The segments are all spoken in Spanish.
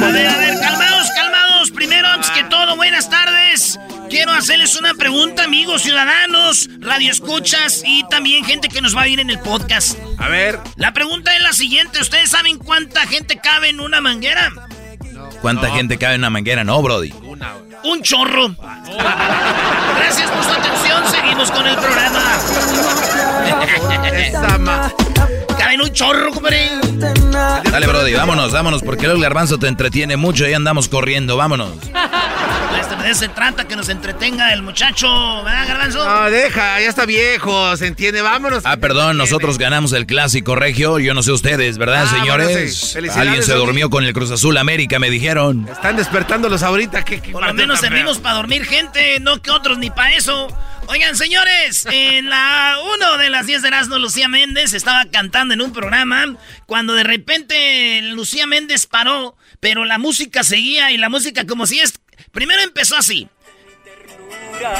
A ver, a ver, calmados, calmados. Primero, antes que todo, buenas tardes. Quiero hacerles una pregunta, amigos ciudadanos, radioescuchas y también gente que nos va a ir en el podcast. A ver. La pregunta es la siguiente: ¿Ustedes saben cuánta gente cabe en una manguera? ¿Cuánta gente cabe en una manguera? No, Brody. Un chorro. Gracias por su atención. Seguimos con el programa. Caben un chorro, compadre. Dale, Brody, vámonos, vámonos, porque luego el garbanzo te entretiene mucho y andamos corriendo, vámonos. De se trata, que nos entretenga el muchacho, ¿verdad, Garbanzo? Ah, No, deja, ya está viejo, ¿se entiende? Vámonos. Ah, perdón, nosotros ganamos el clásico regio, yo no sé ustedes, ¿verdad, Ah, señores? bueno, sí. Felicidades, Alguien se durmió con el Cruz Azul América, me dijeron. Están despertándolos ahorita. ¿qué, qué Por lo menos servimos para dormir gente, no que otros ni para eso. Oigan, señores, en la 1 de las 10 de Erasmo, Lucía Méndez estaba cantando en un programa cuando de repente Lucía Méndez paró, pero la música seguía y la música como si es... Primero empezó así.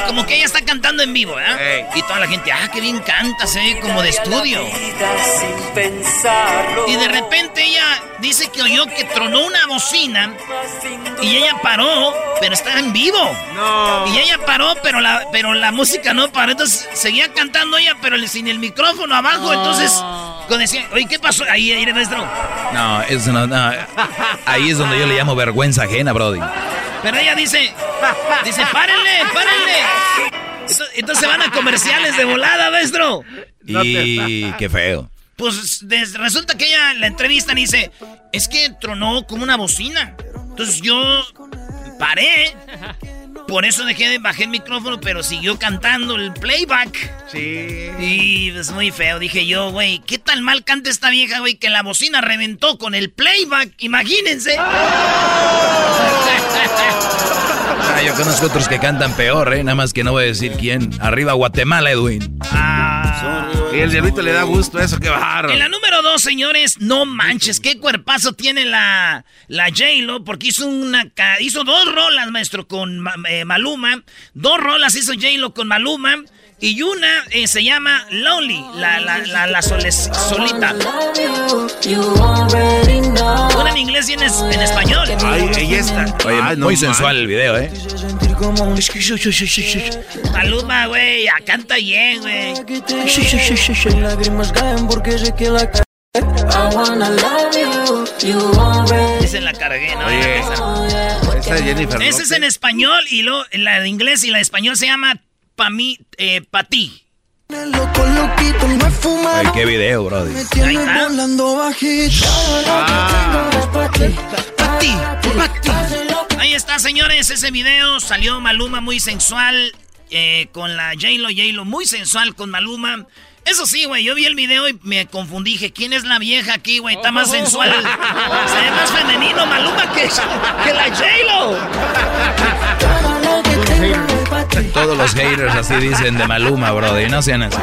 Como que ella está cantando en vivo, ¿eh? Y toda la gente, ah, qué bien canta, se ve como de estudio. Y de repente ella dice que oyó que tronó una bocina y ella paró, pero estaba en vivo. No. Y ella paró, pero la, pero la música no paró. Entonces seguía cantando ella, pero sin el micrófono abajo. Entonces, cuando decía, oye, ¿qué pasó? Ahí, ahí, maestro. No, eso no, no. Ahí es donde yo le llamo vergüenza ajena, Brody. Pero ella dice, dice, párenle, párenle. Entonces, entonces se van a comerciales de volada, maestro. Y qué feo. Pues resulta que ella en la entrevista dice, es que tronó como una bocina. Entonces yo paré. Por eso dejé de bajar el micrófono, pero siguió cantando el playback. Sí. Y es muy feo, dije yo, güey, ¿qué tal mal canta esta vieja, güey, que la bocina reventó con el playback? Imagínense. Ah, yo conozco otros que cantan peor, ¿eh? Nada más que no voy a decir quién. Arriba Guatemala, Edwin. Y el diablito le da gusto eso, qué barro. En la número dos, señores, no manches, qué cuerpazo tiene la, la J-Lo, porque hizo una ca- hizo dos rolas, maestro, con eh, Maluma. Dos rolas hizo J-Lo con Maluma. Y una eh, se llama Lonely, la, la, la, la soles- solita. Una en inglés y en, es- en español. Ay, ella está. Oye, no muy sensual el video, ¿eh? Maluma, güey, canta bien, güey. Esa la cargué, ¿no? Oye, Esa. esta Jennifer Ese es en español y lo, la de inglés y la de español se llama pa' mí, eh, pa' ti. Ay, qué video, Brody. Ahí está. Pa' ti, pa' ti. Ahí está, señores, ese video salió Maluma muy sensual. eh, con la J-Lo, J-Lo muy sensual con Maluma. Eso sí, güey, yo vi el video y me confundí. Dije, ¿quién es la vieja aquí, güey? Está más sensual. Se ve más femenino Maluma que, que la J-Lo. Todos los haters así dicen de Maluma, brother. No sean así.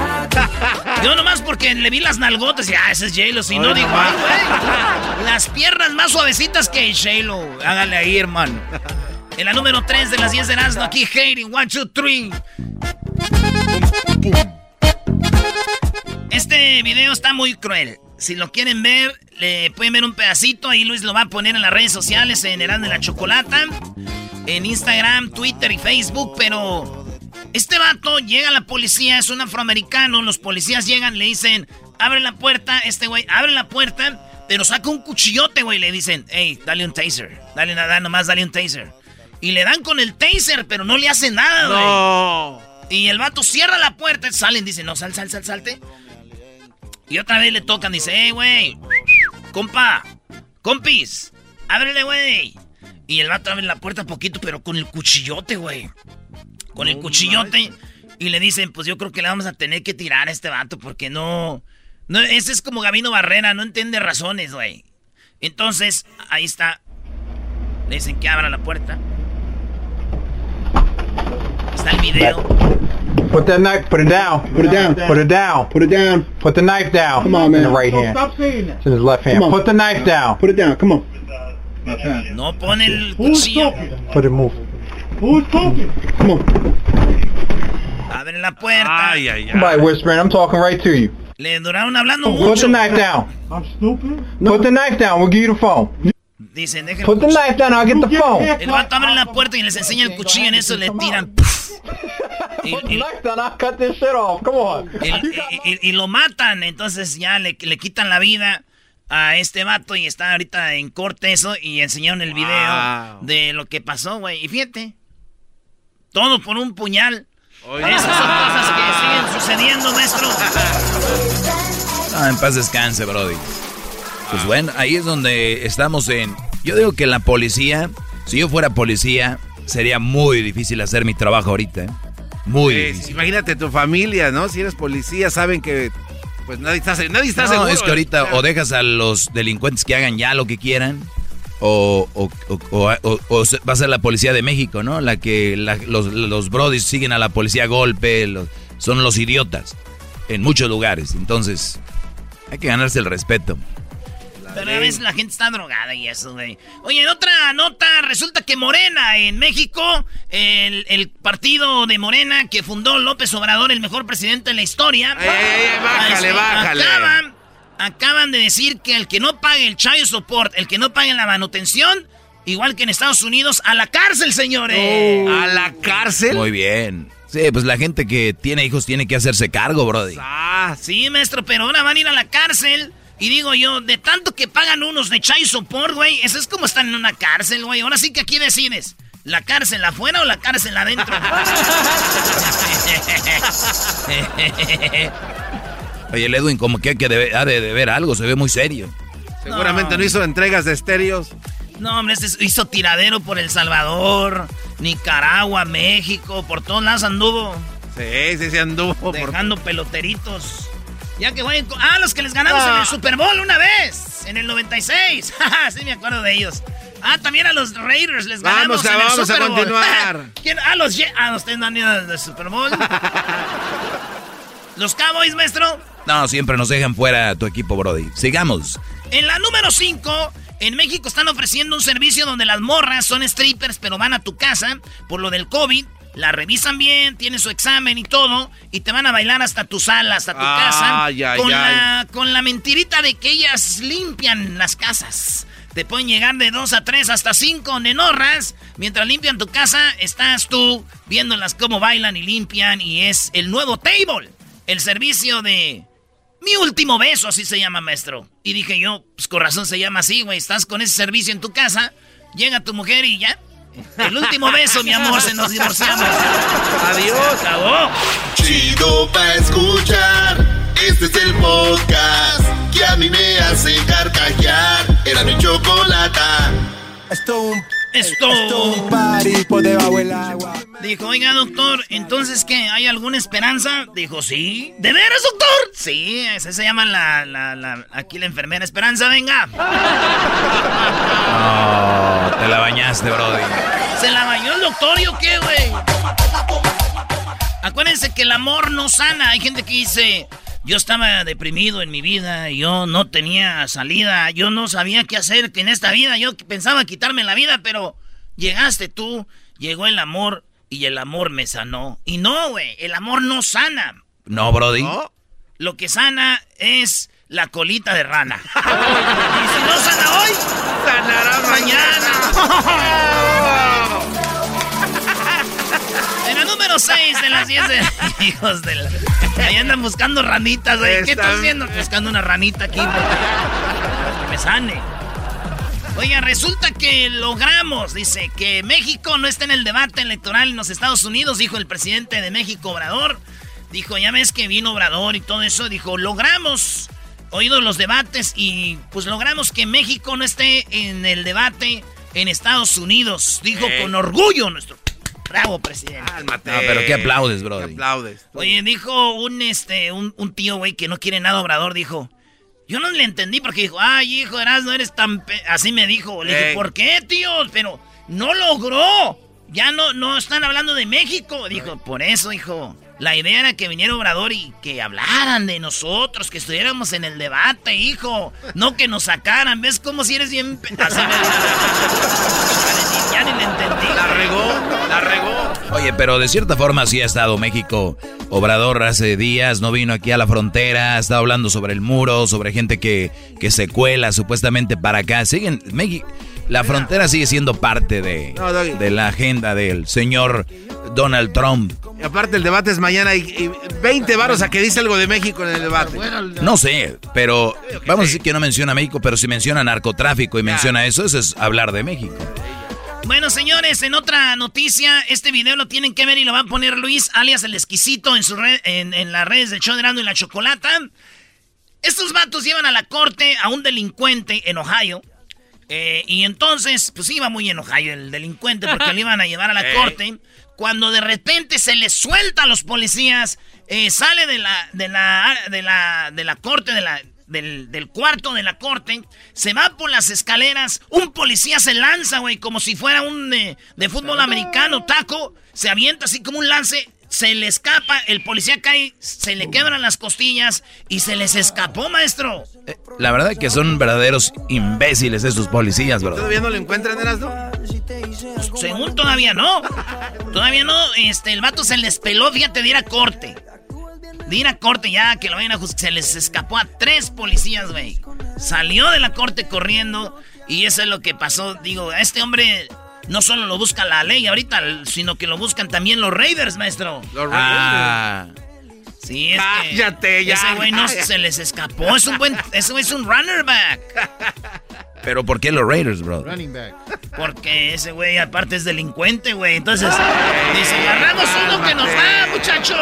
Yo nomás porque le vi las nalgotas y, ah, ese es J-Lo. Si no, digo, ay, güey. Las piernas más suavecitas que J-Lo. Hágale ahí, hermano. En la número 3 de las 10 de Erasmo, aquí hating. One, two, three. Este video está muy cruel. Si lo quieren ver, le pueden ver un pedacito. Ahí Luis lo va a poner en las redes sociales, en Erasmo de la Chocolata. En Instagram, Twitter y Facebook. Pero este vato llega a la policía, es un afroamericano. Los policías llegan, le dicen, abre la puerta. Este güey abre la puerta, pero saca un cuchillote, güey. Le dicen, hey, dale un taser. Dale nada, nomás dale un taser. Y le dan con el taser, pero no le hace nada, güey. No. Y el vato cierra la puerta, salen, dice, no, sal, sal, sal, salte. Y otra vez le tocan, dice, hey, güey, compa, compis, ábrele, güey. Y el vato abre la puerta poquito, pero con el cuchillote, güey. Con el cuchillote. Y le dicen, pues yo creo que le vamos a tener que tirar a este vato porque no... no ese es como Gabino Barrera, no entiende razones, güey. Entonces, ahí está. Le dicen que abra la puerta. Está el video. Put that knife, put it down. Put it down. Put it down. Put it down. Put the knife down. Come on, man. In the right hand. Stop saying that. It's in his left hand. Put the knife down. Put it down. Come on. No pone el cuchillo. Put it move. Who's talking? Come on. Abre la puerta. Ay, ay, ay. Somebody whispering. I'm talking right to you. Le duraron hablando Put mucho. the knife down. I'm stupid? Put the knife down. We'll give you the phone. Dicen, dejen Put the knife down. I'll get the phone. El vato abre la puerta y les enseña el cuchillo en eso le tiran. Y, Put the y- knife down. I'll cut this shit off. Come on. y- y- y- y lo matan. Entonces ya le, le quitan la vida a este vato y está ahorita en corte eso y enseñaron el video Wow. de lo que pasó, güey. Y fíjate, todo por un puñal. Oye. Esas son cosas que siguen sucediendo, maestro. Ah, en paz descanse, Brody. Pues bueno, ahí es donde estamos en... Yo digo que la policía, si yo fuera policía, sería muy difícil hacer mi trabajo ahorita. ¿eh? Muy Pues, difícil. imagínate tu familia, ¿no? Si eres policía, saben que pues nadie está, nadie está No, seguro. es que ahorita o dejas a los delincuentes que hagan ya lo que quieran, o, o- o- o- o- o se- va a ser la policía de México, ¿no? La que la- los, los brodis siguen a la policía a golpe, los- son los idiotas en muchos lugares. Entonces, hay que ganarse el respeto. Pero a veces la gente está drogada y eso, güey. Oye, en otra nota, resulta que Morena en México, el, el partido de Morena que fundó López Obrador, el mejor presidente de la historia. Ey, ey, bájale, este, bájale. Acaban, acaban de decir que el que no pague el child support, el que no pague la manutención, igual que en Estados Unidos, a la cárcel, señores. a la cárcel. Muy bien. Sí, pues la gente que tiene hijos tiene que hacerse cargo, Brody. Ah, Sí, maestro, pero ahora van a ir a la cárcel. Y digo yo, de tanto que pagan unos de child support, güey, eso es como estar en una cárcel, güey. Ahora sí que aquí decides, ¿la cárcel afuera o la cárcel adentro? Oye, el Edwin como que hay que debe- ha de deber algo, se ve muy serio. seguramente no. hizo entregas de estéreos. no, hombre, este hizo tiradero por El Salvador, Nicaragua, México, por todos lados anduvo Sí, sí, sí anduvo. por- dejando peloteritos. Ya que jueguen con... Ah, los que les ganamos Ah. en el Super Bowl una vez, en el 96. sí me acuerdo de ellos. Ah, también a los Raiders les ganamos Vamos a- en el vamos a Super Bowl. continuar. ¿Quién? Ah, los... Ye- Ah, ustedes no han ido al Super Bowl. los Cowboys, maestro. No, siempre nos dejan fuera tu equipo, Brody. Sigamos. En la número 5, en México están ofreciendo un servicio donde las morras son strippers, pero van a tu casa por lo del COVID. La revisan bien, tienen su examen y todo, y te van a bailar hasta tu sala, hasta tu casa. Con, ay. La, con la mentirita de que ellas limpian las casas. Te pueden llegar de 2 a 3 hasta 5 nenorras. Mientras limpian tu casa, estás tú viéndolas cómo bailan y limpian. Y es el nuevo table. El servicio de mi último beso, así se llama, maestro. Y dije yo, pues con razón se llama así, güey. Estás con ese servicio en tu casa, llega tu mujer y ya. El último beso, mi amor, se nos divorciamos. Adiós. Acabó. Chido pa' escuchar. Este es el podcast que a mí me hace carcajear. Era mi chocolata. Esto es un Esto. Dijo, oiga, doctor, ¿entonces qué? ¿Hay alguna esperanza? Dijo, sí. ¿De veras, doctor? Sí, ese se llama la, la, la, aquí la enfermera Esperanza, venga. No, te la bañaste, brody. ¿Se la bañó el doctor y o qué, güey? Acuérdense que el amor no sana. Hay gente que dice, yo estaba deprimido en mi vida, yo no tenía salida, yo no sabía qué hacer en esta vida, yo pensaba quitarme la vida, pero llegaste tú, llegó el amor y el amor me sanó. Y no, güey, el amor no sana. No, Brody. Lo que sana es la colita de rana. y si no sana hoy, sanará mañana. Número 6 de las 10 de... Hijos de la... Ahí andan buscando ranitas, güey. ¿Qué estás haciendo? Buscando una ranita aquí que me sane. Oiga, resulta que logramos, dice, que México no está en el debate electoral en los Estados Unidos, dijo el presidente de México, Obrador. Dijo, ya ves que vino Obrador y todo eso. Dijo, logramos, oído los debates y pues logramos que México no esté en el debate en Estados Unidos. Dijo con orgullo nuestro Bravo, presidente. No, pero ¿qué aplaudes, bro? ¿Qué aplaudes? Oye, dijo un, este, un, tío, güey, que no quiere nada Obrador, dijo... Yo no le entendí porque dijo, ay, hijo, eras, no eres tan... Así me dijo. Le dije, ¿por qué, tío? Pero no logró. Ya no, no están hablando de México. Dijo, por eso, hijo. La idea era que viniera Obrador y que hablaran de nosotros, que estuviéramos en el debate, hijo. No que nos sacaran. ¿Ves cómo si eres bien... Así me Ya ni le entendí. La regó, la regó. Oye, pero de cierta forma sí ha estado México. Obrador hace días no vino aquí a la frontera, ha estado hablando sobre el muro, sobre gente que, que se cuela supuestamente para acá. Siguen... México... La frontera sigue siendo parte de, de la agenda del señor Donald Trump. Y aparte el debate es mañana y, 20 varos a que dice algo de México en el debate. No sé, pero vamos a decir que no menciona México, pero si menciona narcotráfico y menciona eso, eso es hablar de México. Bueno, señores, en otra noticia, este video lo tienen que ver y lo va a poner Luis, alias el exquisito, en, su en, en las redes de show y la chocolata. Estos vatos llevan a la corte a un delincuente en Ohio eh, y entonces, pues iba muy enojado el delincuente porque le iban a llevar a la corte. Cuando de repente se le suelta a los policías, eh, sale de la, de la, de la, de la corte, de la, del, del, cuarto de la corte, se va por las escaleras, un policía se lanza, güey, como si fuera un de, de fútbol americano, taco, se avienta así como un lance, se le escapa, el policía cae, se le quebran las costillas y se les escapó, maestro. Eh, la verdad que son verdaderos imbéciles estos policías, bro. ¿Todavía no lo encuentran, Erasno? Pues, según todavía no. Todavía no, este, el vato se les peló, fíjate, de ir a corte. De ir a corte ya, que lo vayan a Se les escapó a tres policías, güey. Salió de la corte corriendo y eso es lo que pasó. Digo, a este hombre no solo lo busca la ley ahorita, sino que lo buscan también los Raiders, maestro. Los Raiders. Ah. Sí, es Cállate, ya. Ese güey no se les escapó. Es un buen. Ese güey es un runner back. Pero ¿por qué los Raiders, bro? Running back. Porque ese güey aparte es delincuente, güey. Entonces, dice, agarramos uno que nos da, muchachos.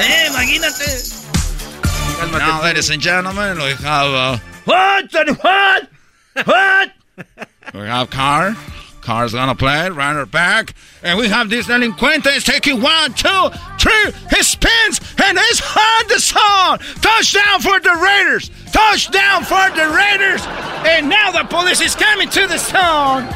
Eh, imagínate. Now, ladies and gentlemen, we have... Uh, what? What? What? We have car. Car's gonna play, runner back, and we have this delinquentes taking one, two, three, he spins, and it's on the zone! Touchdown for the Raiders! Touchdown for the Raiders! And now the police is coming to the zone!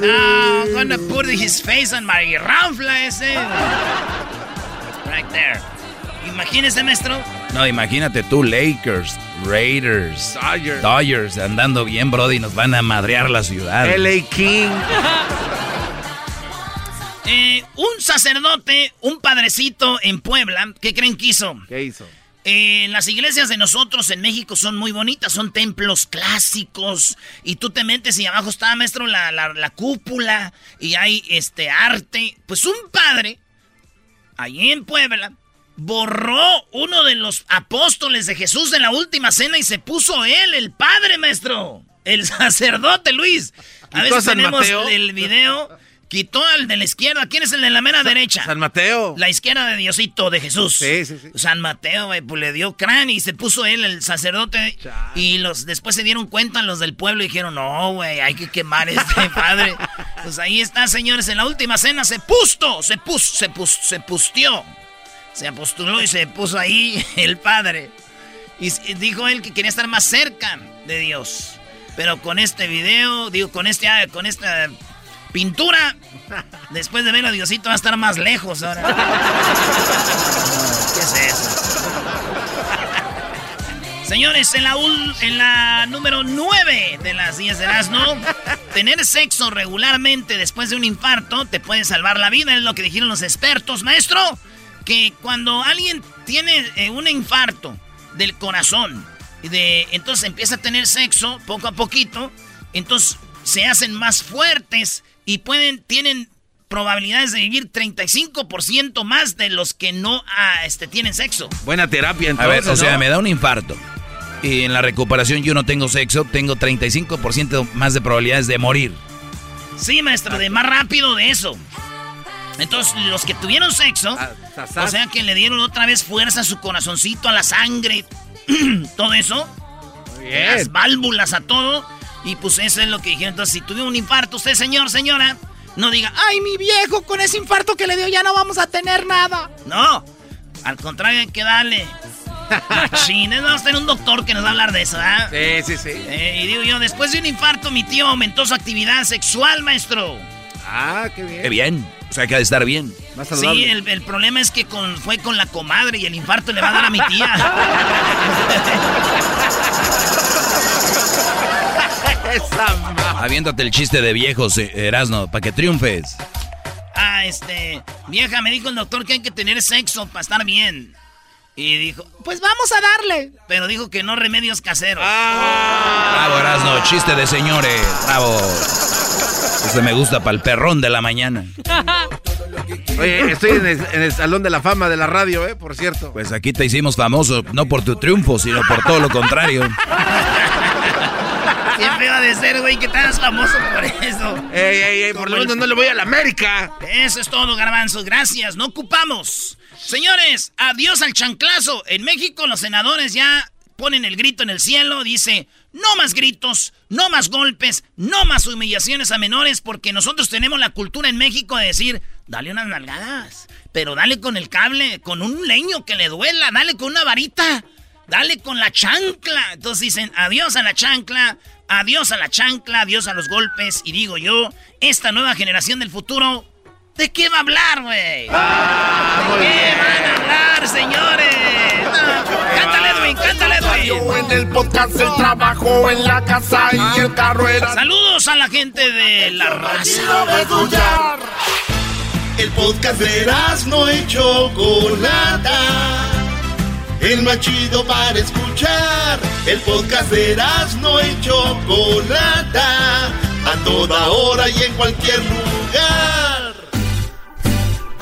Now I'm gonna put his face on my ranfla ese. Right there. Imagínese, maestro. No, imagínate tú, Lakers, Raiders, Dodgers, Dodgers andando bien, Brody, nos van a madrear la ciudad. LA King. Eh, un sacerdote, un padrecito en Puebla, ¿qué creen que hizo? ¿Qué hizo? Eh, las iglesias de nosotros en México son muy bonitas, son templos clásicos y tú te metes y abajo está, maestro, la, la cúpula y hay este arte. Pues un padre, allí en Puebla, borró uno de los apóstoles de Jesús en la última cena y se puso él, el padre, maestro. El sacerdote, Luis. A veces tenemos el video Quitó al de la izquierda. ¿Quién es el de la mera derecha? San Mateo. La izquierda de Diosito, de Jesús. Sí, sí, sí. San Mateo, güey, pues le dio cráneo y se puso él, el sacerdote. Y los después se dieron cuenta los del pueblo y dijeron, no, güey, hay que quemar este padre. pues ahí está, señores, en la última cena se pusto, se puso, se puso, se pustió. Se apostuló y se puso ahí el padre. Y dijo él que quería estar más cerca de Dios. Pero con este video, digo, con este, ah, con esta pintura. Después de ver a Diosito va a estar más lejos ahora. ¿Qué es eso? Señores, en la, en la número 9 de las 10 de no tener sexo regularmente después de un infarto te puede salvar la vida, es lo que dijeron los expertos. Maestro, que cuando alguien tiene eh, un infarto del corazón, de, entonces empieza a tener sexo poco a poquito, entonces se hacen más fuertes y pueden, tienen probabilidades de vivir 35% más de los que no ah, este, tienen sexo. Buena terapia entonces. A ver, o sea, me da un infarto. Y en la recuperación yo no tengo sexo, tengo 35% más de probabilidades de morir. Sí, maestro, de más rápido de eso. Entonces, los que tuvieron sexo, ah, o sea, que le dieron otra vez fuerza a su corazoncito, a la sangre, todo eso, las válvulas, a todo, y pues eso es lo que dijeron. Entonces, si tuvo un infarto, usted, señor, señora, no diga, ay, mi viejo, con ese infarto que le dio ya no vamos a tener nada. No, al contrario, hay que darle. Machines, vamos a tener un doctor que nos va a hablar de eso, ¿ah? Sí, sí, sí. Eh, y digo yo, después de un infarto, mi tío aumentó su actividad sexual, maestro. Ah, qué bien. Qué bien. O sea, que ha de estar bien. sí, el, problema es que con, fue con la comadre y el infarto le va a dar a mi tía. Aviéntate el chiste de viejos, eh, Erasno, para que triunfes. Ah, este. Vieja, me dijo el doctor que hay que tener sexo para estar bien. Y dijo, pues vamos a darle. Pero dijo que no remedios caseros. Ah. Bravo, Erasno, chiste de señores. Bravo. Ese me gusta para el perrón de la mañana. Oye, estoy en el, Salón de la Fama de la radio, ¿eh? Por cierto. Pues aquí te hicimos famoso, no por tu triunfo, sino por todo lo contrario. Siempre va de ser, güey, que estás famoso por eso. Ey, ey, ey, por lo menos no le voy a la América. Eso es todo, garbanzos. Gracias, no ocupamos. Señores, adiós al chanclazo. En México los senadores ya ponen el grito en el cielo, dice, no más gritos, no más golpes, no más humillaciones a menores, porque nosotros tenemos la cultura en México de decir, dale unas nalgadas, pero dale con el cable, con un leño que le duela, dale con una varita, dale con la chancla. Entonces dicen, adiós a la chancla, adiós a la chancla, adiós a los golpes, y digo yo, esta nueva generación del futuro, ¿de qué va a hablar, güey? Ah, ¿De qué van a hablar, señores? Edwin, En el podcast, el trabajo, en la casa y el carro era... Saludos a la gente de la raza. El podcast de no y Chocolata. El más chido para escuchar. El podcast de no y Chocolata. A toda hora y en cualquier lugar.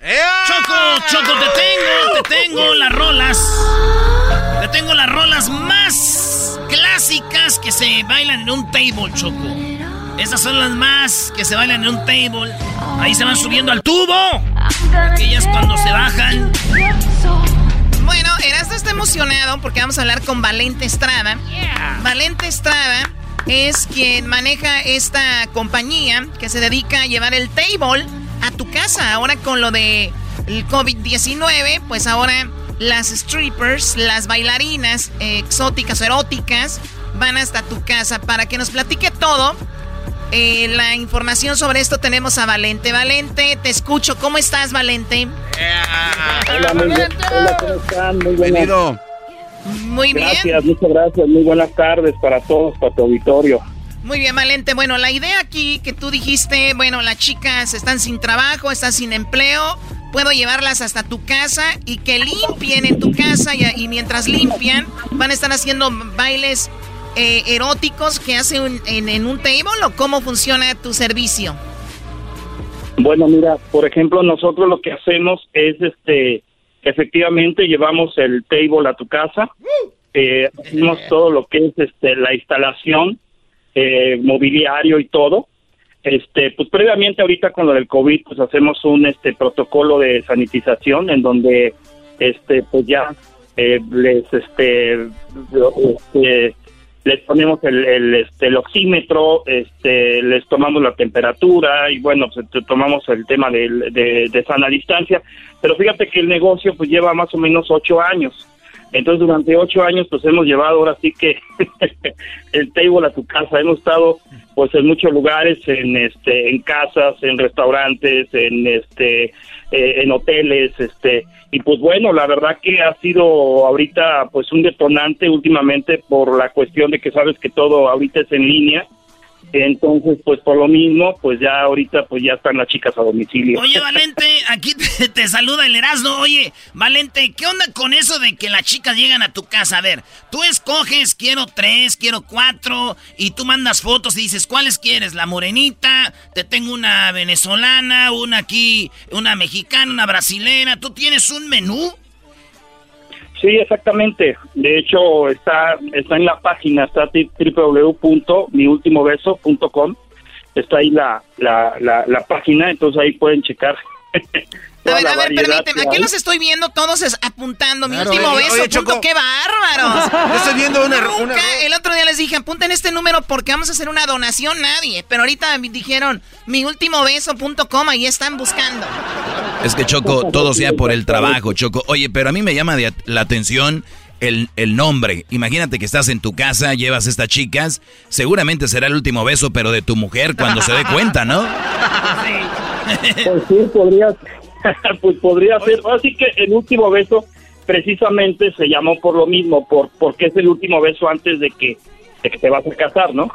Choco, Choco, te tengo, te tengo las rolas te tengo las rolas más clásicas que se bailan en un table, Choco. Esas son las más que se bailan en un table. Ahí se van subiendo al tubo. Aquellas cuando se bajan. Bueno, Erasmo está emocionado porque vamos a hablar con Valente Estrada. Valente Estrada es quien maneja esta compañía que se dedica a llevar el table a tu casa. Ahora con lo de el COVID-19, pues ahora las strippers, las bailarinas exóticas, eróticas, van hasta tu casa para que nos platique todo. Eh, la información sobre esto tenemos a Valente. Valente, te escucho. ¿Cómo estás, Valente? Hola, muy bien. Hola, ¿cómo están? Muy Bienvenido. Muy bien. Gracias, muchas gracias. Muy buenas tardes para todos, para tu auditorio. Muy bien, Valente. Bueno, la idea aquí que tú dijiste, bueno, las chicas están sin trabajo, están sin empleo puedo llevarlas hasta tu casa y que limpien en tu casa y, mientras limpian van a estar haciendo bailes eh, eróticos que hacen en, en un table o cómo funciona tu servicio? Bueno, mira, por ejemplo, nosotros lo que hacemos es, este, efectivamente llevamos el table a tu casa, eh, hacemos todo lo que es, este, la instalación, eh, mobiliario y todo. Este, pues previamente ahorita con lo del COVID, pues hacemos un, este, protocolo de sanitización en donde, este, pues ya eh, les, este, este les ponemos el, el, este, el oxímetro, este, les tomamos la temperatura y bueno, pues, tomamos el tema de, de, sana distancia. Pero fíjate que el negocio pues lleva más o menos ocho años. Entonces durante ocho años pues hemos llevado ahora sí que el table a tu casa. Hemos estado pues en muchos lugares, en este, en casas, en restaurantes, en este, eh, en hoteles, este, y pues bueno, la verdad que ha sido ahorita pues un detonante últimamente por la cuestión de que sabes que todo ahorita es en línea entonces, pues por lo mismo, pues ya ahorita pues ya están las chicas a domicilio. Oye, Valente, aquí te, saluda el Erasmo. Oye, Valente, ¿qué onda con eso de que las chicas llegan a tu casa? A ver, tú escoges, quiero tres, quiero cuatro, y tú mandas fotos y dices, ¿cuáles quieres? La morenita, te tengo una venezolana, una aquí, una mexicana, una brasilera. ¿Tú tienes un menú? Sí, exactamente. De hecho, está está en la página, está www.miultimobeso.com. Está ahí la, la, la, la página, entonces ahí pueden checar A ver, a ver, permíteme. Aquí los estoy viendo todos apuntando. Mi último beso. punto, ¡Qué bárbaros! estoy viendo una, El otro día les dije, apunten este número porque vamos a hacer una donación. Nadie. Pero ahorita dijeron, mi último beso.com. Ahí están buscando. Es que Choco, todo sea por el trabajo, Choco. Oye, pero a mí me llama la atención el, el, nombre. Imagínate que estás en tu casa, llevas a estas chicas. Seguramente será el último beso, pero de tu mujer cuando se dé cuenta, ¿no? Sí. Pues sí, podría pues podría ser. Así que el último beso precisamente se llamó por lo mismo, por porque es el último beso antes de que, de que te vas a casar, ¿no?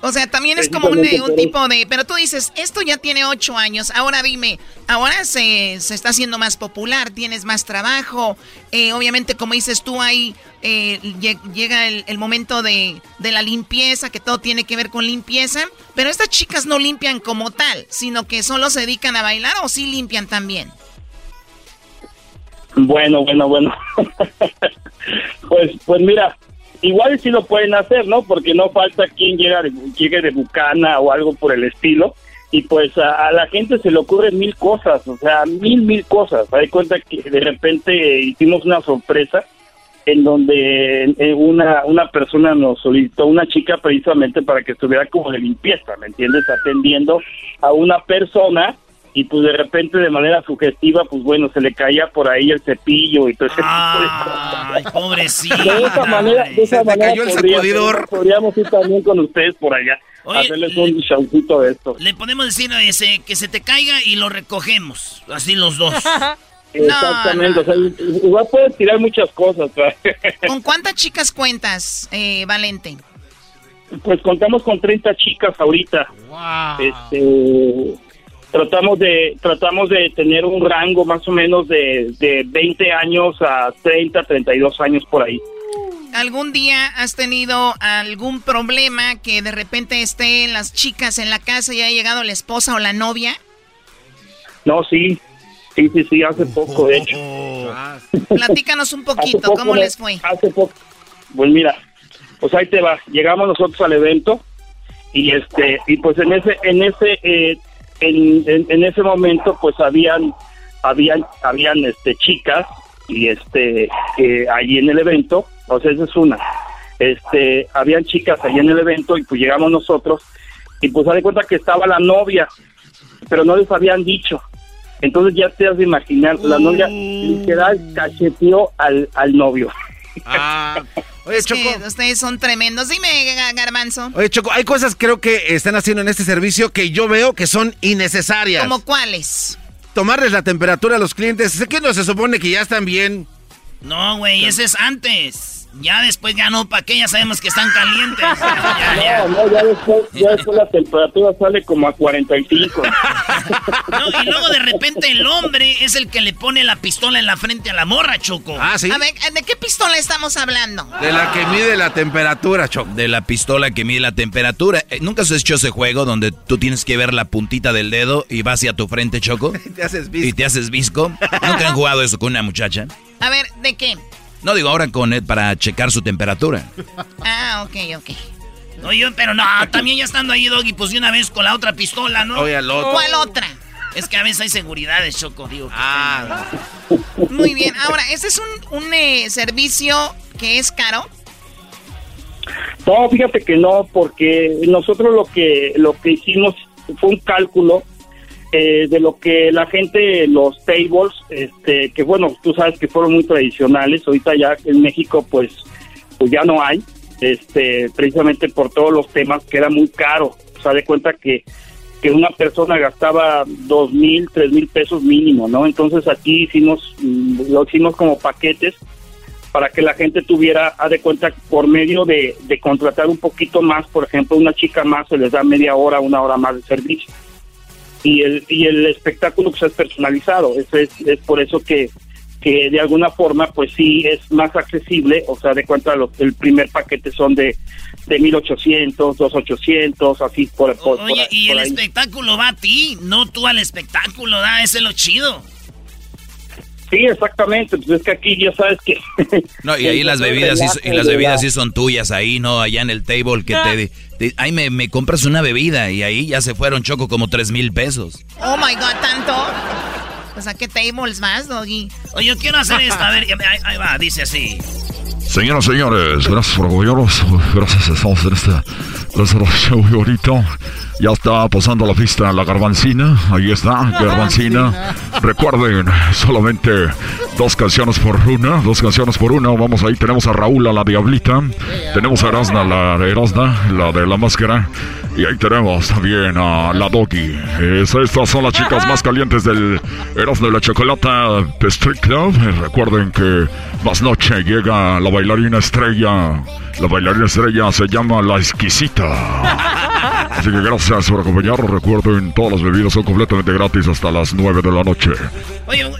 o sea, también es como un, tipo de... Pero tú dices, esto ya tiene ocho años, ahora dime, ahora se, se está haciendo más popular, tienes más trabajo, eh, obviamente como dices tú ahí eh, llega el, el momento de, de, la limpieza, que todo tiene que ver con limpieza, pero estas chicas no limpian como tal, sino que solo se dedican a bailar o sí limpian también. Bueno, bueno, bueno. pues, pues mira, igual sí lo pueden hacer, ¿no? Porque no falta quien llega llegue de bucana o algo por el estilo. Y pues a, la gente se le ocurren mil cosas, o sea, mil, mil cosas. Hay cuenta que de repente hicimos una sorpresa en donde una, una persona nos solicitó una chica precisamente para que estuviera como de limpieza, ¿me entiendes? Atendiendo a una persona y pues de repente de manera sugestiva, pues bueno, se le caía por ahí el cepillo y todo ese Ay, pobrecito. De esa manera, de esa manera cayó el sacudidor. Podríamos ir también con ustedes por allá. hacerles un showcito de esto. Le podemos decir ese, que se te caiga y lo recogemos, así los dos. Exactamente, o sea, igual puedes tirar muchas cosas. ¿Con cuántas chicas cuentas, eh, Valente? Pues contamos con 30 chicas ahorita. Wow. Este, tratamos de tratamos de tener un rango más o menos de, de 20 años a 30, 32 años por ahí. ¿Algún día has tenido algún problema que de repente estén las chicas en la casa y haya llegado la esposa o la novia? No, sí, sí, sí, sí, hace poco, de hecho. Platícanos un poquito, ¿cómo les fue? Hace poco, pues mira, pues ahí te va, llegamos nosotros al evento y este, y pues en ese, en ese, eh, en, ese momento pues habían habían habían este chicas y este eh, allí en el evento o sea esa es una. Este habían chicas allí en el evento y pues llegamos nosotros y pues se de cuenta que estaba la novia pero no les habían dicho. Entonces ya te has de imaginar la novia literal cacheteó al, al novio Ah, oye, Choco. ustedes son tremendos. Dime, Garbanzo. Oye, Choco, hay cosas creo que están haciendo en este servicio que yo veo que son innecesarias. ¿Como cuáles? Tomarles la temperatura a los clientes. Sé que no se supone que ya están bien. No, güey, ese es antes. Ya después ya no, ¿para qué? Ya sabemos que están calientes. No, no, ya después, ya después la temperatura sale como a 45. No, y luego de repente el hombre es el que le pone la pistola en la frente a la morra, Choco. Ah, sí. A ver, ¿de qué pistola estamos hablando? De la que mide la temperatura, Choco. De la pistola que mide la temperatura. Eh, ¿Nunca has hecho ese juego donde tú tienes que ver la puntita del dedo y va hacia tu frente, Choco? y te haces visco. Y te haces visco. ¿Nunca han jugado eso con una muchacha? A ver, ¿de qué? No digo ahora con Ed para checar su temperatura. Ah, ok, ok. Oye, pero no, también ya estando ahí, Doggy, pues de una vez con la otra pistola, ¿no? Oye, al otro. ¿Cuál otra? Es que a veces hay seguridades, Choco, digo. que Ah, Muy bien. Ahora, ¿este es un, un eh, servicio que es caro? No, fíjate que no, porque nosotros lo que lo que hicimos fue un cálculo eh, de lo que la gente, los tables, este, que bueno, tú sabes que fueron muy tradicionales, ahorita ya en México pues, pues ya no hay, este, precisamente por todos los temas que era muy caro, o sea, de cuenta que, que una persona gastaba dos mil, tres mil pesos mínimo, ¿no? Entonces aquí hicimos, mm, lo hicimos como paquetes para que la gente tuviera, haz de cuenta, por medio de, de contratar un poquito más, por ejemplo, una chica más se les da media hora, una hora más de servicio. Y el, y el espectáculo pues, es personalizado, es, es, es por eso que, que de alguna forma pues sí es más accesible, o sea, de cuenta lo, el primer paquete son de, de 1800, 2800, así por, por, por- Oye, y por el ahí. espectáculo va a ti, no tú al espectáculo, da, ese es lo chido. Sí, exactamente, pues es que aquí ya sabes que... No, y ahí las bebidas sí, y las bebidas sí son tuyas ahí, ¿no? Allá en el table que te... te- ahí me, me compras una bebida y ahí ya se fueron, Choco, como tres mil pesos. Oh my god, ¿tanto? Pues a qué tables vas, Doggy. Oye, yo quiero hacer esto, a ver, ahí, ahí va, dice así. Señoras y señores, gracias por apoyarnos. Gracias, estamos en este tercer show y ahorita. Ya está pasando la pista la garbancina. Ahí está, garbancina. Recuerden, solamente dos canciones por una. Dos canciones por una. Vamos ahí, tenemos a Raúl, a la Diablita. Tenemos a Erasna, la Erasna, la de la máscara. Y ahí tenemos también a la Doggy. Es- estas son las chicas más calientes del Erasmo de la Chocolata Street Club. Recuerden que más noche llega la bailarina estrella. La bailarina estrella se llama La Exquisita. Así que gracias por acompañarnos. Recuerden, todas las bebidas son completamente gratis hasta las 9 de la noche. Oye,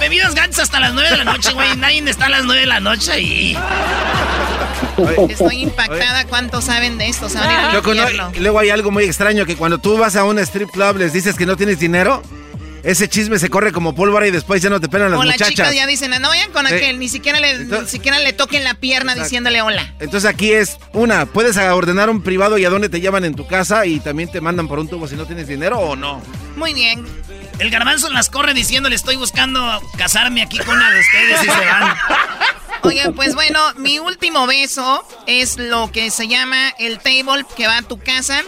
bebidas ganas hasta las 9 de la noche, güey. Nadie está a las 9 de la noche ahí. Estoy impactada. ¿Cuántos saben de esto? Y luego hay algo muy extraño que cuando tú vas a un strip club les dices que no tienes dinero, ese chisme se corre como pólvora y después ya no te pelan las o las muchachas. chicas ya dicen, no vayan con aquel, ni siquiera le, ni siquiera le toquen la pierna diciéndole hola. Entonces aquí es una, puedes ordenar un privado y a dónde te llaman en tu casa y también te mandan por un tubo si no tienes dinero o no. Muy bien. El garbanzo las corre diciéndole, estoy buscando casarme aquí con una de ustedes y se van. Oye, pues bueno, mi último beso es lo que se llama el table que va a tu casa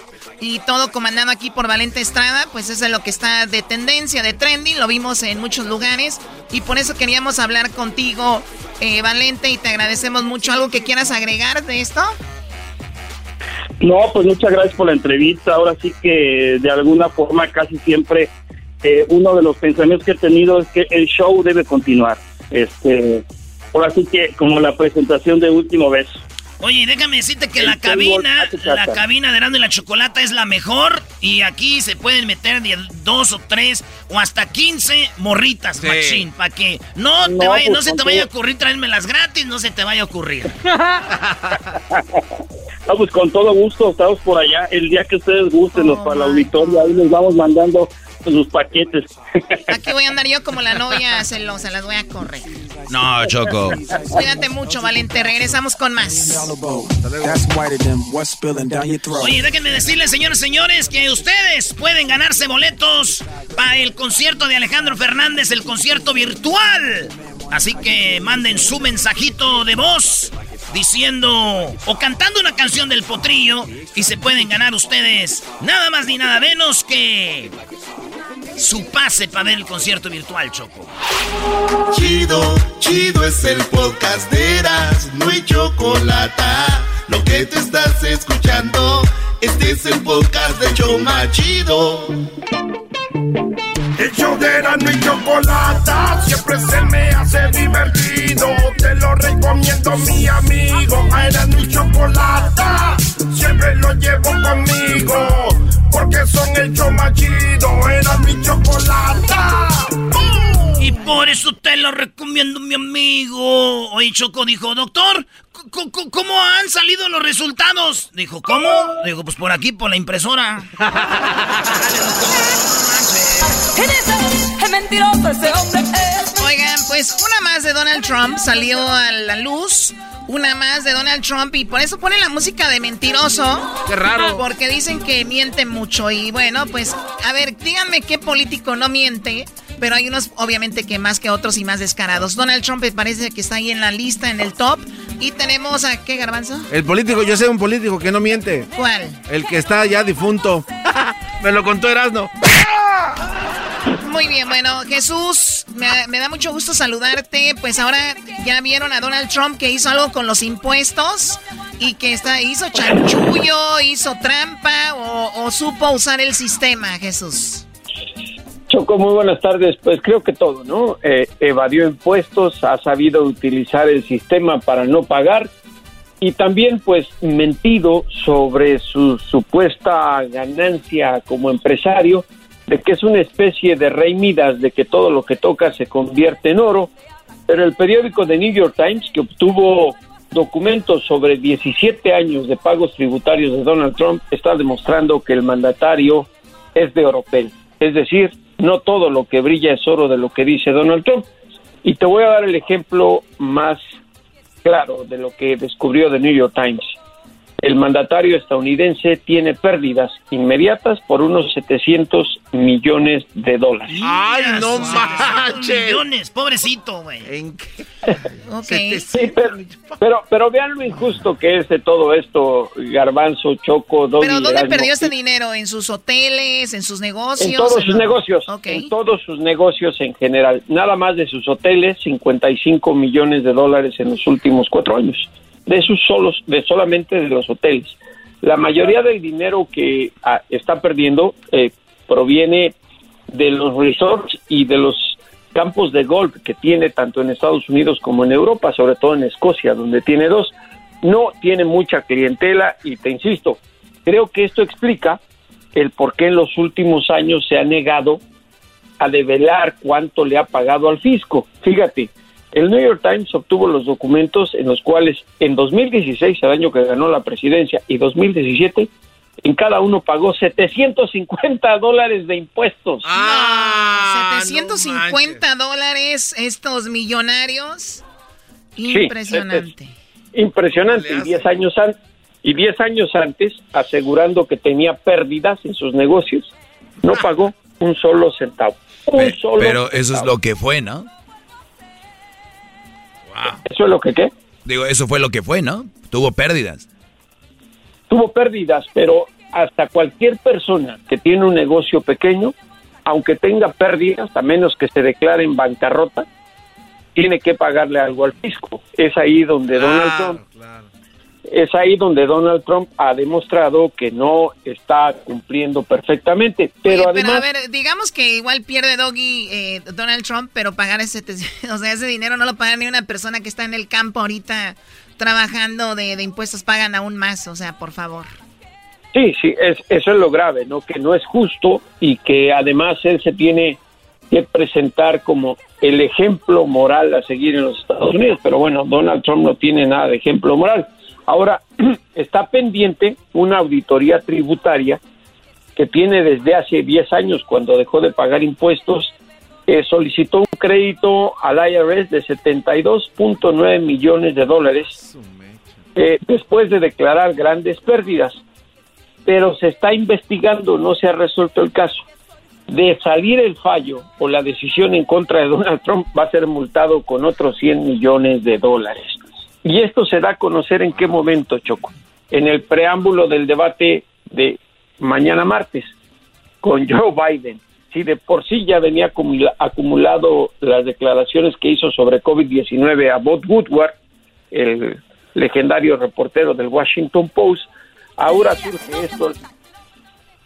y todo comandado aquí por Valente Estrada, pues eso es lo que está de tendencia, de trending, lo vimos en muchos lugares y por eso queríamos hablar contigo, eh, Valente, y te agradecemos mucho. ¿Algo que quieras agregar de esto? No, pues muchas gracias por la entrevista. Ahora sí que de alguna forma casi siempre eh, uno de los pensamientos que he tenido es que el show debe continuar. Este, ahora sí que como la presentación de Último Beso. Oye, déjame decirte que El la cabina, la cabina de Erasmo y la Chocolata es la mejor y aquí se pueden meter de dos o tres o hasta 15 morritas, Sí. machín, para que no, te vaya- no pues, se te vaya a ocurrir traérmelas gratis, no se te vaya a ocurrir. No, pues con todo gusto, estamos por allá. El día que ustedes gusten, los para la auditoria, ahí les vamos mandando sus paquetes. Aquí voy a andar yo como la novia celosa, las voy a correr. No, Choco. Cuídate mucho, Valente, regresamos con más. Oye, déjenme decirles, señores, señores, que ustedes pueden ganarse boletos para el concierto de Alejandro Fernández, el concierto virtual. Así que manden su mensajito de voz diciendo o cantando una canción del potrillo y se pueden ganar ustedes nada más ni nada menos que su pase para ver el concierto virtual, Choco. Chido, chido es el podcast de Eras, no hay chocolate. Lo que te estás escuchando, este es el podcast de Choma Chido. El show de Erasmo y Chocolata siempre se me hace divertido. Te lo recomiendo, mi amigo. era mi chocolata. Siempre lo llevo conmigo, porque son el show más chido, era mi chocolata. Y por eso te lo recomiendo, mi amigo. Hoy Choco dijo, doctor, ¿cómo han salido los resultados? Dijo, ¿cómo? Dijo, pues por aquí, por la impresora. Oigan, pues una más de Donald Trump salió a la luz. Una más de Donald Trump y por eso ponen la música de mentiroso. Qué raro. Porque dicen que miente mucho y bueno, pues a ver, díganme qué político no miente. Pero hay unos, obviamente, que más que otros y más descarados. Donald Trump me parece que está ahí en la lista, en el top. Y tenemos a, ¿qué, Garbanzo? El político, yo sé un político que no miente. ¿Cuál? El que está ya difunto. me lo contó Erasno. Muy bien, bueno, Jesús, me, da mucho gusto saludarte. Pues ahora ya vieron a Donald Trump que hizo algo con los impuestos y que está, hizo chanchullo, hizo trampa o, supo usar el sistema, Jesús. Choco, muy buenas tardes. Pues creo que todo, ¿no? Eh, evadió impuestos, ha sabido utilizar el sistema para no pagar y también pues mentido sobre su supuesta ganancia como empresario de que es una especie de rey Midas, de que todo lo que toca se convierte en oro, pero el periódico The New York Times, que obtuvo documentos sobre 17 años de pagos tributarios de Donald Trump, está demostrando que el mandatario es de oropel. Es decir, no todo lo que brilla es oro de lo que dice Donald Trump. Y te voy a dar el ejemplo más claro de lo que descubrió The New York Times el mandatario estadounidense tiene pérdidas inmediatas por unos 700 millones de dólares. ¡Ay, no manches! millones, pobrecito, güey. okay. Sí, pero, pero, vean lo injusto que es de todo esto, Garbanzo, Choco, ¿Pero dónde perdió ese dinero? ¿En sus hoteles, en sus negocios? En todos sus negocios, en todos sus negocios en general. Nada más de sus hoteles, 55 millones de dólares en los últimos cuatro años de esos solos, de solamente de los hoteles. La mayoría del dinero que ah, está perdiendo eh, proviene de los resorts y de los campos de golf que tiene tanto en Estados Unidos como en Europa, sobre todo en Escocia, donde tiene dos. No tiene mucha clientela y te insisto, creo que esto explica el por qué en los últimos años se ha negado a develar cuánto le ha pagado al fisco. Fíjate, el New York Times obtuvo los documentos en los cuales en 2016, el año que ganó la presidencia, y 2017, en cada uno pagó 750 dólares de impuestos. Ah, 750 dólares estos millonarios. Impresionante. impresionante. Y 10 años antes y 10 años antes, asegurando que tenía pérdidas en sus negocios, no pagó un solo centavo. Un solo pero eso es lo que fue, ¿no? ¿Eso es lo que qué? Digo, eso fue lo que fue, ¿no? Tuvo pérdidas. Tuvo pérdidas, pero hasta cualquier persona que tiene un negocio pequeño, aunque tenga pérdidas, a menos que se declare en bancarrota, tiene que pagarle algo al fisco. Es ahí donde Donald Trump es ahí donde Donald Trump ha demostrado que no está cumpliendo perfectamente. Pero además. Pero a ver, digamos que igual pierde Doggy eh, Donald Trump, pero pagar ese, o sea, ese dinero no lo paga ni una persona que está en el campo ahorita trabajando de, impuestos, pagan aún más, o sea, por favor. Sí, sí, es, eso es lo grave, ¿no? Que no es justo y que además él se tiene que presentar como el ejemplo moral a seguir en los Estados Unidos. Pero bueno, Donald Trump no tiene nada de ejemplo moral. Ahora, está pendiente una auditoría tributaria que tiene desde hace 10 años, cuando dejó de pagar impuestos, eh, solicitó un crédito al IRS de 72.9 millones de dólares eh, después de declarar grandes pérdidas. Pero se está investigando, no se ha resuelto el caso. De salir el fallo o la decisión en contra de Donald Trump, va a ser multado con otros 100 millones de dólares. Y esto se da a conocer en qué momento, Choco. En el preámbulo del debate de mañana martes con Joe Biden. Si de por sí ya venía acumulado las declaraciones que hizo sobre COVID-19 a Bob Woodward, el legendario reportero del Washington Post, ahora surge esto,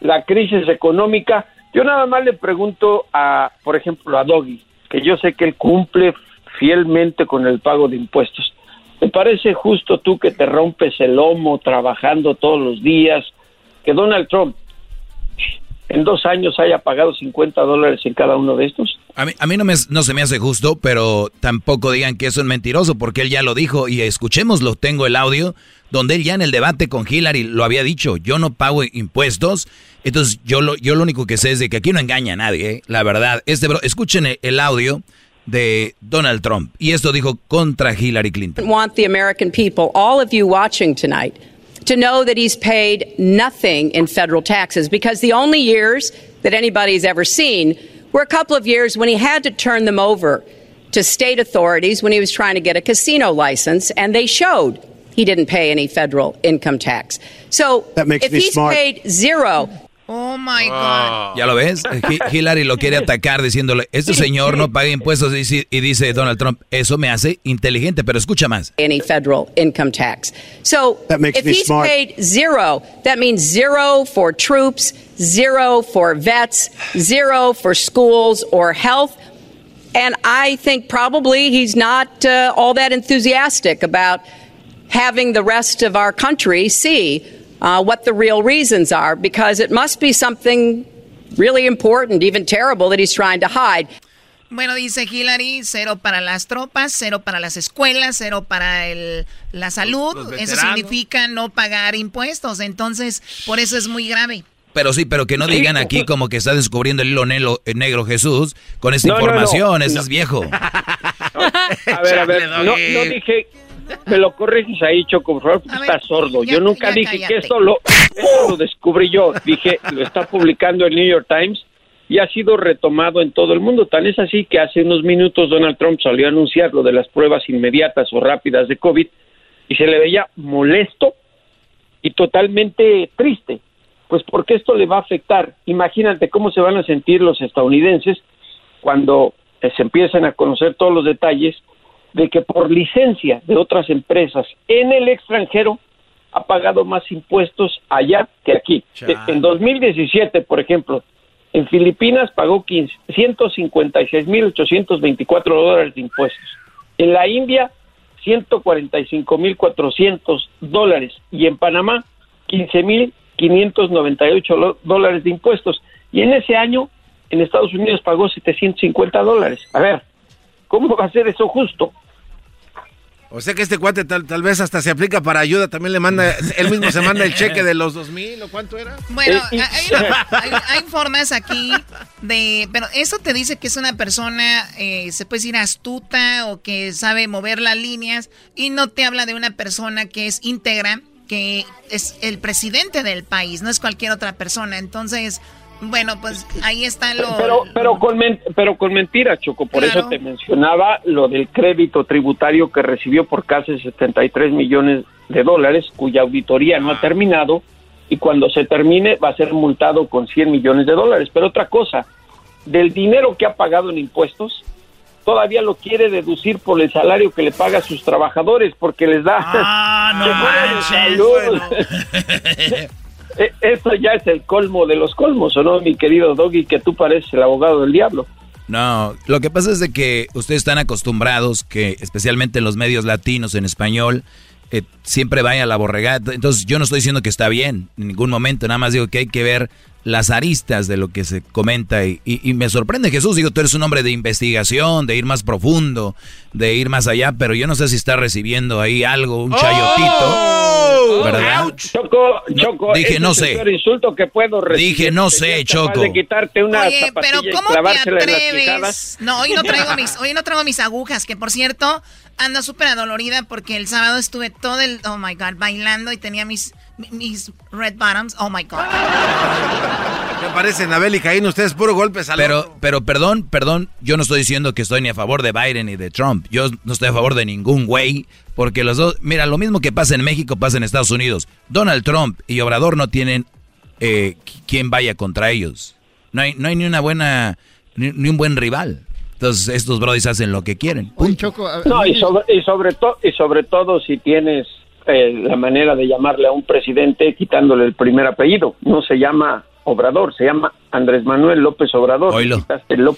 la crisis económica. Yo nada más le pregunto a, por ejemplo, a Doggy, que yo sé que él cumple fielmente con el pago de impuestos. ¿Te parece justo tú que te rompes el lomo trabajando todos los días, que Donald Trump en dos años haya pagado 50 dólares en cada uno de estos? A mí, a no, me, se me hace justo, pero tampoco digan que es mentiroso, porque él ya lo dijo y escuchémoslo, tengo el audio, donde él ya en el debate con Hillary lo había dicho, yo no pago impuestos, entonces yo lo, yo lo único que sé es de que aquí no engaña a nadie, ¿eh? la verdad. Este bro, escuchen el audio de Donald Trump, y esto dijo contra Hillary Clinton. want the American people, all of you watching tonight, to know that he's paid nothing in federal taxes because the only years that anybody's ever seen were a couple of years when he had to turn them over to state authorities when he was trying to get a casino license, and they showed he didn't pay any federal income tax. So That makes if me he's smart. paid zero, Oh my God. ¿Ya lo ves? Hillary lo quiere atacar diciéndole, este señor no paga impuestos y dice- y dice Donald Trump, eso me hace inteligente, pero escucha más. any federal income tax. So That makes if me he's smart. paid zero, that means zero for troops, zero for vets, zero for schools or health. And I think probably he's not uh, all that enthusiastic about having the rest of our country see uh, what the real reasons are, because it must be something really important, even terrible, that he's trying to hide. Bueno, dice Hillary, cero para las tropas, cero para las escuelas, cero para el, la salud. Eso significa no pagar impuestos. Entonces, por eso es muy grave. Pero sí, pero que no digan aquí como que está descubriendo el hilo negro, el negro Jesús con esta No, no, no. información, eso No. es viejo. A ver, a ver, no, no dije, me lo corriges ahí, Choco, por favor, porque estás sordo. ya- yo nunca dije cállate. que esto lo, esto lo descubrí yo. Dije, lo está publicando el New York Times y ha sido retomado en todo el mundo. Tan es así que hace unos minutos Donald Trump salió a anunciar lo de las pruebas inmediatas o rápidas de COVID y se le veía molesto y totalmente triste. Pues porque esto le va a afectar. Imagínate cómo se van a sentir los estadounidenses cuando eh, se empiezan a conocer todos los detalles de que por licencia de otras empresas en el extranjero ha pagado más impuestos allá que aquí. En 2017, por ejemplo, en Filipinas pagó 15 156.824 dólares de impuestos. En la India, 145.400 dólares. Y en Panamá, 15.598 lo- dólares de impuestos. Y en ese año, en Estados Unidos pagó 750 dólares. A ver, ¿cómo va a ser eso justo? O sea que este cuate tal, tal vez hasta se aplica para ayuda, también le manda, él mismo se manda el cheque de los dos mil o cuánto era. Bueno, Eh, hay, hay- hay formas aquí de... Pero eso te dice que es una persona, eh, se puede decir astuta o que sabe mover las líneas y no te habla de una persona que es íntegra, que es el presidente del país, no es cualquier otra persona. Entonces, bueno, pues ahí está lo... Pero, pero, con, men- pero con mentiras, Choco. Por Claro. eso te mencionaba lo del crédito tributario que recibió por casi 73 millones de dólares, cuya auditoría no ha terminado y cuando se termine va a ser multado con 100 millones de dólares. Pero otra cosa, del dinero que ha pagado en impuestos, todavía lo quiere deducir por el salario que le paga a sus trabajadores porque les da... Ah, no Seguro de Eh, Esto ya es el colmo de los colmos, ¿o no, mi querido Doggy, que tú pareces el abogado del diablo? No, lo que pasa es de que ustedes están acostumbrados que, especialmente en los medios latinos en español, eh, siempre vaya la borregada. Entonces yo no estoy diciendo que está bien en ningún momento, nada más digo que hay que ver las aristas de lo que se comenta y, y- y me sorprende Jesús, digo, tú eres un hombre de investigación, de ir más profundo, de ir más allá, pero yo no sé si está recibiendo ahí algo, un chayotito, ¿verdad? Choco, Choco, dije, no es el sé. peor insulto que puedo recibir. Dije, no sé, Choco. de quitarte una Oye, pero ¿cómo te atreves? No, hoy no traigo mis, hoy no traigo mis agujas, que por cierto, ando súper adolorida porque el sábado estuve todo el, oh my god, bailando y tenía mis, mis red bottoms, oh my god. Me parece Nabel y Caín, ustedes puro golpes al Pero, pero perdón, perdón, yo no estoy diciendo que estoy ni a favor de Biden ni de Trump. Yo no estoy a favor de ningún güey, porque los dos, mira, lo mismo que pasa en México pasa en Estados Unidos. Donald Trump y Obrador no tienen eh, qui- quien vaya contra ellos. No hay, no hay ni una buena, ni, ni un buen rival. Entonces estos brodis hacen lo que quieren. Punto. No, y sobre, y sobre, to- y sobre todo si tienes eh, la manera de llamarle a un presidente quitándole el primer apellido. No se llama Obrador, se llama Andrés Manuel López Obrador. Oílo.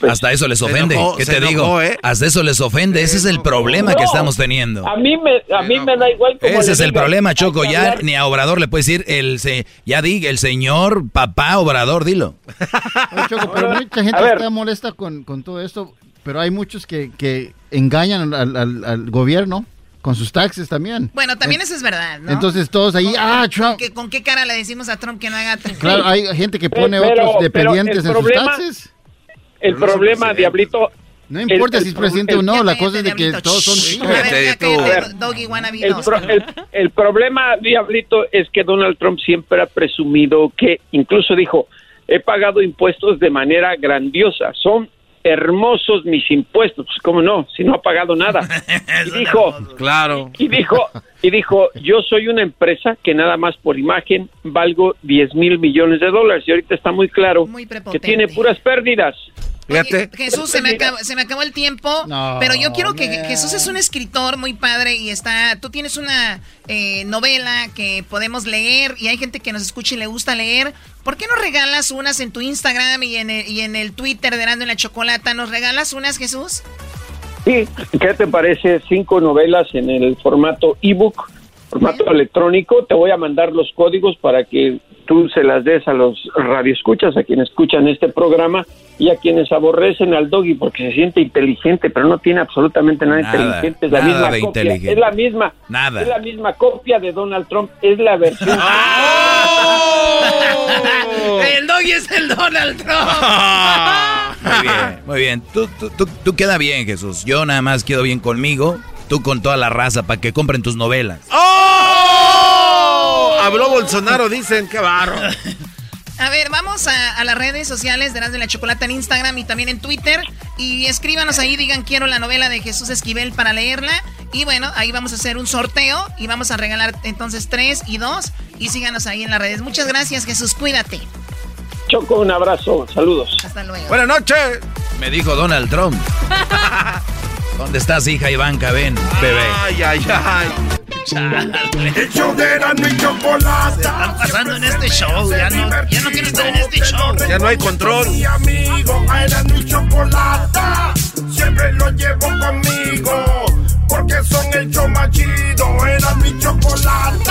Hasta eso les ofende. ¿Qué te digo? ¿eh? Hasta eso les ofende. Ese es el problema que estamos teniendo. A mí me, a mí me da igual. Ese es el problema, Choco. Ya ni a Obrador le puedes decir el se, ya di el señor papá Obrador, dilo. Choco, pero mucha gente está molesta con, con todo esto, pero hay muchos que, que engañan al, al, al gobierno con sus taxes también. Bueno, también eso es verdad, ¿no? Entonces todos ahí, ah, Trump. ¿Con qué cara le decimos a Trump que no haga Claro, hay gente que pone otros dependientes en sus taxes. El problema, Diablito... No importa si es presidente o no, la cosa es de que todos son... el problema, Diablito, es que Donald Trump siempre ha presumido que, incluso dijo, he pagado impuestos de manera grandiosa. Son hermosos mis impuestos, pues cómo no, si no ha pagado nada. y dijo, claro. Y dijo, y dijo, yo soy una empresa que nada más por imagen valgo 10 mil millones de dólares y ahorita está muy claro que tiene puras pérdidas. Jesús, se me, acabó, se me, acabó, el tiempo, pero yo quiero que Jesús es un escritor muy padre y está, tú tienes una eh, novela que podemos leer y hay gente que nos escucha y le gusta leer. ¿Por qué no regalas unas en tu Instagram y en el, y en el Twitter de Dando en la Chocolata? ¿Nos regalas unas, Jesús? Sí, ¿qué te parece? Cinco novelas en el formato ebook, formato electrónico. Te voy a mandar los códigos para que tú se las des a los radioescuchas, a quienes escuchan este programa y a quienes aborrecen al doggy porque se siente inteligente, pero no tiene absolutamente nada, inteligente. Es la misma copia. Es la misma. Nada. Es la misma copia de Donald Trump. Es la versión. ¡Oh! el doggy es el Donald Trump. muy bien, muy bien. Tú, tú, tú, tú queda bien, Jesús. Yo nada más quedo bien conmigo. Tú con toda la raza para que compren tus novelas. ¡Oh! Habló Bolsonaro, dicen, qué barro. A ver, vamos a, las redes sociales de las de la Chocolata en Instagram y también en Twitter. Y escríbanos ahí, digan quiero la novela de Jesús Esquivel para leerla. Y bueno, ahí vamos a hacer un sorteo y vamos a regalar entonces tres y dos. Y síganos ahí en las redes. Muchas gracias, Jesús. Cuídate. Choco, un abrazo. Saludos. Hasta luego. Buenas noches. Me dijo Donald Trump. ¿Dónde estás, hija Ivanka? Ven, bebé. Ay, ay, ay. El show de Erasmo y Chocolate. están pasando en este show. Ya no, ya no quiero estar en este show. Ya no hay control. Mi amigo, Erasmo y Chocolate. Siempre lo llevo conmigo. Porque son el show más chido. Erasmo y Chocolate.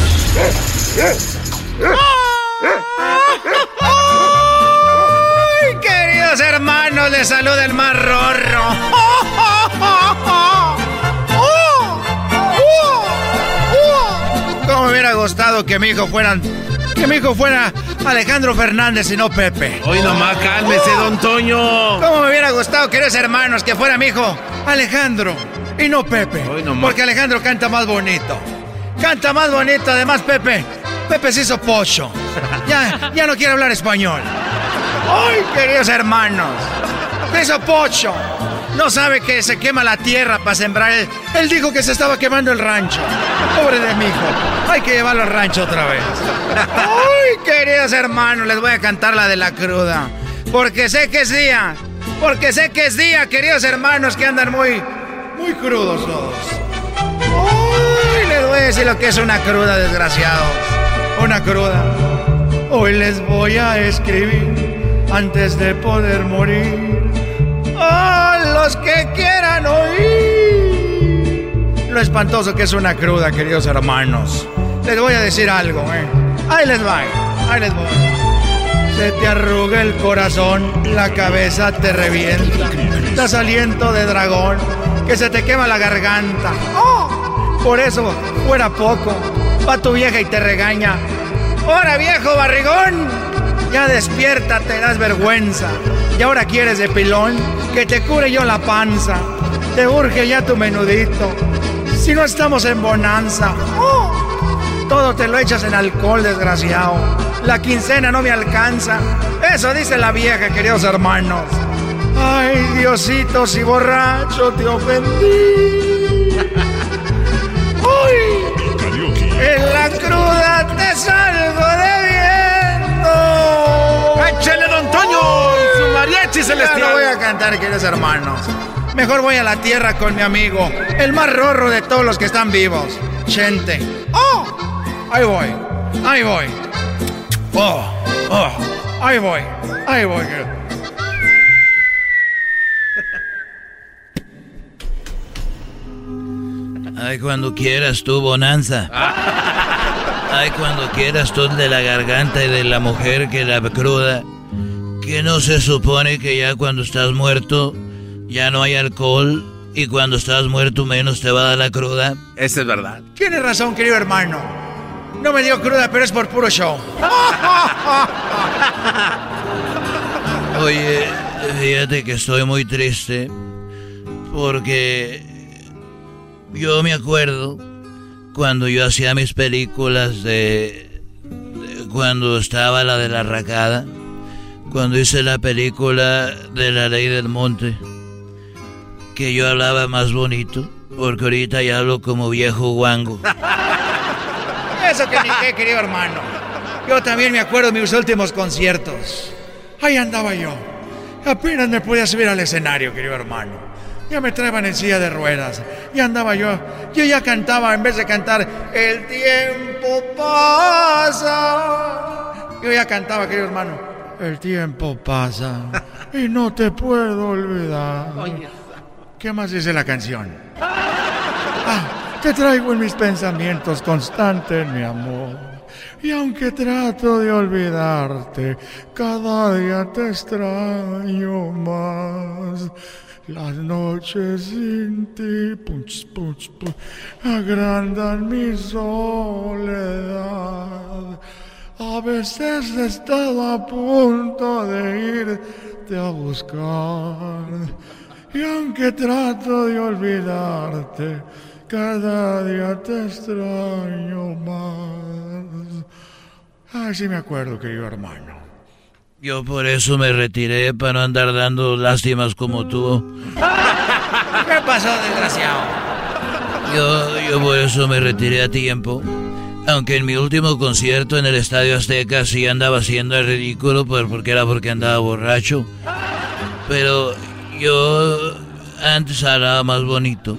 ¡Ay, queridos hermanos! Les saluda el más rorro. ¿Cómo me hubiera gustado que mi hijo fuera... Que mi hijo fuera Alejandro Fernández y no Pepe. Hoy nomás cálmese, don Toño. ¿Cómo me hubiera gustado, queridos hermanos, que fuera mi hijo Alejandro y no Pepe? Hoy nomás. Porque Alejandro canta más bonito. Canta más bonito, además Pepe. Pepe se hizo pocho. Ya, ya no quiere hablar español. ¡Ay, queridos hermanos! Se hizo pocho. No sabe que se quema la tierra para sembrar. Él, él dijo que se estaba quemando el rancho. Pobre de mi hijo. Hay que llevarlo al rancho otra vez. ¡Ay, queridos hermanos! Les voy a cantar la de la cruda. Porque sé que es día. Porque sé que es día, queridos hermanos, que andan muy, muy crudos todos. Les voy a decir lo que es una cruda, desgraciado. Una cruda. Hoy les voy a escribir antes de poder morir. A los que quieran oír. Lo espantoso que es una cruda, queridos hermanos. Les voy a decir algo, ¿eh? Ahí les va, ahí les voy. Se te arruga el corazón, la cabeza te revienta. Das aliento de dragón, que se te quema la garganta. ¡Oh! Por eso, fuera poco. Va tu vieja y te regaña. ¡Hora, viejo barrigón! Ya despierta, te das vergüenza. Y ahora quieres de pilón que te cure yo la panza. Te urge ya tu menudito. Si no estamos en bonanza. ¡Oh! Todo te lo echas en alcohol, desgraciado. La quincena no me alcanza. Eso dice la vieja, queridos hermanos. Ay, Diosito, si borracho te ofendí. La cruda te salgo debiendo. ¡Échale, don Toño! Su mariachi celestial. Ya no voy a cantar, queridos hermanos. Mejor voy a la tierra con mi amigo, el más rorro de todos los que están vivos, Chente. ¡Oh! Ahí voy, ahí voy. ¡Oh! ¡Oh! Ahí voy, ahí voy. Ay, cuando quieras tú, Bonanza. Ay, cuando quieras tú de la garganta y de la mujer que la cruda. Que no se supone que ya cuando estás muerto ya no hay alcohol y cuando estás muerto menos te va a dar la cruda. Eso es verdad. Tienes razón, querido hermano. No me dio cruda, pero es por puro show. Oye, fíjate que estoy muy triste porque yo me acuerdo cuando yo hacía mis películas de, cuando estaba la de la racada, cuando hice la película de la ley del monte, que yo hablaba más bonito, porque ahorita ya hablo como viejo guango. Eso que ni qué, querido hermano. Yo también me acuerdo de mis últimos conciertos. Ahí andaba yo. Apenas me podía subir al escenario, querido hermano. Ya me traían en silla de ruedas. Ya andaba yo. Yo ya cantaba, en vez de cantar, el tiempo pasa. Yo ya cantaba, querido hermano. El tiempo pasa y no te puedo olvidar. ¿Qué más dice la canción? Ah, te traigo en mis pensamientos constantes, mi amor. Y aunque trato de olvidarte, cada día te extraño más. Las noches sin ti punch, punch, punch, agrandan mi soledad. A veces he estado a punto de irte a buscar. Y aunque trato de olvidarte, cada día te extraño más. Ay, sí me acuerdo, querido hermano. Yo por eso me retiré para no andar dando lástimas como tú. ¿Qué pasó, desgraciado? Yo, yo por eso me retiré a tiempo. Aunque en mi último concierto en el Estadio Azteca sí andaba haciendo el ridículo, pues porque era porque andaba borracho. Pero yo antes hablaba más bonito.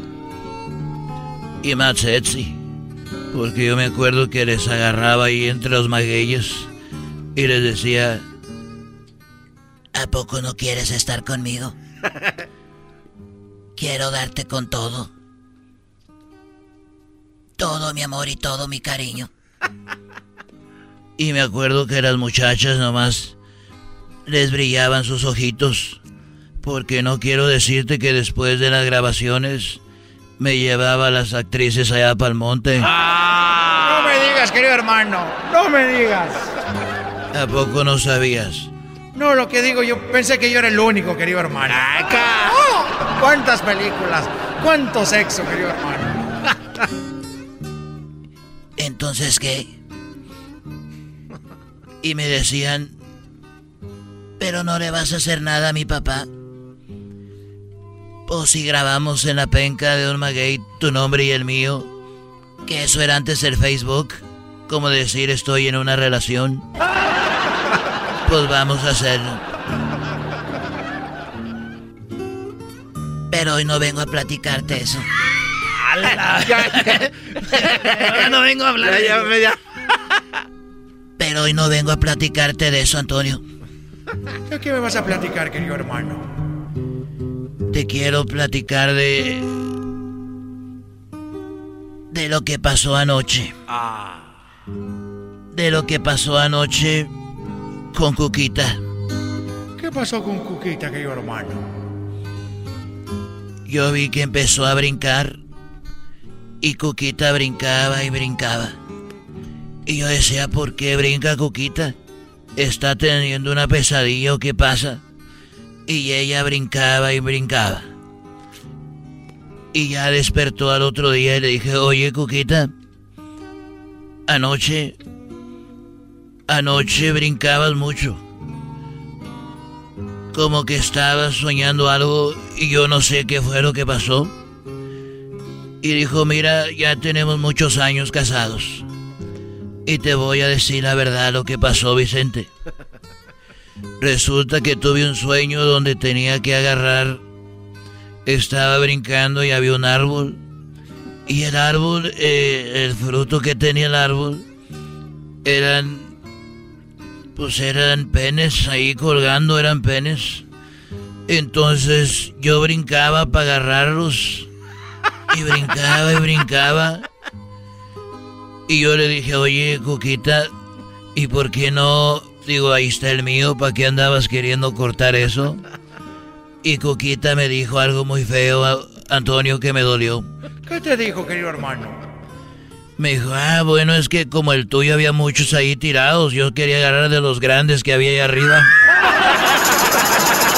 Y más sexy. Porque yo me acuerdo que les agarraba ahí entre los magueyes y les decía, ¿a poco no quieres estar conmigo? Quiero darte con todo. Todo mi amor y todo mi cariño. Y me acuerdo que las muchachas nomás les brillaban sus ojitos. Porque no quiero decirte que después de las grabaciones me llevaba a las actrices allá para el monte. No me digas, querido hermano. No me digas. ¿A poco no sabías? No, lo que digo, yo pensé que yo era el único, querido hermano. ¡Oh! ¿Cuántas películas? ¿Cuánto sexo, querido hermano? Entonces, ¿qué? Y me decían, pero no le vas a hacer nada a mi papá. O si grabamos en la penca de un maguey tu nombre y el mío, que eso era antes el Facebook, como decir estoy en una relación. Pues vamos a hacerlo. Pero hoy no vengo a platicarte eso. Ahora no vengo a hablar. Ya, ya, ya. Pero hoy no vengo a platicarte de eso, Antonio. ¿De qué me vas a platicar, querido hermano? Te quiero platicar de. de lo que pasó anoche. De lo que pasó anoche con Cuquita. ¿Qué pasó con Cuquita, querido hermano? Yo vi que empezó a brincar y Cuquita brincaba y brincaba. Y yo decía, ¿por qué brinca Cuquita? ¿Está teniendo una pesadilla o qué pasa? Y ella brincaba y brincaba. Y ya despertó al otro día y le dije, oye, Cuquita, Anoche, anoche brincabas mucho. Como que estabas soñando algo y yo no sé qué fue lo que pasó. Y dijo, mira, ya tenemos muchos años casados. Y te voy a decir la verdad lo que pasó, Vicente. Resulta que tuve un sueño donde tenía que agarrar. Estaba brincando y había un árbol. Y el árbol, eh, el fruto que tenía el árbol, eran. Pues eran penes ahí colgando, eran penes. Entonces yo brincaba para agarrarlos. Y brincaba y brincaba. Y yo le dije, oye, Coquita, ¿y por qué no? Digo, ahí está el mío, ¿para qué andabas queriendo cortar eso? Y Coquita me dijo algo muy feo, Antonio, que me dolió. ¿Qué te dijo, querido hermano? Me dijo, ah, bueno, es que como el tuyo había muchos ahí tirados, yo quería agarrar de los grandes que había ahí arriba.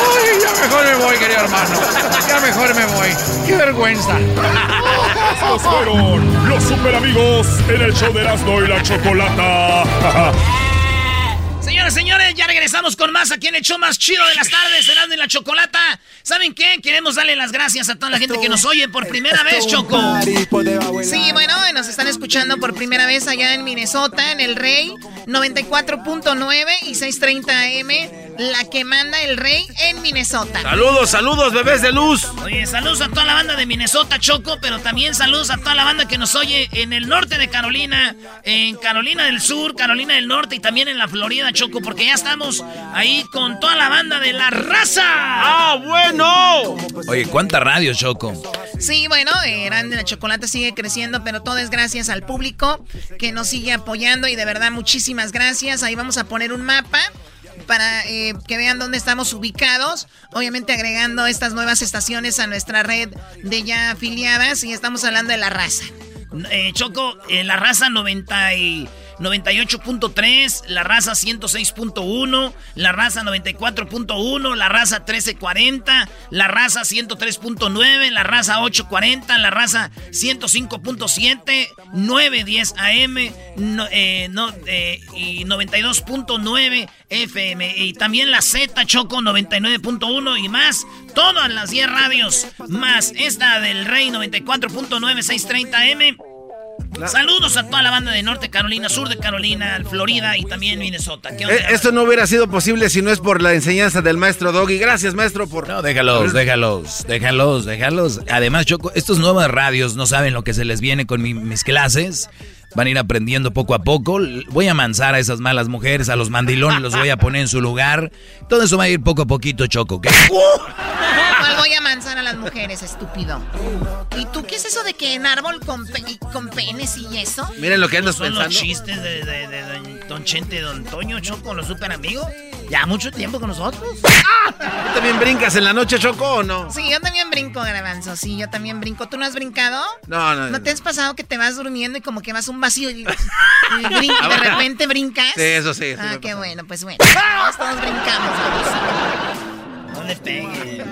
Uy, ya mejor me voy, querido hermano. Ya mejor me voy. ¡Qué vergüenza! Estos fueron los super amigos en el show de Erasmo y la Chocolata. Regresamos con más aquí en el show más chido de las tardes, Erasmo y la Chocolata. ¿Saben qué? Queremos darle las gracias a toda la gente que nos oye por primera vez, Choco. Sí, bueno, nos están escuchando por primera vez allá en Minnesota, en el Rey, 94.9 y 630 AM. La que manda el rey en Minnesota. Saludos, saludos, bebés de luz. Oye, saludos a toda la banda de Minnesota, Choco, pero también saludos a toda la banda que nos oye en el norte de Carolina, en Carolina del Sur, Carolina del Norte y también en la Florida, Choco, porque ya estamos ahí con toda la banda de la raza. ¡Ah, bueno! Oye, ¿cuánta radio, Choco? Sí, bueno, Eran de la Chocolate sigue creciendo, pero todo es gracias al público que nos sigue apoyando y de verdad muchísimas gracias. Ahí vamos a poner un mapa para eh, que vean dónde estamos ubicados. Obviamente agregando estas nuevas estaciones a nuestra red de ya afiliadas y estamos hablando de la raza. Eh, Choco, eh, la raza 90 y 98.3, la raza 106.1, la raza 94.1, la raza 1340, la raza 103.9, la raza 840, la raza 105.7, 910 AM no, eh, no, eh, y 92.9 FM. Y también la Z Choco 99.1 y más. Todas las 10 radios, más esta del Rey 94.9, 630 M. Saludos a toda la banda de Norte Carolina, Sur de Carolina, Florida y también Minnesota. Eh, esto no hubiera sido posible si no es por la enseñanza del maestro Doggy. Gracias, maestro, por... No, déjalos, déjalos, déjalos, déjalos. Además, Choco, estos nuevas radios no saben lo que se les viene con mis clases. Van a ir aprendiendo poco a poco. Voy a amansar a esas malas mujeres, a los mandilones, los voy a poner en su lugar. Todo eso va a ir poco a poquito, Choco. ¿qué? ¿Cuál voy a amansar a las mujeres, estúpido? ¿Y tú qué es eso de que en árbol con, con penes y eso? Miren lo que andas Son pensando. los chistes de, de, de, Don Chente, Don Toño, Choco, los super amigos. Ya mucho tiempo con nosotros. ¿Tú también brincas en la noche, Choco, o no? Sí, yo también brinco, Garbanzo. Sí, yo también brinco. ¿Tú no has brincado? No, no. ¿No te has pasado que te vas durmiendo y como que vas un vacío y, y brin- de repente brincas? Sí, eso sí. eso Ah, qué pasa. bueno, pues bueno. Todos, todos brincamos. No le pegues.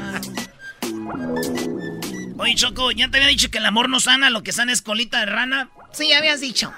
Oye, Choco, ¿ya te había dicho que el amor no sana, lo que sana es colita de rana? Sí, ya habías dicho.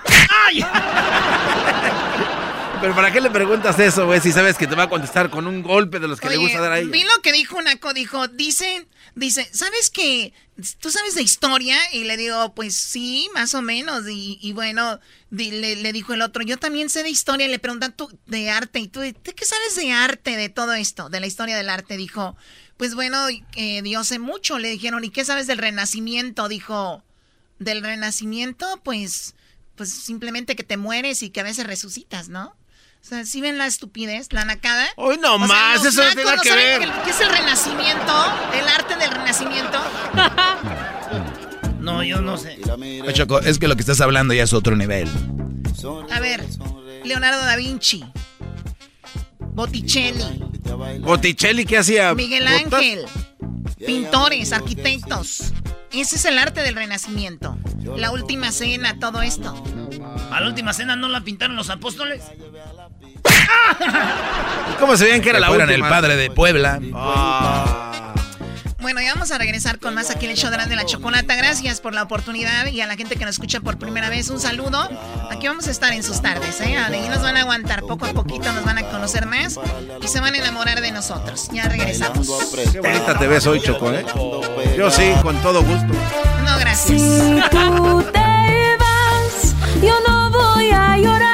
¡Ay! Pero ¿para qué le preguntas eso, güey? Si sabes que te va a contestar con un golpe de los que le gusta dar a ella. Vi lo que dijo Naco, dijo, dice, dice, ¿sabes qué? ¿Tú sabes de historia? Y le digo, pues sí, más o menos. Y, y bueno, di- le, le dijo el otro, yo también sé de historia. Y le preguntan tú de arte. ¿Y ¿tú qué sabes de arte, de todo esto, de la historia del arte? Dijo, pues bueno, eh, yo sé mucho. Le dijeron, ¿y qué sabes del renacimiento? Dijo, del renacimiento, pues, pues simplemente que te mueres y que a veces resucitas, ¿no? O sea, ¿sí ven la estupidez, la nacada? Hoy no O sea, más, los eso no tiene nada que ver. qué- ¿Qué es el renacimiento? ¿El arte del renacimiento? No, yo no sé. Oye, Choco, es que lo que estás hablando ya es otro nivel. A ver, Leonardo da Vinci, Botticelli, Botticelli, ¿qué hacía? Miguel. Ángel, pintores, arquitectos. Ese es el arte del renacimiento. La última cena, todo esto. ¿A la última cena no la pintaron los apóstoles? ¿Cómo se veían que era la última? el padre de Puebla. Ah. Bueno, ya vamos a regresar con más aquí en el show de la, de la chocolata. Gracias por la oportunidad y a la gente que nos escucha por primera vez, un saludo. Aquí vamos a estar en sus tardes, ¿eh? Ahí nos van a aguantar poco a poquito, nos van a conocer más y se van a enamorar de nosotros. Ya regresamos. Qué bonita te ves hoy, Choco, ¿eh? Yo sí, con todo gusto. No, gracias. Si tú te vas, yo no voy a llorar.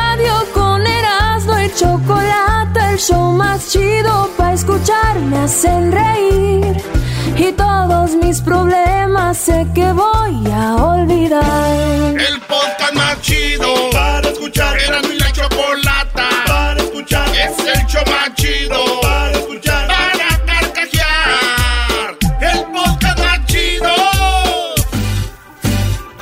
show más chido para escuchar, me hacen reír. Y todos mis problemas sé que voy a olvidar. El podcast más chido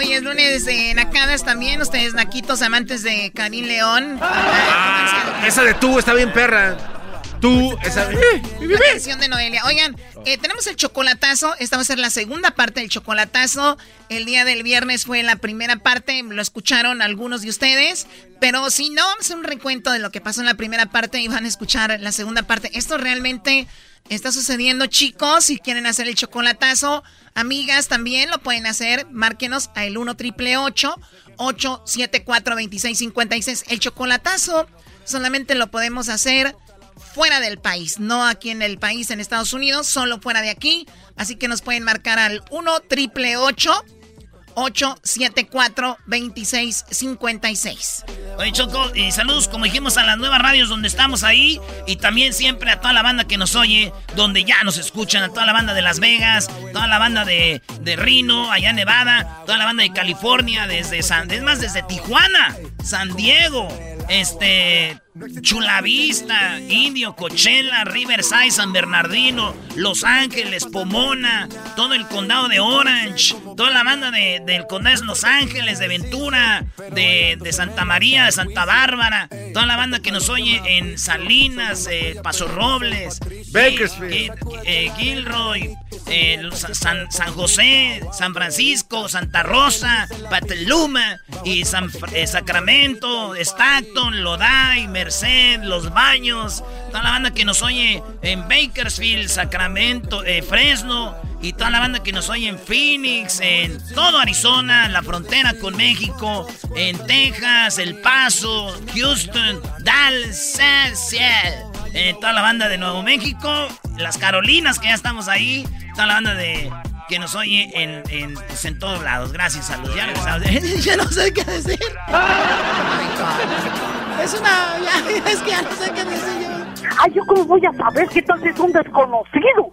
Hoy es lunes de Nacadas también. Ustedes, naquitos, amantes de Karim León. Ah, esa de tú está bien perra. Tú, esa. La canción de Noelia. Oigan, eh, tenemos el chocolatazo. Esta va a ser la segunda parte del chocolatazo. El día del viernes fue la primera parte. Lo escucharon algunos de ustedes. Pero si no, vamos a hacer un recuento de lo que pasó en la primera parte y van a escuchar la segunda parte. Esto realmente está sucediendo, chicos. Si quieren hacer el chocolatazo, amigas también lo pueden hacer. Márquenos a el 1 triple 874 2656. El chocolatazo solamente lo podemos hacer fuera del país, no aquí en el país, en Estados Unidos, solo fuera de aquí. Así que nos pueden marcar al 1 triple 874 2656. Oye, Choco, y saludos, como dijimos, a las nuevas radios donde estamos ahí. Y también siempre a toda la banda que nos oye, donde ya nos escuchan, a toda la banda de Las Vegas, toda la banda de, de Reno, allá en Nevada, toda la banda de California, desde San, es más, desde Tijuana, San Diego, este, Chula Vista, Indio, Coachella, Riverside, San Bernardino, Los Ángeles, Pomona, todo el condado de Orange, toda la banda de, del condado de Los Ángeles, de Ventura, de, de Santa María, de Santa Bárbara, toda la banda que nos oye en Salinas, eh, Paso Robles, Bakersfield. eh, eh, Gilroy, San, San José, San Francisco, Santa Rosa, Petaluma y San, Sacramento, Stockton, Lodi, Merced, Los Baños, toda la banda que nos oye en Bakersfield, Sacramento, eh, Fresno y toda la banda que nos oye en Phoenix, en todo Arizona, la frontera con México, en Texas, El Paso, Houston, Dallas, Seattle, eh, toda la banda de Nuevo México, las Carolinas que ya estamos ahí, toda la banda de que nos oye en, en, pues, en todos lados. Gracias a los ya ya no sé qué decir. Es una. Es que ya no sé qué decir yo. Ay, ¿yo cómo voy a saber qué tal es un desconocido?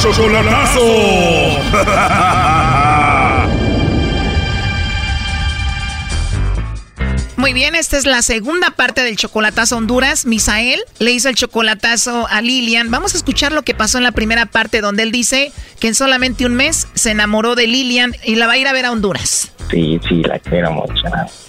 Chocolatazo. Muy bien, esta es la segunda parte del chocolatazo Honduras. Misael le hizo el chocolatazo a Lilian. Vamos a escuchar lo que pasó en la primera parte donde él dice que en solamente un mes se enamoró de Lilian y la va a ir a ver a Honduras. Sí, sí, la quiero mucho.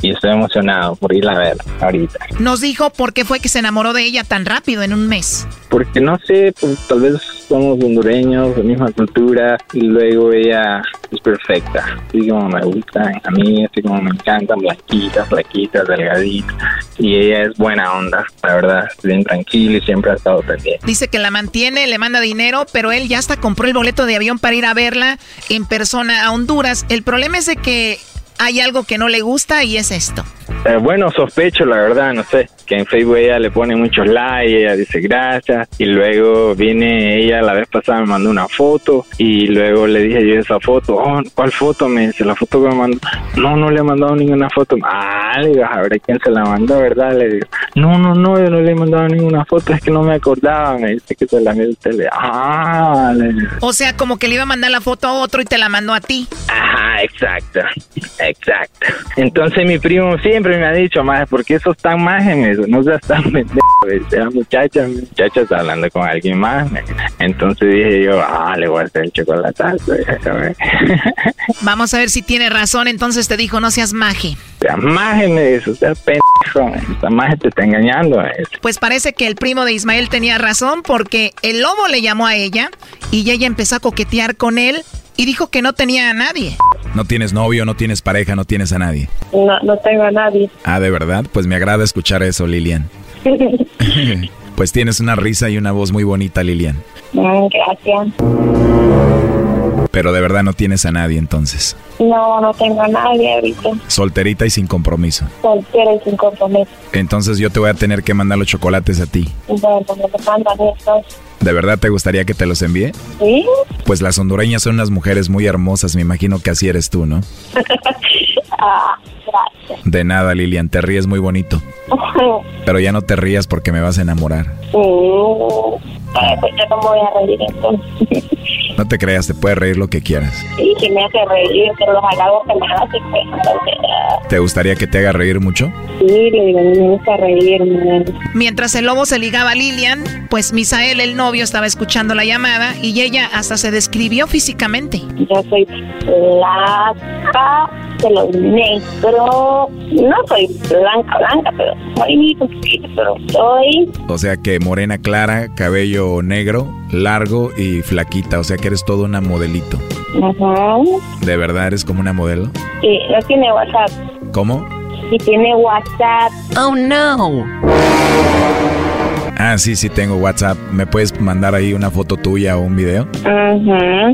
Y estoy emocionado por irla a ver ahorita. Nos dijo por qué fue que se enamoró de ella tan rápido en un mes. Porque no sé, pues, tal vez somos hondureños, de misma cultura, y luego ella es perfecta. Así como me gusta a mí, así como me encantan, blanquitas, flaquitas, delgaditas. Y ella es buena onda, la verdad, bien tranquila y siempre ha estado pendiente. Dice que la mantiene, le manda dinero, pero él ya hasta compró el boleto de avión para ir a verla en persona a Honduras. El problema es de que hay algo que no le gusta y es esto. Eh, bueno, sospecho, la verdad, no sé, que en Facebook ella le pone muchos likes, ella dice gracias, y luego viene ella, la vez pasada me mandó una foto, y luego le dije yo esa foto, oh, ¿cuál foto? Me dice, la foto que me mandó, no, no le he mandado ninguna foto, ah, le digo, a ver quién se la mandó, ¿verdad? Le digo, no, no, no, yo no le he mandado ninguna foto, es que no me acordaba, me dice que se la envió usted, ah, le digo. O sea, como que le iba a mandar la foto a otro y te la mandó a ti. Ajá, exacto, exacto. Entonces mi primo siempre me ha dicho, más porque esos más en eso, no seas tan pendejo. La muchacha, mi muchacha está hablando con alguien más. Entonces dije yo, ah, le voy a hacer el chocolatazo. Vamos a ver si tiene razón. Entonces te dijo, no seas maje. Sea maje, me dice, sea pendejo. Esta maje te está engañando. Pues parece que el primo de Ismael tenía razón porque el lobo le llamó a ella y ella empezó a coquetear con él y dijo que no tenía a nadie. No tienes novio, no tienes pareja, no tienes a nadie. No, no tengo a nadie. Ah, ¿de verdad? Pues me agrada escuchar eso, Lilian. pues tienes una risa y una voz muy bonita, Lilian. Mm, gracias. Pero de verdad no tienes a nadie entonces. No, no tengo a nadie ahorita. Solterita y sin compromiso. Soltera y sin compromiso. Entonces yo te voy a tener que mandar los chocolates a ti. Bueno, me lo mandan estos. ¿De verdad te gustaría que te los envíe? ¿Sí? Pues las hondureñas son unas mujeres muy hermosas, me imagino que así eres tú, ¿no? ah, gracias. De nada, Lilian, te ríes muy bonito. Pero ya no te rías porque me vas a enamorar. Pues yo no me voy a reír entonces. No te creas, te puedes reír lo que quieras. Sí, que me hace reír, pero los halagos que me hace, pues, entonces, ah, ¿Te gustaría que te haga reír mucho? Sí, le digo, me gusta reírme. Mientras el lobo se ligaba a Lilian, pues Misael, el novio, estaba escuchando la llamada y ella hasta se describió físicamente. Yo soy flaca, pelo negro. No soy blanca, blanca, pero muy poquito, pero soy. O sea que morena clara, cabello negro, largo y flaquita, o sea que eres toda una modelito. Ajá. ¿De verdad eres como una modelo? Sí, no tiene WhatsApp. ¿Cómo? Sí tiene WhatsApp. Oh, no. Ah, sí, sí tengo WhatsApp. ¿Me puedes mandar ahí una foto tuya o un video? Ajá.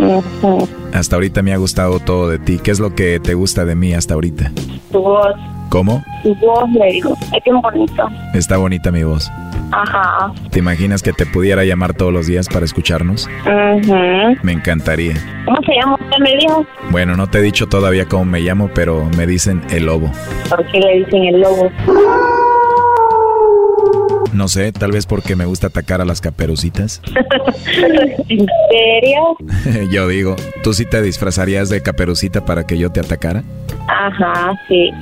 Ajá. Hasta ahorita me ha gustado todo de ti. ¿Qué es lo que te gusta de mí hasta ahorita? Tu voz, ¿Cómo? tu voz, le digo. Es bien bonito. Está bonita mi voz. Ajá. ¿Te imaginas que te pudiera llamar todos los días para escucharnos? Ajá. Me encantaría. ¿Cómo se llama usted, me dijo? Bueno, no te he dicho todavía cómo me llamo, pero me dicen el lobo. ¿Por qué le dicen el lobo? No sé, tal vez porque me gusta atacar a las caperucitas. ¿En serio? yo digo, ¿tú sí te disfrazarías de caperucita para que yo te atacara? Ajá, sí.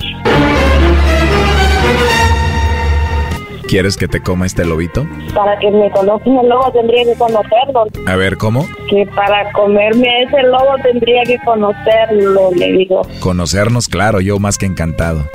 ¿Quieres que te coma este lobito? Para que me conozcan el lobo tendría que conocerlo. A ver, ¿cómo? Que para comerme a ese lobo tendría que conocerlo, le digo. Conocernos, claro, yo más que encantado.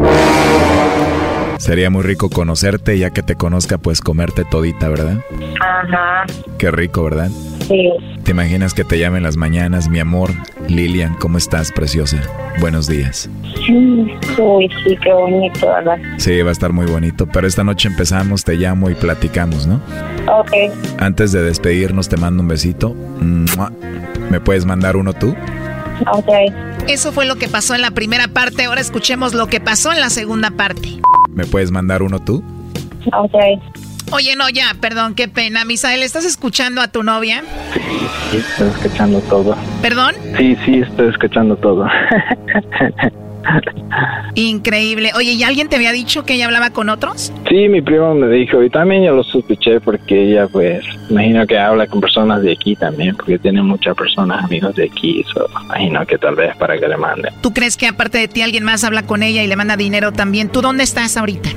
Sería muy rico conocerte, ya que te conozca, pues comerte todita, ¿verdad? Ajá, Qué rico, ¿verdad? Sí. ¿Te imaginas que te llame en las mañanas, mi amor? Lilian, ¿cómo estás, preciosa? Buenos días. Uy, sí, qué bonito, ¿verdad? Sí, va a estar muy bonito, pero esta noche empezamos, te llamo y platicamos, ¿no? Ok. Antes de despedirnos, te mando un besito. ¿Me puedes mandar uno tú? Ok. Eso fue lo que pasó en la primera parte. Ahora escuchemos lo que pasó en la segunda parte. ¿Me puedes mandar uno tú? Ok. Oye, no, ya, perdón, qué pena. Misael, ¿estás escuchando a tu novia? Sí, estoy escuchando todo. ¿Perdón? Sí, sí, estoy escuchando todo. Increíble. Oye, ¿y alguien te había dicho que ella hablaba con otros? Sí, mi primo me dijo y también yo lo sospeché porque ella pues imagino que habla con personas de aquí también porque tiene muchas personas amigos de aquí, so, imagino que tal vez para que le mande. ¿Tú crees que aparte de ti alguien más habla con ella y le manda dinero también? ¿Tú dónde estás ahorita?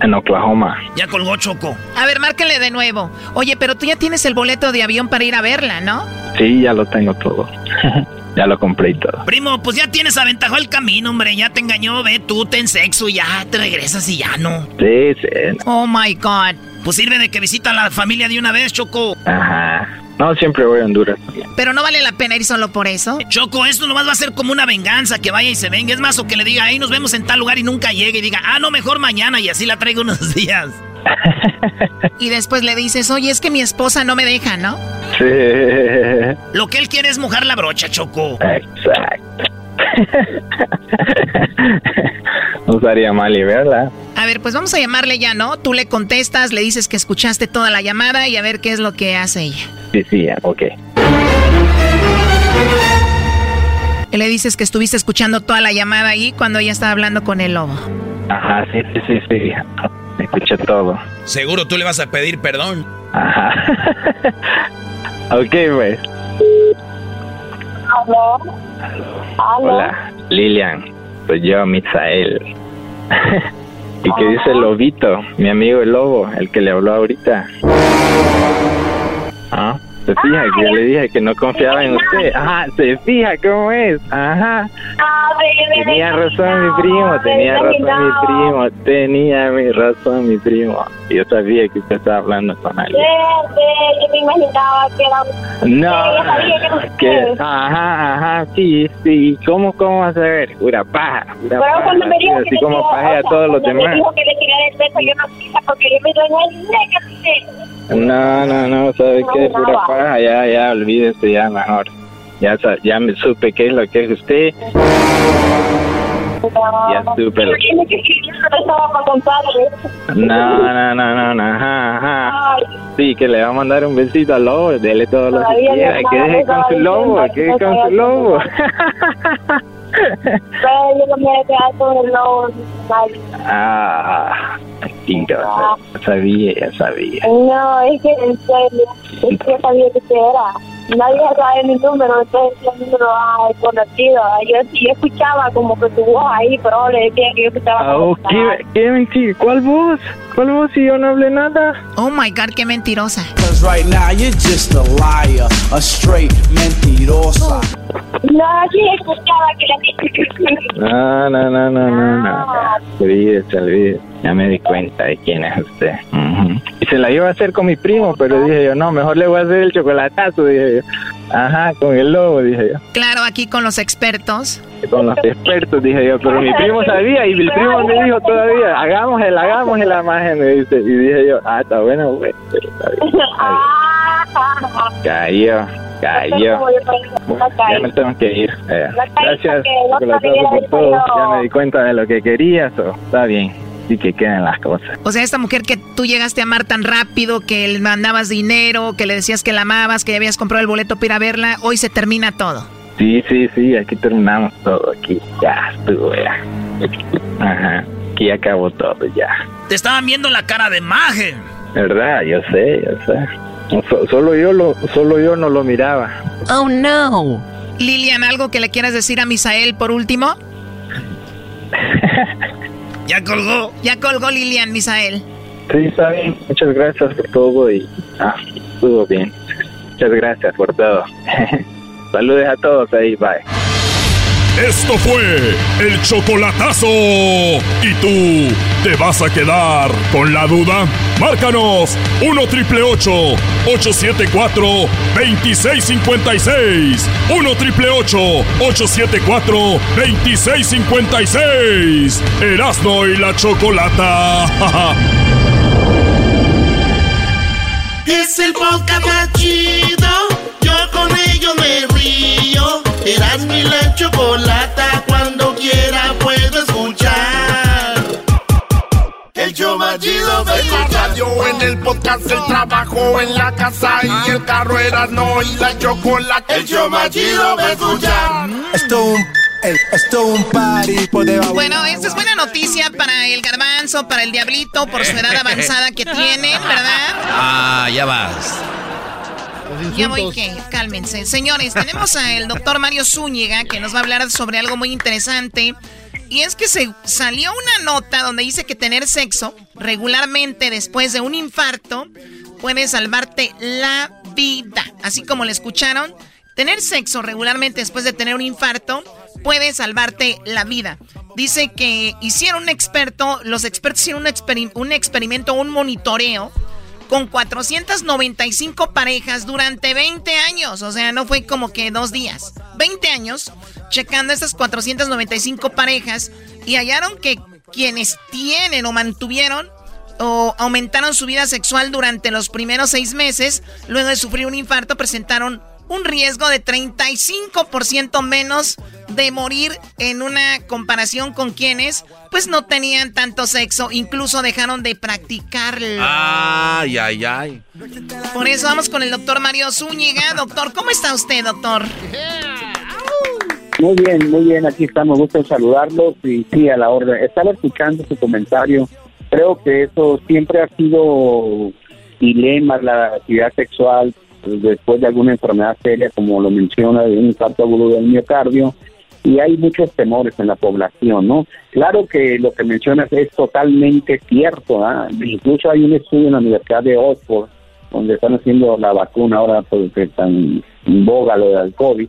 En Oklahoma. Ya colgó Choco. A ver, márquele de nuevo. Oye, pero tú ya tienes el boleto de avión para ir a verla, ¿no? Sí, ya lo tengo todo. ya lo compré y todo. Primo, pues ya tienes aventajado el camino, hombre. Ya te engañó, ve, tú ten sexo y ya te regresas y ya no. Sí, sí. Oh my God. Pues sirve de que visita a la familia de una vez, Choco. Ajá. No, siempre voy a Honduras. Pero no vale la pena ir solo por eso. Choco, esto nomás va a ser como una venganza, que vaya y se venga. Es más, o que le diga, ahí nos vemos en tal lugar y nunca llegue y diga, ah, no, mejor mañana y así la traigo unos días. y después le dices, oye, es que mi esposa no me deja, ¿no? Sí. Lo que él quiere es mojar la brocha, Choco. Exacto. no estaría mal y verla. A ver, pues vamos a llamarle ya, ¿no? Tú le contestas, le dices que escuchaste toda la llamada y a ver qué es lo que hace ella. Sí, sí, ok. Y le dices que estuviste escuchando toda la llamada ahí cuando ella estaba hablando con el lobo. Ajá, sí, sí, sí, sí. Escuché todo. Seguro tú le vas a pedir perdón. Ajá. ok, pues. ¿Aló? Hola, Lilian. Soy yo, Misael. ¿Y qué dice el lobito? Mi amigo el lobo, el que le habló ahorita. ¿Ah? ¿Se fija que yo le dije que no confiaba en usted? Ajá, ¿se fija cómo es? Ajá. Tenía razón mi primo, tenía razón mi primo, tenía mi razón mi primo. Yo sabía que usted estaba hablando con alguien. Yo me imaginaba que era... No, que, ajá, ajá, sí, sí. ¿Cómo, cómo vas a ver? Pura paja, pura paja. cuando me dijo así que como paje a todos los demás. me dijo que le tirara el beso, yo no quise porque yo me duele el negue. No, no, no, ¿sabe qué? Pura paja, ya, ya, olvídese ya mejor. Ya, ya me supe qué es lo que es usted. Ya supe lo no. No, no, no, no, ajá, Sí, que le va a mandar un besito al lobo, dele todo lo que quiera, que deje con su lobo, que deje con su lobo. pero yo quedar con el lobo. Ah, mentirosa, ya sabía, ya sabía. No, es que en serio, es que yo sabía que usted era. Nadie sabe mi número, entonces el número ah, conocido. Yo sí escuchaba como que tu voz ahí, pero le decía que yo escuchaba Ah, oh, ¿qué, qué mentira? ¿Cuál voz? ¿Cuál voz si yo no hablé nada? Oh my God, qué mentirosa. Cause right now you're just a liar, a straight mentirosa. No, sí escuchaba que la No, no, no, no, no, no. Olvídese, olvídese. Ya me di cuenta de quién es usted. Ujú. Y se la iba a hacer con mi primo, pero dije yo, no, mejor le voy a hacer el chocolatazo, dije yo. Ajá, con el lobo, dije yo. Claro, aquí con los expertos. Con los expertos, dije yo, pero mi primo sabía y mi primo me dijo todavía, hagamos el, hagamos el imagen, me dice. Y dije yo, ah, está bueno, güey. Cayó, cayó. Bueno, ya me tengo que ir. Gracias, por todo. Ya me di cuenta de lo que querías, o está bien. Que queden las cosas. O sea, esta mujer que tú llegaste a amar tan rápido, que le mandabas dinero, que le decías que la amabas, que ya habías comprado el boleto para ir a verla, hoy se termina todo. Sí, sí, sí, aquí terminamos todo. Aquí ya estuvo, ya. Ajá, aquí acabó todo, ya. Te estaban viendo la cara de maje. ¿Verdad? Yo sé, yo sé. So- solo yo lo, solo yo no lo miraba. Oh no. Lilian, ¿algo que le quieras decir a Misael por último? Ya colgó. Ya colgó Lilian, Misael. Sí, está bien. Muchas gracias por todo y ah, estuvo bien. Muchas gracias por todo. Saludes a todos ahí, bye. Esto fue el chocolatazo. ¿Y tú te vas a quedar con la duda? Márcanos 1 triple 874 2656. 1 triple 874 2656. Erasno y la chocolata. Es el podcast más chido. Yo con ello me río. Eras mi la chocolata. Cuando quiera puedo escuchar. El chido En la radio, en el podcast, el trabajo, en la casa y el carro Erasno y la chocolate. El va a escuchar. Esto es un Bueno, esta es buena noticia para el garbanzo, para el diablito, por su edad avanzada que tienen, ¿verdad? Ah, ya vas. Ya voy que, cálmense. Señores, tenemos al doctor Mario Zúñiga que nos va a hablar sobre algo muy interesante. Y es que se salió una nota donde dice que tener sexo regularmente después de un infarto puede salvarte la vida. Así como le escucharon, tener sexo regularmente después de tener un infarto puede salvarte la vida. Dice que hicieron un experto, los expertos hicieron un, un experimento, un monitoreo con 495 parejas durante 20 años. O sea, no fue como que dos días. 20 años checando estas 495 parejas y hallaron que quienes tienen o mantuvieron o aumentaron su vida sexual durante los primeros seis meses, luego de sufrir un infarto, presentaron un riesgo de 35% menos de morir en una comparación con quienes pues no tenían tanto sexo, incluso dejaron de practicarlo. Ay, ay, ay. Por eso vamos con el doctor Mario Zúñiga. Doctor, ¿cómo está usted, doctor? Muy bien, muy bien, aquí estamos, gusto saludarlos y sí, a la orden. Estaba escuchando su comentario, creo que eso siempre ha sido dilema, la actividad sexual después de alguna enfermedad seria, como lo menciona, de un infarto agudo del miocardio, y hay muchos temores en la población, ¿no? Claro que lo que mencionas es totalmente cierto, ¿ah? incluso hay un estudio en la Universidad de Oxford, donde están haciendo la vacuna ahora porque están en boga lo del COVID,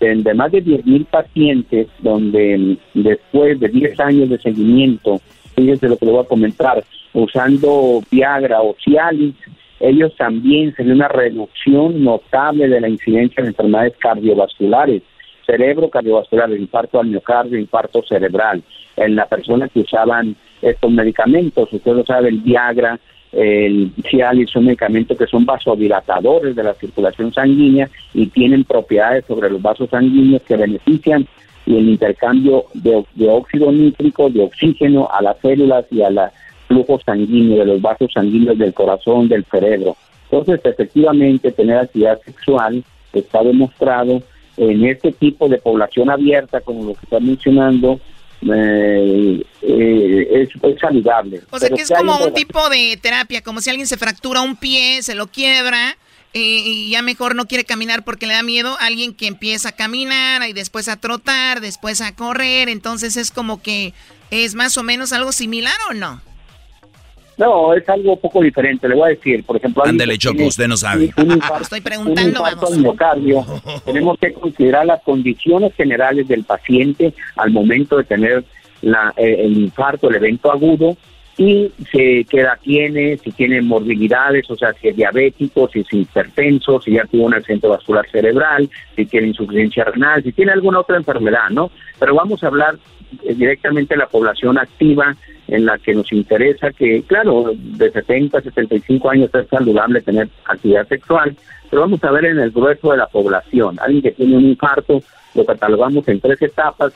de más de 10.000 pacientes, donde después de 10 años de seguimiento, fíjense lo que le voy a comentar, usando Viagra o Cialis, ellos también se dio una reducción notable de la incidencia de enfermedades cardiovasculares, cerebro cardiovascular, infarto al miocardio, infarto cerebral. En la persona que usaban estos medicamentos, usted lo sabe, el Viagra, el Cialis son medicamentos que son vasodilatadores de la circulación sanguínea y tienen propiedades sobre los vasos sanguíneos que benefician y el intercambio de, de óxido nítrico, de oxígeno a las células y a la flujo sanguíneo, de los vasos sanguíneos del corazón, del cerebro. Entonces, efectivamente, tener actividad sexual está demostrado en este tipo de población abierta, como lo que está mencionando, eh, eh, es, saludable. O sea que es como un tipo de terapia, como si alguien se fractura un pie, se lo quiebra eh, y ya mejor no quiere caminar porque le da miedo, alguien que empieza a caminar y después a trotar, después a correr, entonces es como que es más o menos algo similar o no? No, es algo un poco diferente. Le voy a decir, por ejemplo... Ándele, Choco, usted no sabe. Estoy preguntando, tenemos que considerar las condiciones generales del paciente al momento de tener la, eh, el infarto, el evento agudo, y si, qué edad tiene, si tiene morbilidades, o sea, si es diabético, si es hipertenso, si ya tuvo un accidente vascular cerebral, si tiene insuficiencia renal, si tiene alguna otra enfermedad, ¿no? Pero vamos a hablar directamente de la población activa en la que nos interesa que, claro, de 70 a 75 años es saludable tener actividad sexual, pero vamos a ver en el grueso de la población, alguien que tiene un infarto, lo catalogamos en tres etapas,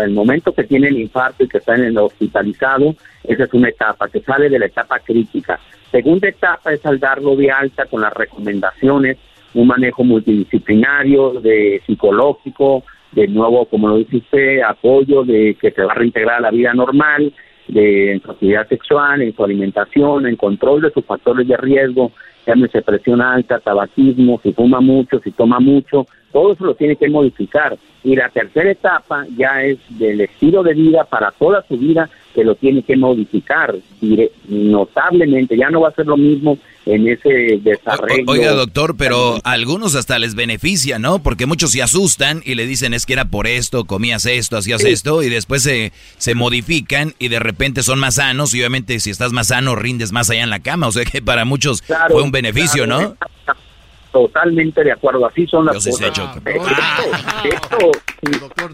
el momento que tiene el infarto y que está en el hospitalizado, esa es una etapa, que sale de la etapa crítica. Segunda etapa es al darlo de alta con las recomendaciones, un manejo multidisciplinario, de psicológico, de nuevo, como lo dice usted, apoyo de que se va a reintegrar a la vida normal, de en su actividad sexual, en su alimentación, en control de sus factores de riesgo, llámese presión alta, tabaquismo, si fuma mucho, si toma mucho, todo eso lo tiene que modificar. Y la tercera etapa ya es del estilo de vida para toda su vida que lo tiene que modificar notablemente. Ya no va a ser lo mismo en ese desarrollo. Oiga, doctor, pero a algunos hasta les beneficia, ¿no? Porque muchos se asustan y le dicen es que era por esto, comías esto, hacías esto, y después se, se modifican y de repente son más sanos, y obviamente si estás más sano, rindes más allá en la cama. O sea que para muchos fue un beneficio, ¿no? Totalmente de acuerdo, así son las cosas. Esto, doctor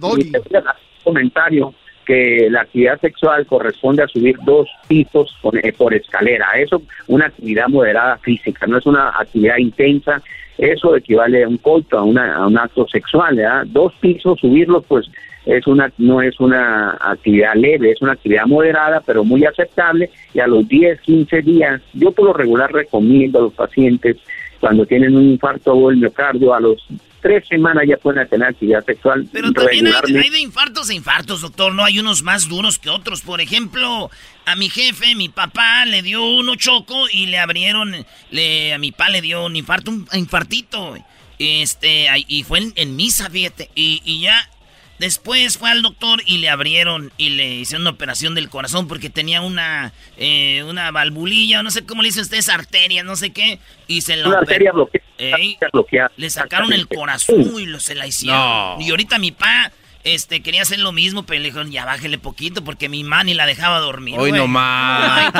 comentario que la actividad sexual corresponde a subir dos pisos eh, por, escalera. Eso, una actividad moderada física, no es una actividad intensa. Eso equivale a un coito, a, a un acto sexual. Dos pisos, subirlos, pues es una no es una actividad leve, es una actividad moderada, pero muy aceptable. Y a los 10, 15 días, yo por lo regular recomiendo a los pacientes cuando tienen un infarto o el miocardio, a los tres semanas ya pueden tener actividad sexual Pero también hay, hay, de infartos e infartos, doctor. No hay unos más duros que otros. Por ejemplo, a mi jefe, mi papá le dio uno choco y le abrieron, le, a mi papá le dio un infarto, un infartito. Este, y fue en, misa, fíjate. Y, y ya Después fue al doctor y le abrieron y le hicieron una operación del corazón porque tenía una, eh, una valvulilla, no sé cómo le dicen ustedes, arteria, no sé qué. Y se la una arteria bloqueada, Le sacaron el corazón y lo, se la hicieron. Y ahorita mi pa este, quería hacer lo mismo, pero le dijeron, ya bájele poquito porque mi mani la dejaba dormir. Hoy no más.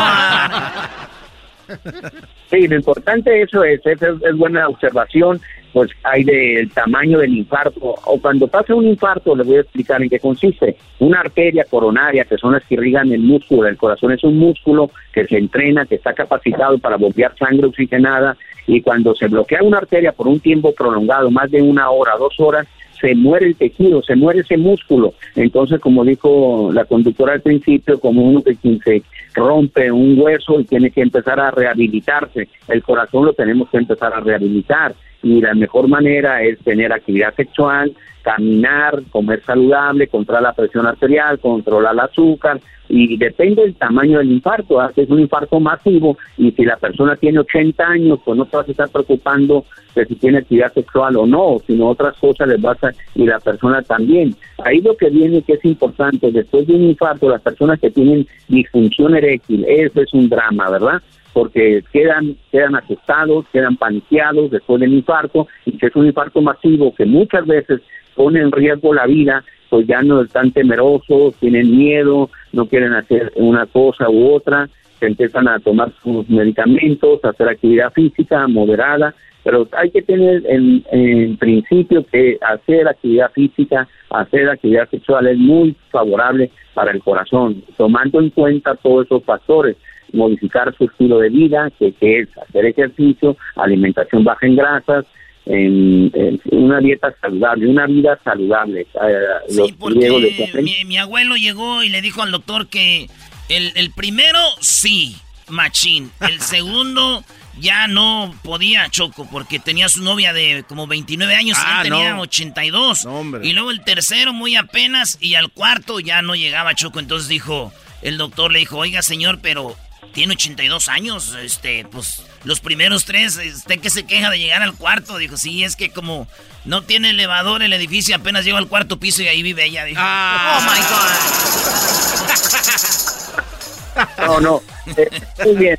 Sí, lo importante eso es, es, es buena observación pues hay del tamaño del infarto. O cuando pasa un infarto, les voy a explicar en qué consiste. Una arteria coronaria, que son las que irrigan el músculo, el corazón es un músculo que se entrena, que está capacitado para bombear sangre oxigenada, y cuando se bloquea una arteria por un tiempo prolongado, más de una hora, dos horas, se muere el tejido, se muere ese músculo. Entonces, como dijo la conductora al principio, como uno que se rompe un hueso y tiene que empezar a rehabilitarse, el corazón lo tenemos que empezar a rehabilitar y la mejor manera es tener actividad sexual, caminar, comer saludable, controlar la presión arterial, controlar el azúcar y depende del tamaño del infarto. ¿ah? Es un infarto masivo y si la persona tiene 80 años, pues no te vas a estar preocupando de si tiene actividad sexual o no, sino otras cosas les vas a, y la persona también. Ahí lo que viene que es importante, después de un infarto, las personas que tienen disfunción eréctil, eso es un drama, ¿verdad? Porque quedan, quedan asustados, quedan paniqueados después del infarto, y que es un infarto masivo que muchas veces pone en riesgo la vida, pues ya no están temerosos, tienen miedo, no quieren hacer una cosa u otra, se empiezan a tomar sus medicamentos, a hacer actividad física moderada, pero hay que tener en, en, principio que hacer actividad física, hacer actividad sexual es muy favorable para el corazón, tomando en cuenta todos esos factores modificar su estilo de vida, que, es hacer ejercicio, alimentación baja en grasas, en, una dieta saludable, una vida saludable. Eh, sí, porque mi, abuelo llegó y le dijo al doctor que el, el primero sí, machín, el segundo ya no podía, Choco, porque tenía su novia de como 29 años y él ah, tenía 82. y luego el tercero muy apenas y al cuarto ya no llegaba, Choco. Entonces dijo, el doctor le dijo, oiga señor, pero tiene 82 años, este, pues los primeros tres, usted que se queja de llegar al cuarto, dijo, sí, es que como no tiene elevador el edificio, apenas llegó al cuarto piso y ahí vive ella, dijo, ah. oh my God. No, no, eh, muy bien,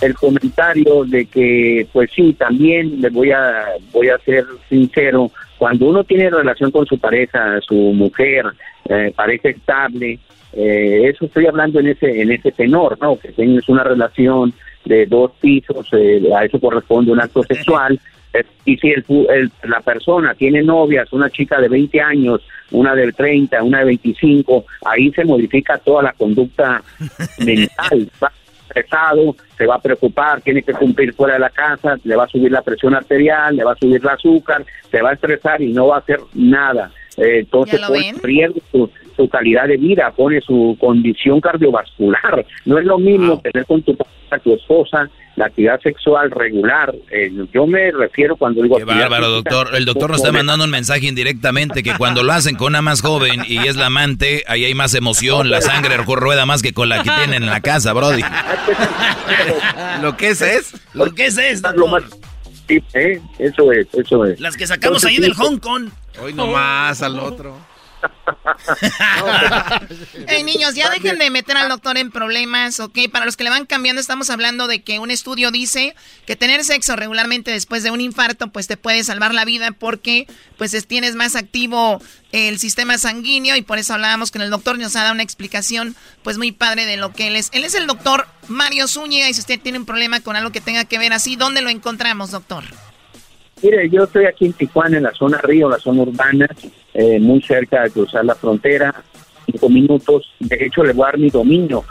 el, comentario de que, pues sí, también le voy a, voy a ser sincero, cuando uno tiene relación con su pareja, su mujer, eh, pareja estable, eh, eso estoy hablando en ese en ese tenor, ¿no? Que tienes una relación de dos pisos, eh, a eso corresponde un acto sexual. y si el, la persona tiene novias, una chica de 20 años, una de 30, una de 25, ahí se modifica toda la conducta mental. Va estresado, se va a preocupar, tiene que cumplir fuera de la casa, le va a subir la presión arterial, le va a subir el azúcar, se va a estresar y no va a hacer nada. Eh, entonces pone en riesgo su, calidad de vida, pone su condición cardiovascular. No es lo mismo tener con tu, tu esposa la actividad sexual regular. Eh, yo me refiero cuando digo... Qué bárbaro, doctor. El doctor nos está mandando un mensaje indirectamente que cuando lo hacen con una más joven y es la amante, ahí hay más emoción, la sangre rueda más que con la que tienen en la casa, Brody. lo que es es. Lo que es es. Sí, ¿eh? eso es, eso es. Las que sacamos ahí del Hong Kong. Hoy nomás al otro. hey, niños, ya dejen de meter al doctor en problemas, ¿ok? Para los que le van cambiando, estamos hablando de que un estudio dice que tener sexo regularmente después de un infarto, pues te puede salvar la vida porque pues tienes más activo el sistema sanguíneo y por eso hablábamos con el doctor, nos ha dado una explicación pues muy padre de lo que él es. Él es el doctor Mario Zúñiga y si usted tiene un problema con algo que tenga que ver así, ¿dónde lo encontramos, doctor? Mire, yo estoy aquí en Tijuana, en la zona río, la zona urbana, eh, muy cerca de cruzar la frontera, cinco minutos. De hecho, le voy a dar mi dominio,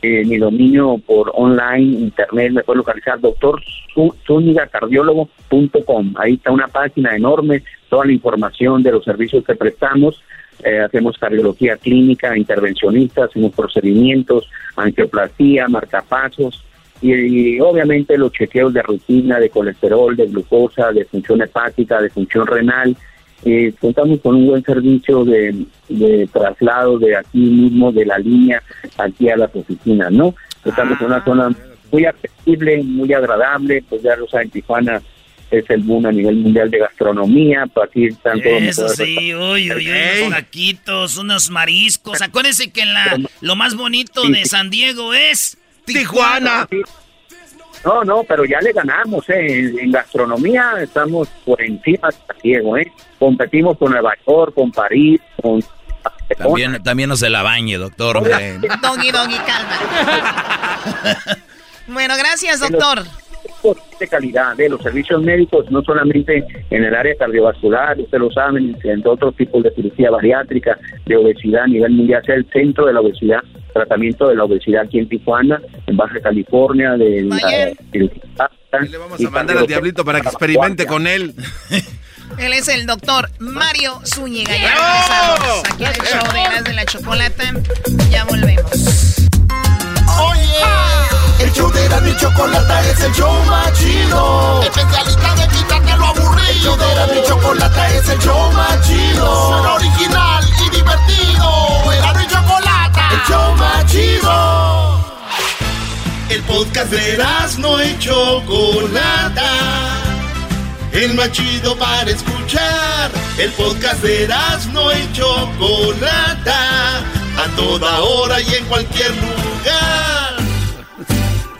eh, mi dominio por online, internet, me puede localizar doctorzúñigacardiólogo.com. Ahí está una página enorme, toda la información de los servicios que prestamos. Eh, hacemos cardiología clínica, intervencionista, hacemos procedimientos, angioplastía, marcapasos, y, obviamente los chequeos de rutina, de colesterol, de glucosa, de función hepática, de función renal. Eh, contamos con un buen servicio de, de traslado de aquí mismo, de la línea, aquí a las oficinas, ¿no? Estamos en una zona muy accesible, muy agradable, pues ya lo saben, Tijuana es el boom a nivel mundial de gastronomía, pues aquí están todos Eso sí, uy, uy, uy, unos taquitos, unos mariscos. Acuérdense que la, lo más bonito de San Diego es Tijuana. No, no, pero ya le ganamos, ¿eh? En, en gastronomía estamos por encima de San Diego, ¿eh? Competimos con Nueva York, con París, con... También, también no se la bañe, doctor. Doggy, doggy, calma. bueno, gracias, doctor. De calidad de los servicios médicos, no solamente en el área cardiovascular, ustedes lo saben, en otros tipos de cirugía bariátrica, de obesidad a nivel mundial, es el centro de la obesidad, tratamiento de la obesidad aquí en Tijuana, en Baja California, de la, Le vamos a mandar al diablito para que experimente con él. Él es el doctor Mario Zúñiga. Ya regresamos aquí en el show de Eras de la Chocolata. Ya volvemos. Oye, show de Erasmo y Chocolata es el show más chido. Especialista de quitarte lo aburrido. El show de Erasmo y Chocolata es el show más chido. Suena original y divertido. Erasmo y Chocolata, el show más chido. El podcast de Erasmo y Chocolata. El más chido para escuchar. El podcast de Erasmo y Chocolata. A toda hora y en cualquier lugar.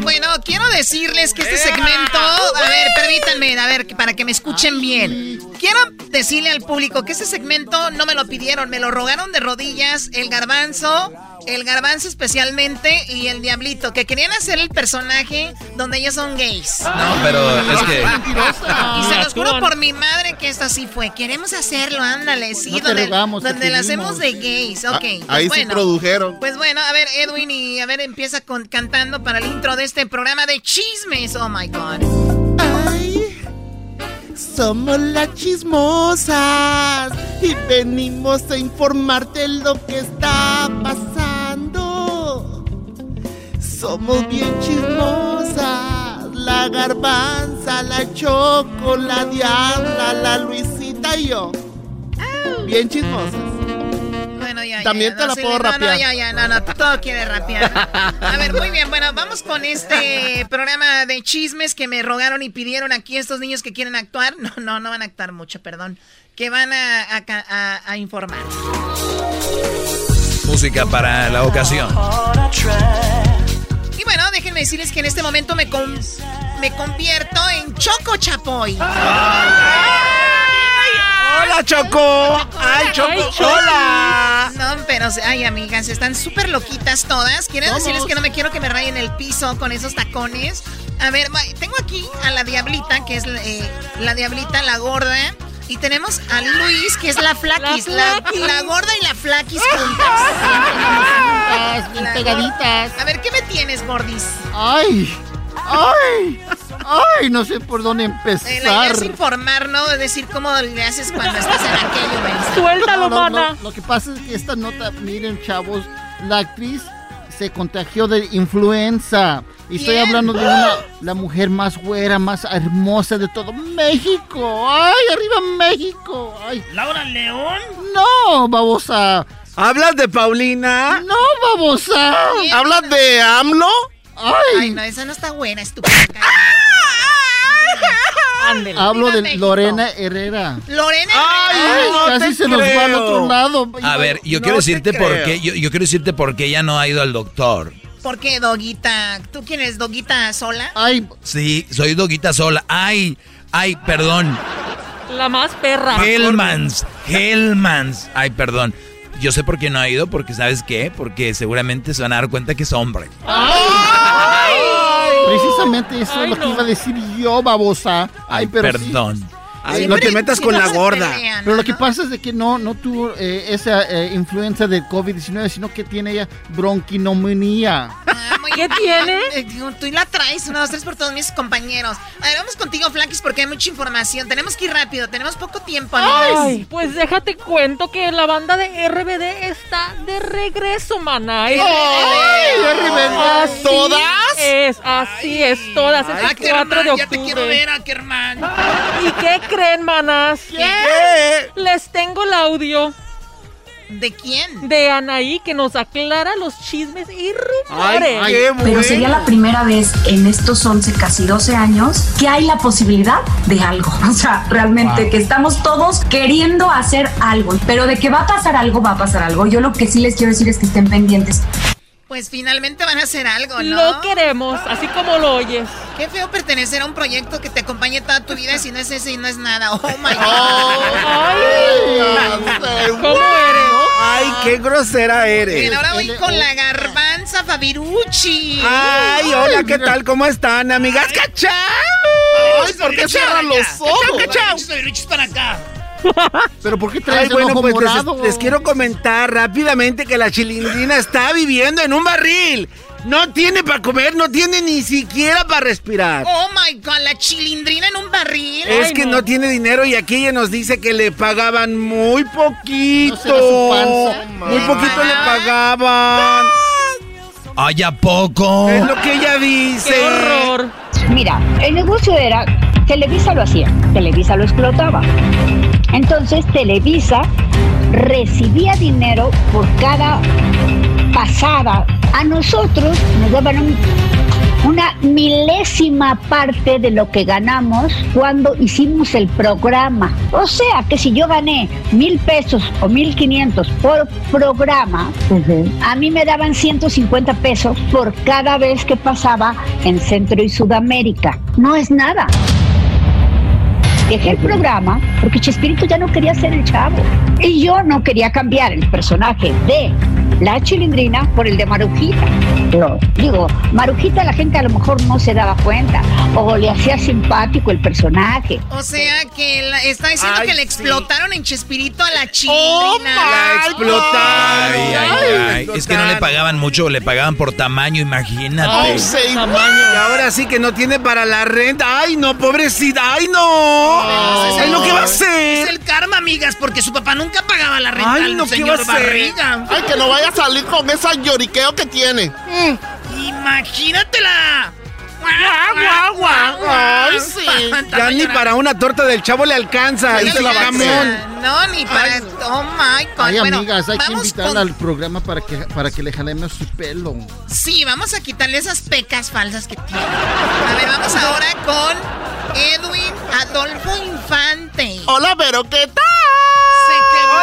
Bueno, quiero decirles que este segmento, a ver, permítanme, a ver, para que me escuchen bien. Quiero decirle al público que este segmento no me lo pidieron, me lo rogaron de rodillas el garbanzo, el garbanzo especialmente y el diablito, que querían hacer el personaje donde ellos son gays. No, pero es que... Y se los juro por mi madre que esto así fue. Queremos hacerlo, ándale, sí, No donde, rogamos, donde lo hacemos de gays, ok. Ah, pues ahí bueno. produjeron. Pues bueno, a ver, Edwin, y a ver, empieza con, cantando para el intro de este programa de chismes. Oh my God. Ay, somos las chismosas y venimos a informarte lo que está pasando. Somos bien chismosas, la garbanza, la choco, la diabla, la Luisita y yo. Bien chismosas. Bueno, ya, ya, También ya, te la sí, puedo no, rapear. No, ya, ya, no, no, tú todo quieres rapear. A ver, muy bien, bueno, vamos con este programa de chismes que me rogaron y pidieron aquí estos niños que quieren actuar. No, no, no van a actuar mucho, perdón. Que van a, a ca- a- a informar. Música para la ocasión. Y bueno, déjenme decirles que en este momento me, con- me convierto en Choco Chapoy. ¡Hola, Choco! ¡Ay, Choco! ¡Hola! No, pero, ay, amigas, están súper loquitas todas. Quiero decirles que no me quiero que me rayen el piso con esos tacones. A ver, tengo aquí a la Diablita, que es eh, la Diablita, la gorda. Y tenemos a Luis, que es la flaquis. La, Flaquis. la gorda y la flaquis juntas. Juntas, bien pegaditas. A ver, ¿qué me tienes, gordis? ¡Ay! ¡Ay! ¡Ay! No sé por dónde Eh, la idea empezar. es informar, ¿no? Es decir, cómo le haces cuando estás en aquello, Benza. No, no, no, Lo que pasa es que esta nota, miren, chavos, la actriz se contagió de influenza. Y estoy ¿Quién? hablando de una, la mujer más güera, más hermosa de todo México. ¡Ay, arriba México! ¡Ay! ¿Laura León? No, babosa. ¿Hablas de Paulina? No, babosa. ¿Quién? ¿Hablas de AMLO? Ay, ¡Ay! no, esa no está buena, estúpida. Ándele. Hablo de México. Lorena Herrera. Lorena Ay, Herrera. Ay, no casi se nos va al otro lado. A ver, yo No quiero te decirte por qué, yo, yo quiero decirte por qué ya no ha ido al doctor. ¿Por qué, Doguita? ¿Tú quién eres, Doguita sola? Ay, Sí, soy doguita sola. Ay, ay, perdón. La más perra. Hellmans, Hellmans. Ay, perdón. Yo sé por qué no ha ido, porque ¿sabes qué? Porque seguramente se van a dar cuenta que es hombre. precisamente eso es lo que iba a decir yo, babosa. Ay, Ay, pero sí. perdón. no te metas con la gorda. Pero lo que pasa es de que no, no tuvo eh, esa eh, influencia del COVID-19, sino que tiene ella bronquinomía. Ah, ¿Qué tiene? Tú la traes, una, dos, tres por todos mis compañeros. A ver, vamos contigo, Flaquis, porque hay mucha información. Tenemos que ir rápido, tenemos poco tiempo, Ay, pues déjate cuento que la banda de RBD está de regreso, maná. ¡Ay, RBD! ¿Todas? Es, así es, todas. Es el 4 de octubre. Ya te quiero ver, Ackerman. ¿Y qué creen, manas? ¿Qué? Les tengo el audio. ¿De quién? De Anaí, que nos aclara los chismes y rumores. Ay, Pero sería la primera vez en estos 11, casi 12 años que hay la posibilidad de algo. O sea, realmente Wow. que estamos todos queriendo hacer algo. Pero de que va a pasar algo, va a pasar algo. Yo lo que sí les quiero decir es que estén pendientes. Pues finalmente van a hacer algo, ¿no? Lo queremos, así como lo oyes. Qué feo pertenecer a un proyecto que te acompañe toda tu vida si no es ese y no es nada. Oh my God. ¿Cómo eres? Ay, qué grosera eres. Bien, ahora voy con la garbanza Fabirucci. Ay, hola, ¿qué tal? ¿Cómo están, amigas? ¡Cachao! Ay, ¿por qué cierran los ojos? ¡Cachao, Fabiruchis para acá! Pero ¿por qué traes Ay, el bueno, ojo pues les, morado? les quiero comentar rápidamente que la chilindrina está viviendo en un barril. No tiene para comer, no tiene ni siquiera para respirar. Oh my God, la chilindrina en un barril. Es que no. tiene dinero y aquí ella nos dice que le pagaban muy poquito. ¿No será su panza? Muy poquito le pagaban. Ay, ¿a poco? Es lo que ella dice. ¡Qué horror! Mira, el negocio era, Televisa lo hacía, Televisa lo explotaba. Entonces Televisa recibía dinero por cada pasada. A nosotros nos daban un- una milésima parte de lo que ganamos cuando hicimos el programa. O sea que si yo gané mil pesos o mil quinientos por programa, a mí me daban 150 pesos por cada vez que pasaba en Centro y Sudamérica. No es nada. Dejé el programa porque Chespirito ya no quería ser el chavo. Y yo no quería cambiar el personaje de la chilindrina por el de Marujita. No. Digo, Marujita la gente a lo mejor no se daba cuenta o le hacía simpático el personaje. O sea que la- está diciendo Ay, que le sí. explotaron en Chespirito a la La chilindrina. explotaron. Ay, ay, ay. Es que no le pagaban mucho, le pagaban por tamaño, imagínate. Ay, sí. Y ahora sí que no tiene para la renta. Ay, no, pobrecita. Ay, no. Ay, no, ¿qué va a Es hacer? el karma, amigas, porque su papá nunca pagaba la renta Ay, al no, ¿qué señor va a hacer? Barriga. Ay, que no vaya a salir con esa lloriqueo que tiene. Imagínatela. Guau, guau, guau. Ay, sí. Ya ni para una torta del chavo le alcanza. No Y se la. No, ni para. Oh my God. Ay, Bueno, amigas, hay que vamos invitarla con- al programa para que, para que le jalemos su pelo. Sí, vamos a quitarle esas pecas falsas que tiene. A ver, vamos ahora con Edwin Adolfo Infante. Hola, pero ¿qué tal? Se quemó.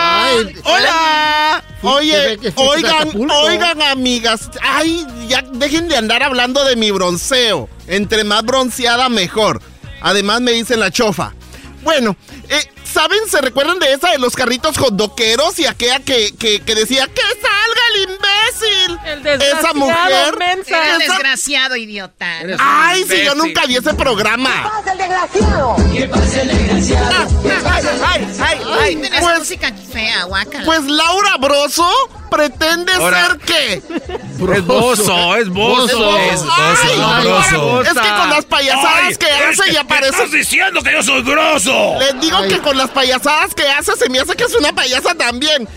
Ay, ¡Hola! ¿Te ve Oye, oigan, oigan, amigas. Ay, ya dejen de andar hablando de mi bronceo. Entre más bronceada, mejor. Además, me dicen la chofa. Bueno, eh, ¿saben? ¿Se recuerdan de esa de los carritos hotdoqueros y aquella que, que, que decía que salga el imbécil? El desgraciado, Esa mujer. mensa. Esa- desgraciado, idiota. Ay, si yo nunca vi ese programa. el desgraciado! Ah, ay, ay, ay, Ay, tienes Pues- música fea, guácala. Pues Laura Broso pretende Ahora- ser qué? Es bozo, es bozo. Es bozo, Ay, no ay. Es que con las payasadas que hace ya parece. diciendo que yo soy grosso! Les digo que con las payasadas que hace se me hace que es una payasa también.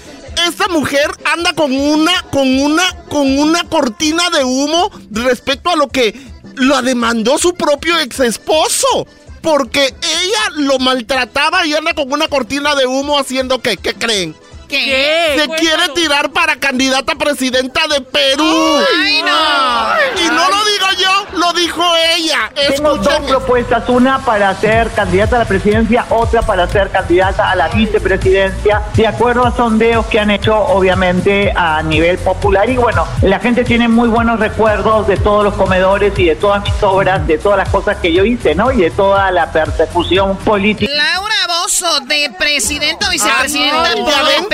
Esta mujer anda con una, con una, con una cortina de humo respecto a lo que la demandó su propio ex esposo. Porque ella lo maltrataba y anda con una cortina de humo haciendo que, ¿qué creen? ¿Qué? Se Cuéntalo. quiere tirar para candidata a presidenta de Perú. Ay, no. Y no lo digo yo, lo dijo ella. Tengo dos propuestas, una para ser candidata a la presidencia, otra para ser candidata a la vicepresidencia, de acuerdo a sondeos que han hecho obviamente a nivel popular. Y bueno, la gente tiene muy buenos recuerdos de todos los comedores y de todas mis obras, de todas las cosas que yo hice, ¿no? Y de toda la persecución política. Laura Bozo, de presidenta o vicepresidenta Ah, no,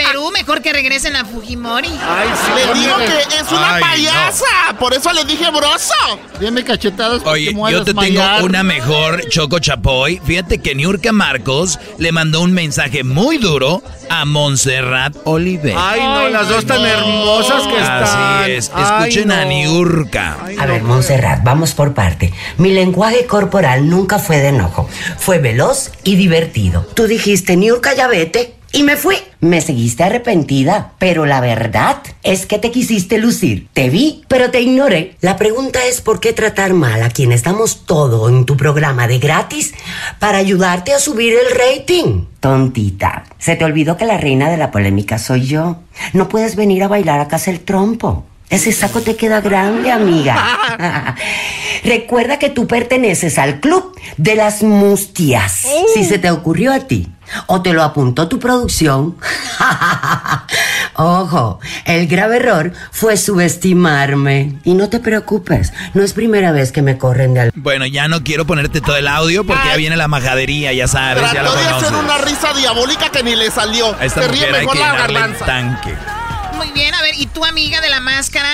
Perú, mejor que regresen a Fujimori. Ay, sí. Le digo que es una Ay, no. payasa, por eso le dije broso. Dime cachetadas. Oye, yo te tengo una mejor, Choco Chapoy. Fíjate que Niurka Marcos le mandó un mensaje muy duro a Montserrat Oliver. Ay, no, las dos tan hermosas que están. Así es. Escuchen a Niurka. A ver, Montserrat, vamos por parte. Mi lenguaje corporal nunca fue de enojo. Fue veloz y divertido. Tú dijiste, Niurka, ya vete. Y me fui. Me seguiste arrepentida, pero la verdad es que te quisiste lucir. Te vi, pero te ignoré. La pregunta es por qué tratar mal a quienes damos todo en tu programa de gratis para ayudarte a subir el rating. Tontita, se te olvidó que la reina de la polémica soy yo. No puedes venir a bailar a casa el trompo. Ese saco te queda grande, amiga. Recuerda que tú perteneces al club de las mustias. Si se te ocurrió a ti o te lo apuntó tu producción. Ojo, el grave error fue subestimarme. Y no te preocupes, no es primera vez que me corren de al... Bueno, ya no quiero ponerte todo el audio porque ya viene la majadería, ya sabes, ya lo Trató de conoces. hacer una risa diabólica que ni le salió. Esta Se ríe mujer hay mejor que la darle tanque. Muy bien, a ver, ¿y tu amiga de la máscara?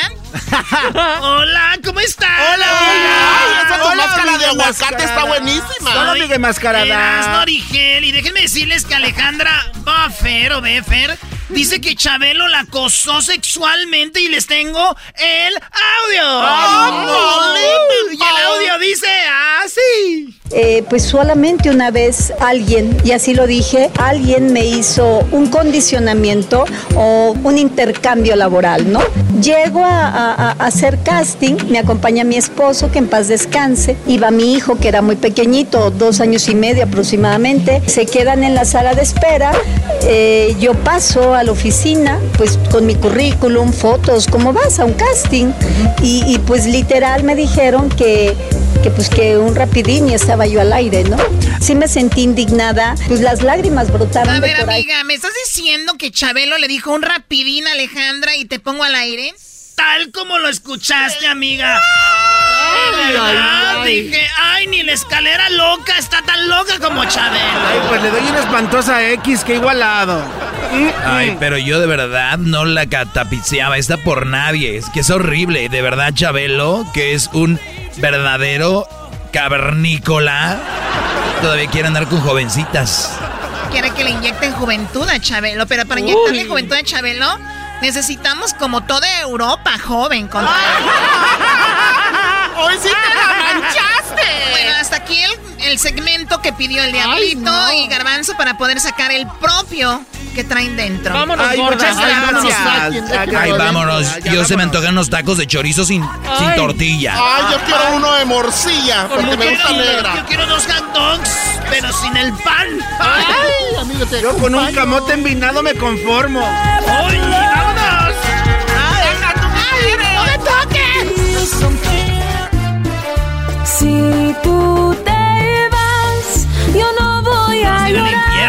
Hola, ¿cómo estás? Hola, Ay, esa tu Hola, máscara de aguacate está buenísima. Soy amiga enmascarada. Erasmo Origel, y déjenme decirles que Alejandra Buffer o Beffer dice que Chabelo la acosó sexualmente y les tengo el audio. y el audio dice así. Eh, pues solamente una vez alguien, y así lo dije, alguien me hizo un condicionamiento o un intercambio laboral, ¿no? Llego a, hacer casting, me acompaña mi esposo, que en paz descanse, iba mi hijo, que era muy pequeñito, dos años y medio aproximadamente, se quedan en la sala de espera, eh, yo paso a la oficina, pues con mi currículum, fotos, ¿cómo vas? A un casting, y, y pues literal me dijeron que que pues que un rapidín y estaba yo al aire, ¿no? Sí me sentí indignada, pues las lágrimas brotaron A de ver, por ahí. amiga, ¿me estás diciendo que Chabelo le dijo un rapidín a Alejandra y te pongo al aire? Tal como lo escuchaste, amiga. Ay, De verdad, ay, ay. dije, ay, ni la escalera loca está tan loca como Chabelo. Ay, pues le doy una espantosa X que igualado. Ay, pero yo de verdad no la catapiciaba esta por nadie. Es que es horrible. De verdad, Chabelo, que es un verdadero cavernícola, todavía quiere andar con jovencitas. Quiere que le inyecten juventud a Chabelo, pero para inyectarle juventud a Chabelo necesitamos como toda Europa joven. Con... ¡Hoy sí te la manchaste! Bueno, hasta aquí el, el segmento que pidió el Diablito y Garbanzo para poder sacar el propio que traen dentro. Vámonos, Ay, gorda. muchas Ay, vámonos, gracias. Ay, vámonos. Ya, Yo se me antojan unos tacos de chorizo sin, sin Ay. tortilla. Ay, yo quiero uno de morcilla Con porque me gusta chile. Yo negra. quiero dos hot dogs, pero sin el pan. Ay, amigo, te Yo con un camote envinado me conformo. ¡Oye, vámonos! Si tú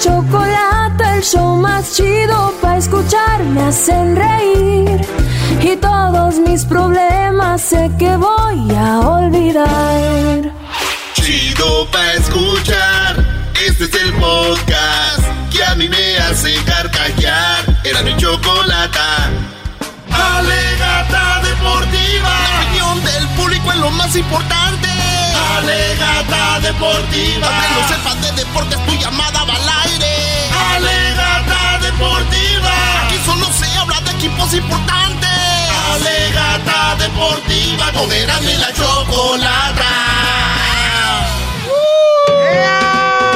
chocolate, el show más chido para escuchar. Me hacen reír y todos mis problemas sé que voy a olvidar. Chido pa' escuchar. Este es el podcast que a mí me hace carcajear. Era mi chocolata. Lo más importante. Alegata deportiva. Aunque no sepas de deportes, tu llamada va al aire. Alegata deportiva. Aquí solo se habla de equipos importantes. Alegata deportiva. Con y la chocolata.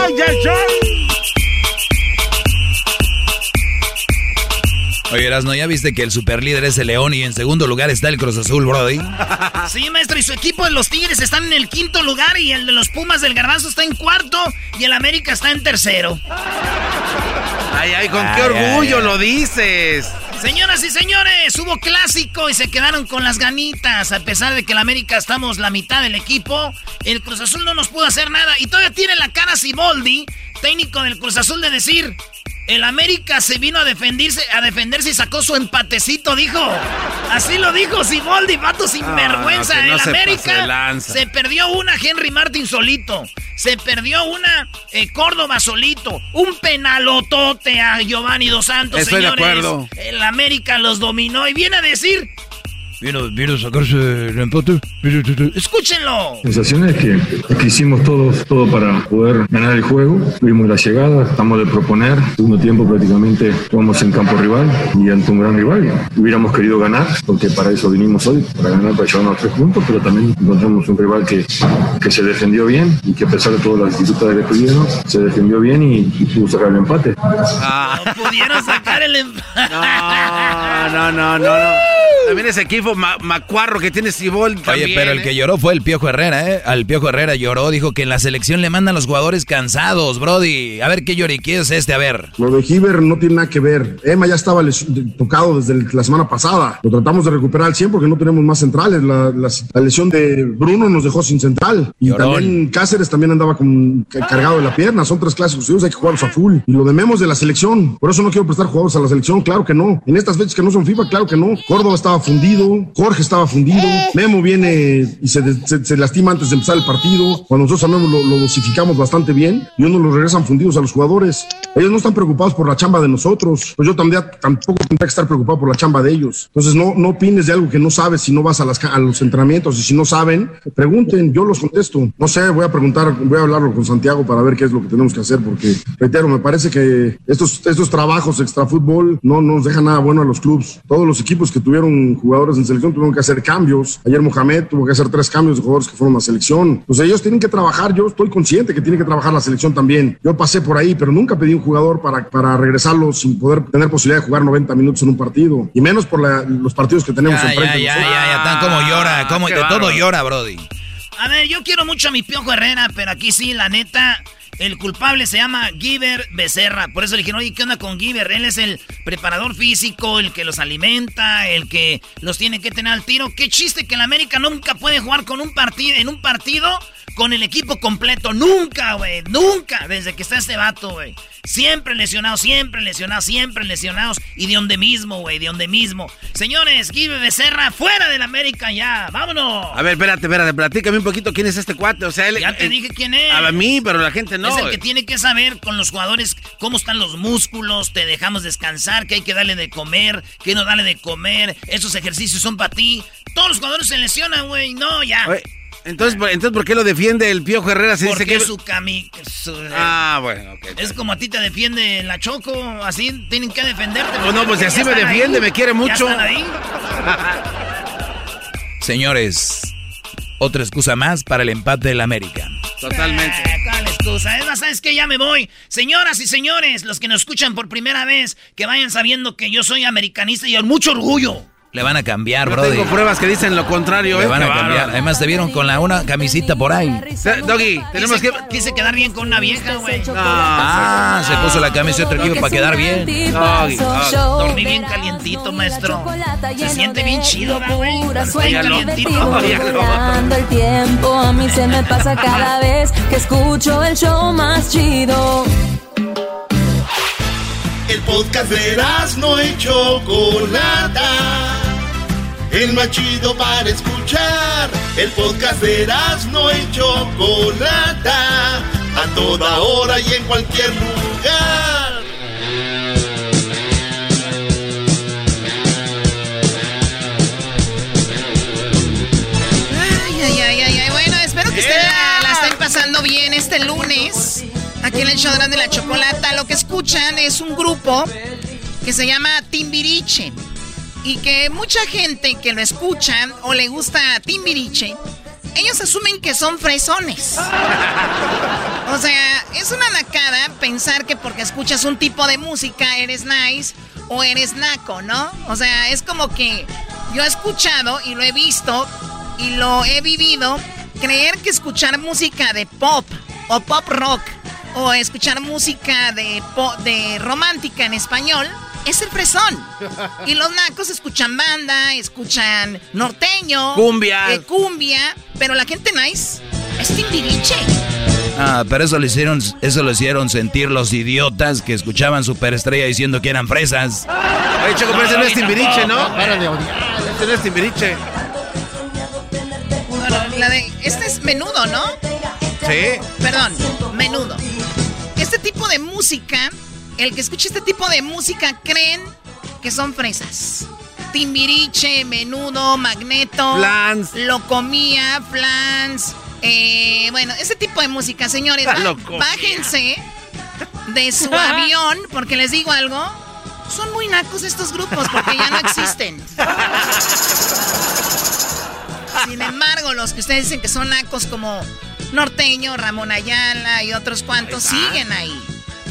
¡Ay, ya, ya! Oye, Erasno, ¿ya viste que el superlíder es el León y en segundo lugar está el Cruz Azul, Brody? Sí, maestro, y su equipo de los Tigres están en el quinto lugar y el de los Pumas del Garbanzo está en cuarto y el América está en tercero. Ay, ay, con Ay, qué orgullo ay, ay. lo dices. Señoras y señores, hubo clásico y se quedaron con las ganitas. A pesar de que el América estamos la mitad del equipo, el Cruz Azul no nos pudo hacer nada. Y todavía tiene la cara Siboldi, técnico del Cruz Azul, de decir: El América se vino a defenderse, a defenderse y sacó su empatecito, dijo. Así lo dijo Siboldi, vato sin Ah, vergüenza. no el se América se perdió una Henry Martin solito. Se perdió una eh, Córdoba solito. Un penalotote a Giovanni Dos Santos, Estoy de señores. acuerdo. El América los dominó y viene a decir. Vino, vino a sacarse el empate. Escúchenlo. sensación es que, es que hicimos todo, todo para poder ganar el juego. Tuvimos la llegada, estamos de proponer. Segundo tiempo prácticamente jugamos en campo rival y ante un gran rival. Hubiéramos querido ganar, porque para eso vinimos hoy, para ganar, para llevarnos tres puntos, pero también encontramos un rival que, que se defendió bien y que a pesar de todas las dificultades que tuvieron, se defendió bien y, y pudo sacar el empate. Pudieron sacar el empate. No, no, no, no, no. También ese equipo ma- macuarro que tiene Cibol Oye, también. pero el ¿eh? que lloró fue el Piojo Herrera, ¿eh? Al Piojo Herrera lloró, dijo que en la selección le mandan los jugadores cansados, Brody. A ver qué lloriqueo es este, a ver. Lo de Giver no tiene nada que ver. Emma ya estaba tocado desde la semana pasada. Lo tratamos de recuperar al 100 porque no tenemos más centrales. La, la- la lesión de Bruno nos dejó sin central. Y Llorón. también Cáceres también andaba con, ca- cargado de la pierna. Son tres clásicos hay que jugarlos a full. Y lo de Memo es de la selección. Por eso no quiero prestar jugadores a la selección. Claro que no. En estas fechas que no son FIFA, claro que no. Córdoba estaba fundido. Jorge estaba fundido. Memo viene y se, se- se lastima antes de empezar el partido. Cuando nosotros sabemos lo, lo dosificamos bastante bien y uno los regresan fundidos a los jugadores. Ellos no están preocupados por la chamba de nosotros. Pues yo también tampoco tendría que estar preocupado por la chamba de ellos. Entonces no, no opines de algo que no sabes si no vas a, las, a los entrenamientos y si no saben, pregunten, yo los contesto. No sé, voy a preguntar, voy a hablarlo con Santiago para ver qué es lo que tenemos que hacer porque, reitero, me parece que estos, estos trabajos extra fútbol no nos dejan nada bueno a los clubes. Todos los equipos que tuvieron jugadores en selección tuvieron que hacer cambios. Ayer Mohamed tuvo que hacer tres cambios de jugadores que fueron a selección. Pues ellos tienen que trabajar, yo estoy consciente que tiene que trabajar la selección también. Yo pasé por ahí, pero nunca pedí un jugador para, para regresarlo sin poder tener posibilidad de jugar 90 minutos en un partido. Y menos por la- los partidos que tenemos Ya, ya, enfrente. ya, ya, nosotros. ya, tan como llora, como qué de todo llora, Brody. A ver, yo quiero mucho a mi Piojo Herrera, pero aquí sí, la neta, el culpable se llama Giver Becerra. Por eso le dijeron, oye, ¿qué onda con Giver? Él es el preparador físico, el que los alimenta, el que los tiene que tener al tiro. Qué chiste que el América nunca puede jugar con un partido, en un partido con el equipo completo. Nunca, güey, nunca, desde que está este vato, güey. Siempre lesionados, siempre lesionados, siempre lesionados. Y de donde mismo, güey, de donde mismo. Señores, Giver Becerra, fuera del América ya, vámonos. A ver, espérate, espérate, platícame un poquito quién es este cuate. O sea, él. Ya te dije quién es. A mí, pero la gente no. es el que tiene que saber con los jugadores cómo están los músculos, te dejamos descansar, que hay que darle de comer, que no darle de comer, esos ejercicios son para ti. Todos los jugadores se lesionan, güey, no, ya. Oye, Entonces, ¿por- entonces, ¿por qué lo defiende el Piojo Herrera? Si Porque dice que... su cami... su- Ah, bueno, ok. Es como a ti te defiende la Choco, así tienen que defenderte. Pues no, pues si así me defiende, ahí, me quiere ya mucho. están ahí. Señores, otra excusa más para el empate del América. Totalmente. Eh, ¿Cuál excusa? Es más, ¿sabes qué? Ya me voy. Señoras y señores, los que nos escuchan por primera vez, que vayan sabiendo que yo soy americanista y con mucho orgullo. Le van a cambiar, Brody. tengo pruebas que dicen lo contrario, Le ¿eh? van a cambiar. Además, te vieron con la una camisita por ahí. Doggy, tenemos Quise- que... Quise quedar bien con una vieja, güey. Ah, se puso la camisa de otro equipo para quedar bien. Doggy. Dormí bien calientito, maestro. Se siente bien chido, ¿verdad, güey. Bien calientito. El tiempo, a mí se me pasa cada vez que escucho el show más chido. El podcast de no y Chocolata. El más chido para escuchar. El podcast de no y Chocolata. A toda hora y en cualquier lugar. Ay, ay, ay, ay, ay. Bueno, espero que ustedes la, la estén pasando bien este lunes. Aquí en el show de la chocolata. Lo que escuchan es un grupo que se llama Timbiriche. Y que mucha gente que lo escucha o le gusta Timbiriche, ellos asumen que son fresones. O sea, es una nacada pensar que porque escuchas un tipo de música eres nice o eres naco, ¿no? O sea, es como que yo he escuchado y lo he visto y lo he vivido creer que escuchar música de pop o pop rock o escuchar música de po- de romántica en español es el fresón. Y los nacos escuchan banda, escuchan norteño, Cumbia. eh, cumbia, pero la gente nice es Timbiriche. Ah, pero eso lo hicieron, eso lo hicieron sentir los idiotas que escuchaban Superestrella diciendo que eran fresas. Oye, Choco, pero ese no es Timbiriche, ¿no? Para de odiar. Ese no es Timbiriche. Bueno, la de, este es menudo, ¿no? Sí. Perdón, menudo. Este tipo de música, el que escucha este tipo de música creen que son fresas. Timbiriche, menudo, magneto. Flans. Locomía, flans. Eh, bueno, ese tipo de música, señores. Locomía. bájense de su avión, porque les digo algo. Son muy nacos estos grupos porque ya no existen. Sin embargo, los que ustedes dicen que son nacos como Norteño, Ramón Ayala y otros cuantos siguen ahí.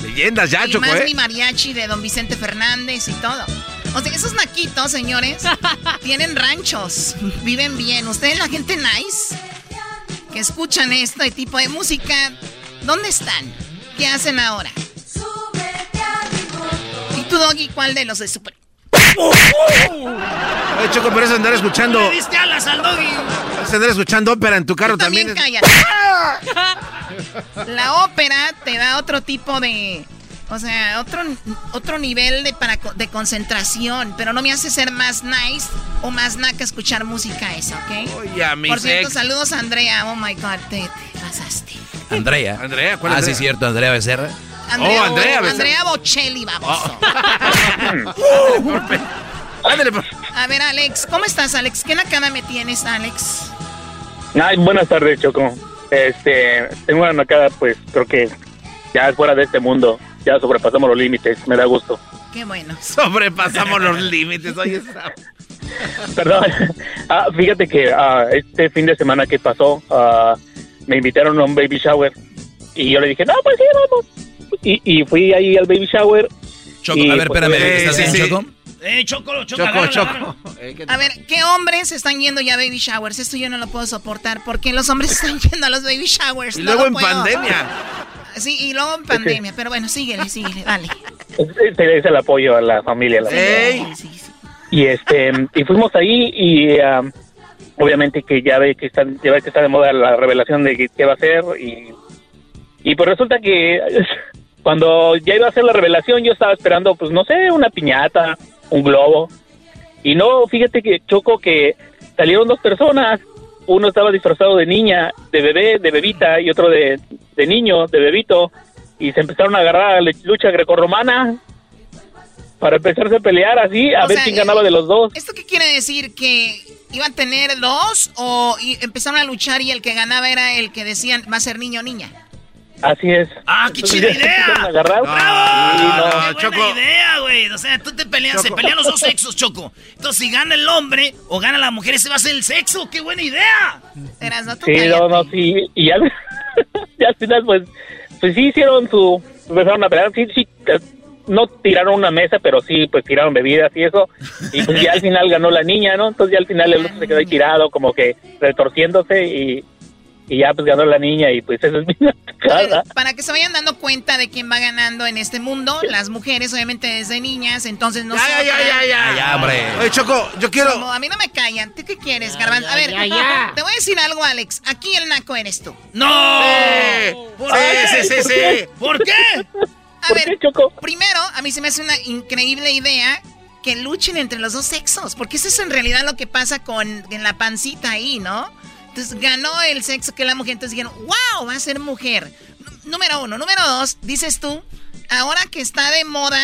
Leyendas ya, y más ¿eh? mi mariachi de don Vicente Fernández y todo. O sea, esos naquitos, señores, tienen ranchos, viven bien. Ustedes, la gente nice, que escuchan este tipo de música, ¿dónde están? ¿Qué hacen ahora? ¿Y tú, Doggy, cuál de los de Super? Oye, Choco, pero eso andar escuchando. Le diste alas al doggy. Eso andar escuchando ópera en tu carro también. También es-. La ópera te da otro tipo de. O sea, otro, otro nivel de, para, de concentración. Pero no me hace ser más nice o más naca escuchar música esa, ¿ok? Oye, a mi Por cierto, sex. saludos a Andrea. Oh my god, te, te pasaste. Andrea. Andrea, ¿cuál Ah, Andrea? sí, cierto, Andrea Becerra. Andrea, Oh, Andrea, Bo-. Andrea Bocelli, vamos. Ándale, pues. A ver, Alex, ¿cómo estás, Alex? ¿Qué nacada me tienes, Alex? Ay, buenas tardes, Choco. Este, tengo una nacada, pues creo que ya es fuera de este mundo. Ya sobrepasamos los límites, me da gusto. Qué bueno. Sobrepasamos los límites. Oye, está. Perdón. Ah, fíjate que ah, este fin de semana que pasó, ah, me invitaron a un baby shower. Y yo le dije, no, pues sí, vamos. Y, y fui ahí al baby shower. Choco, y, a ver, pues, espérame, obviamente- ¿estás bien, Choco? Eh, Choco, Choco, Choco, agárrala. A ver, ¿qué hombres están yendo ya a baby showers? Esto yo no lo puedo soportar. ¿Por qué los hombres están yendo a los baby showers? Y No luego en puedo. pandemia. Sí, y luego en pandemia. Pero bueno, síguele, síguele, dale. Este es el apoyo a la familia. a la Ey. y este y fuimos ahí y um, obviamente que ya ve que está ya ve que está de moda la revelación de qué, va a hacer y y pues resulta que cuando ya iba a hacer la revelación yo estaba esperando pues no sé una piñata un globo y no fíjate que choco que salieron dos personas uno estaba disfrazado de niña de bebé de bebita y otro de, de niño de bebito y se empezaron a agarrar a la lucha grecorromana para empezarse a pelear así a O ver sea, quién ganaba de los dos ¿Esto qué quiere decir? ¿Que iban a tener dos o empezaron a luchar y el que ganaba era el que decían va a ser niño o niña? Así es. ¡Ah, qué chida se idea! ¡Bravo! No. ¡Qué buena idea, güey! O sea, tú te peleas, se Choco. pelean los dos sexos, Choco. Entonces, si gana el hombre o gana la mujer, ese va a ser el sexo. ¡Qué buena idea! Eras, no, tú Sí, no, no, sí. Y ya, ya al final, pues, pues sí hicieron su. Empezaron a pelear. Sí, sí. eh, No tiraron una mesa, pero sí, pues tiraron bebidas y eso. Y pues ya al final ganó la niña, ¿no? Entonces ya al final el otro se quedó ahí tirado, como que retorciéndose y. Y ya pues ganó la niña y pues esa es mi nacada. Para que se vayan dando cuenta de quién va ganando en este mundo, las mujeres obviamente desde niñas, entonces no Ya, ya, ya, ya, ya. Ya, hombre. Oye, Choco, yo quiero. Como a mí no me callan. ¿Tú qué quieres, Garbanzo? A ver, ya, ya. te voy a decir algo, Alex. Aquí el naco eres tú. ¡No! Sí, ¿Por sí, sí, sí, sí. ¿Por qué? A ¿Por ver, qué, Choco? primero, a mí se me hace una increíble idea que luchen entre los dos sexos, porque eso es en realidad lo que pasa con en la pancita ahí, ¿no? Entonces ganó el sexo que la mujer, entonces dijeron, wow, va a ser mujer. Número uno. Número dos, dices tú, ahora que está de moda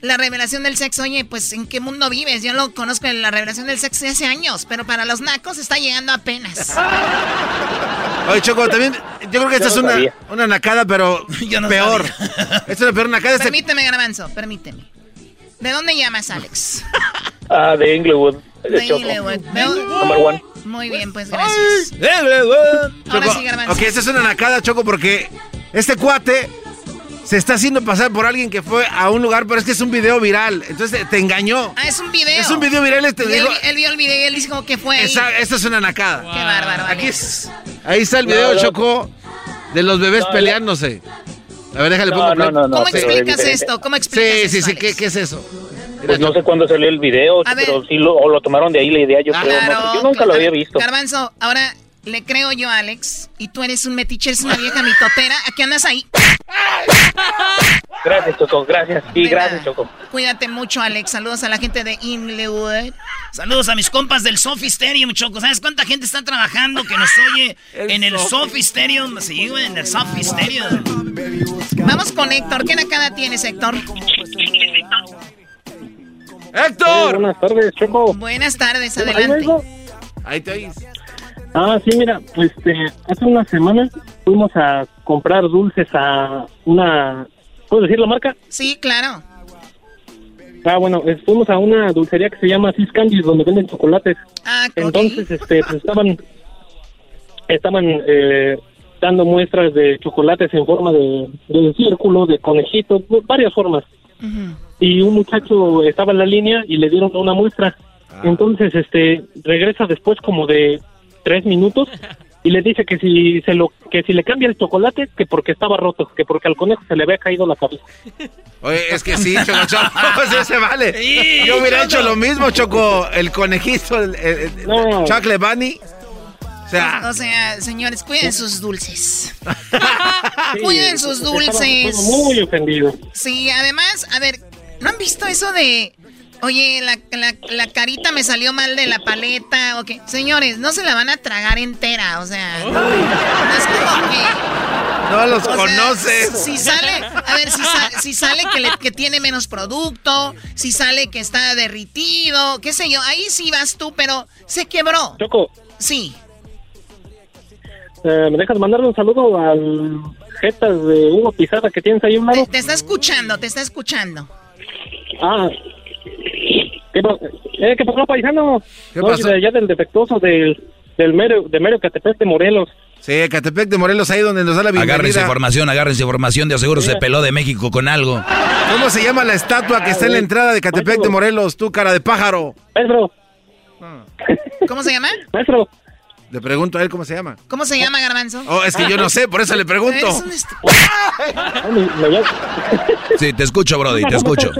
la revelación del sexo, oye, pues ¿en qué mundo vives? Yo lo conozco en la revelación del sexo de hace años, pero para los nacos está llegando apenas. Oye, Choco, también. Yo creo que esta Yo es no una, una nacada, pero Yo no peor. sabía. Esta es la peor nacada. Este, Permíteme, Garbanzo, permíteme. ¿De dónde llamas, Alex? Ah, de Inglewood. Number one. Muy bien, pues gracias. Ahora sí, Garbanzo. ok, esta es una nacada, Choco, porque este cuate se está haciendo pasar por alguien que fue a un lugar, pero es que es un video viral. Entonces te, engañó. Ah, es un video. Es un video viral, este él, él vio el video y él dijo que fue ahí. Esa- esta es una nacada. Qué bárbaro. Aquí es- ahí está el video, No, no. Choco, de los bebés No, no. peleándose. A ver, déjale No, pongo no, play. no, no. ¿Cómo explicas esto? ¿Cómo explicas Sí, esto, sí, sí? ¿qué, qué es eso? Pues no sé cuándo salió el video, A ver. pero sí lo, o lo tomaron de ahí la idea, yo Ah, creo. no yo nunca lo había visto. Garbanzo, ahora le creo yo a Alex y tú eres un metiche, eres una vieja mitotera. ¿A qué andas ahí? Gracias, Choco, gracias. Sí, gracias, Choco. Cuídate mucho, Alex. Saludos a la gente de Inglewood. Saludos a mis compas del Sophie Stadium, Choco. ¿Sabes cuánta gente está trabajando que nos oye en el Sophie Stadium? Sí, güey, en el Sophie Stadium. Vamos con Héctor. ¿Qué nakada tienes, Héctor? ¡Héctor! buenas tardes, Choco. Buenas tardes, adelante. Ahí te oís. Ah, sí, mira, este, hace una semana fuimos a comprar dulces a una... ¿Puedo decir la marca? Sí, claro. Ah, bueno, fuimos a una dulcería que se llama Sis Candies, donde venden chocolates. Ah, Entonces, este, pues estaban, estaban eh, dando muestras de chocolates en forma de, de círculo, de conejito, varias formas. Y un muchacho estaba en la línea y le dieron una muestra. Entonces, este, regresa después como de tres minutos y le dice que si se lo, que si le cambia el chocolate, que porque estaba roto, que porque al conejo se le había caído la cabeza. Oye, es que sí, Choco, Choco, sí se vale. Sí, Yo hubiera hecho lo mismo, Choco. El conejito, el, el- el- No. Chocolate Bunny. O sea, O sea, señores, cuiden sus dulces. cuiden sus dulces. muy ofendido. Sí, además, a ver, ¿no han visto eso de, oye, la, la- la carita me salió mal de la paleta? o qué? Señores, no se la van a tragar entera, o sea, no, no es como que... no los sea, conoces. Si sale, a ver, si, sa- si sale que, le- que tiene menos producto, si sale que está derritido, qué sé yo, ahí sí vas tú, pero se quebró. Choco. Sí. Eh, ¿Me dejas mandarle un saludo al Jetas de Hugo Pizarra que tienes ahí un lado? Te está escuchando, te está escuchando. Ah. ¿Qué, eh, ¿qué pasó, paisano? ¿Qué No, pasó? de allá del defectuoso del, del mero, de mero Catepec de Morelos. Sí, Catepec de Morelos, ahí donde nos da la bienvenida. Agárrense información, agárrense información. De seguro se peló de México con algo. ¿Cómo se llama la estatua que está en la entrada de Catepec de Morelos? Tú, cara de pájaro. Maestro. ¿Cómo se llama? Maestro. Le pregunto a él cómo se llama. ¿Cómo se llama, Garbanzo? Oh, es que yo no sé, por eso le pregunto. Un Sí, te escucho, Brody, te escucho.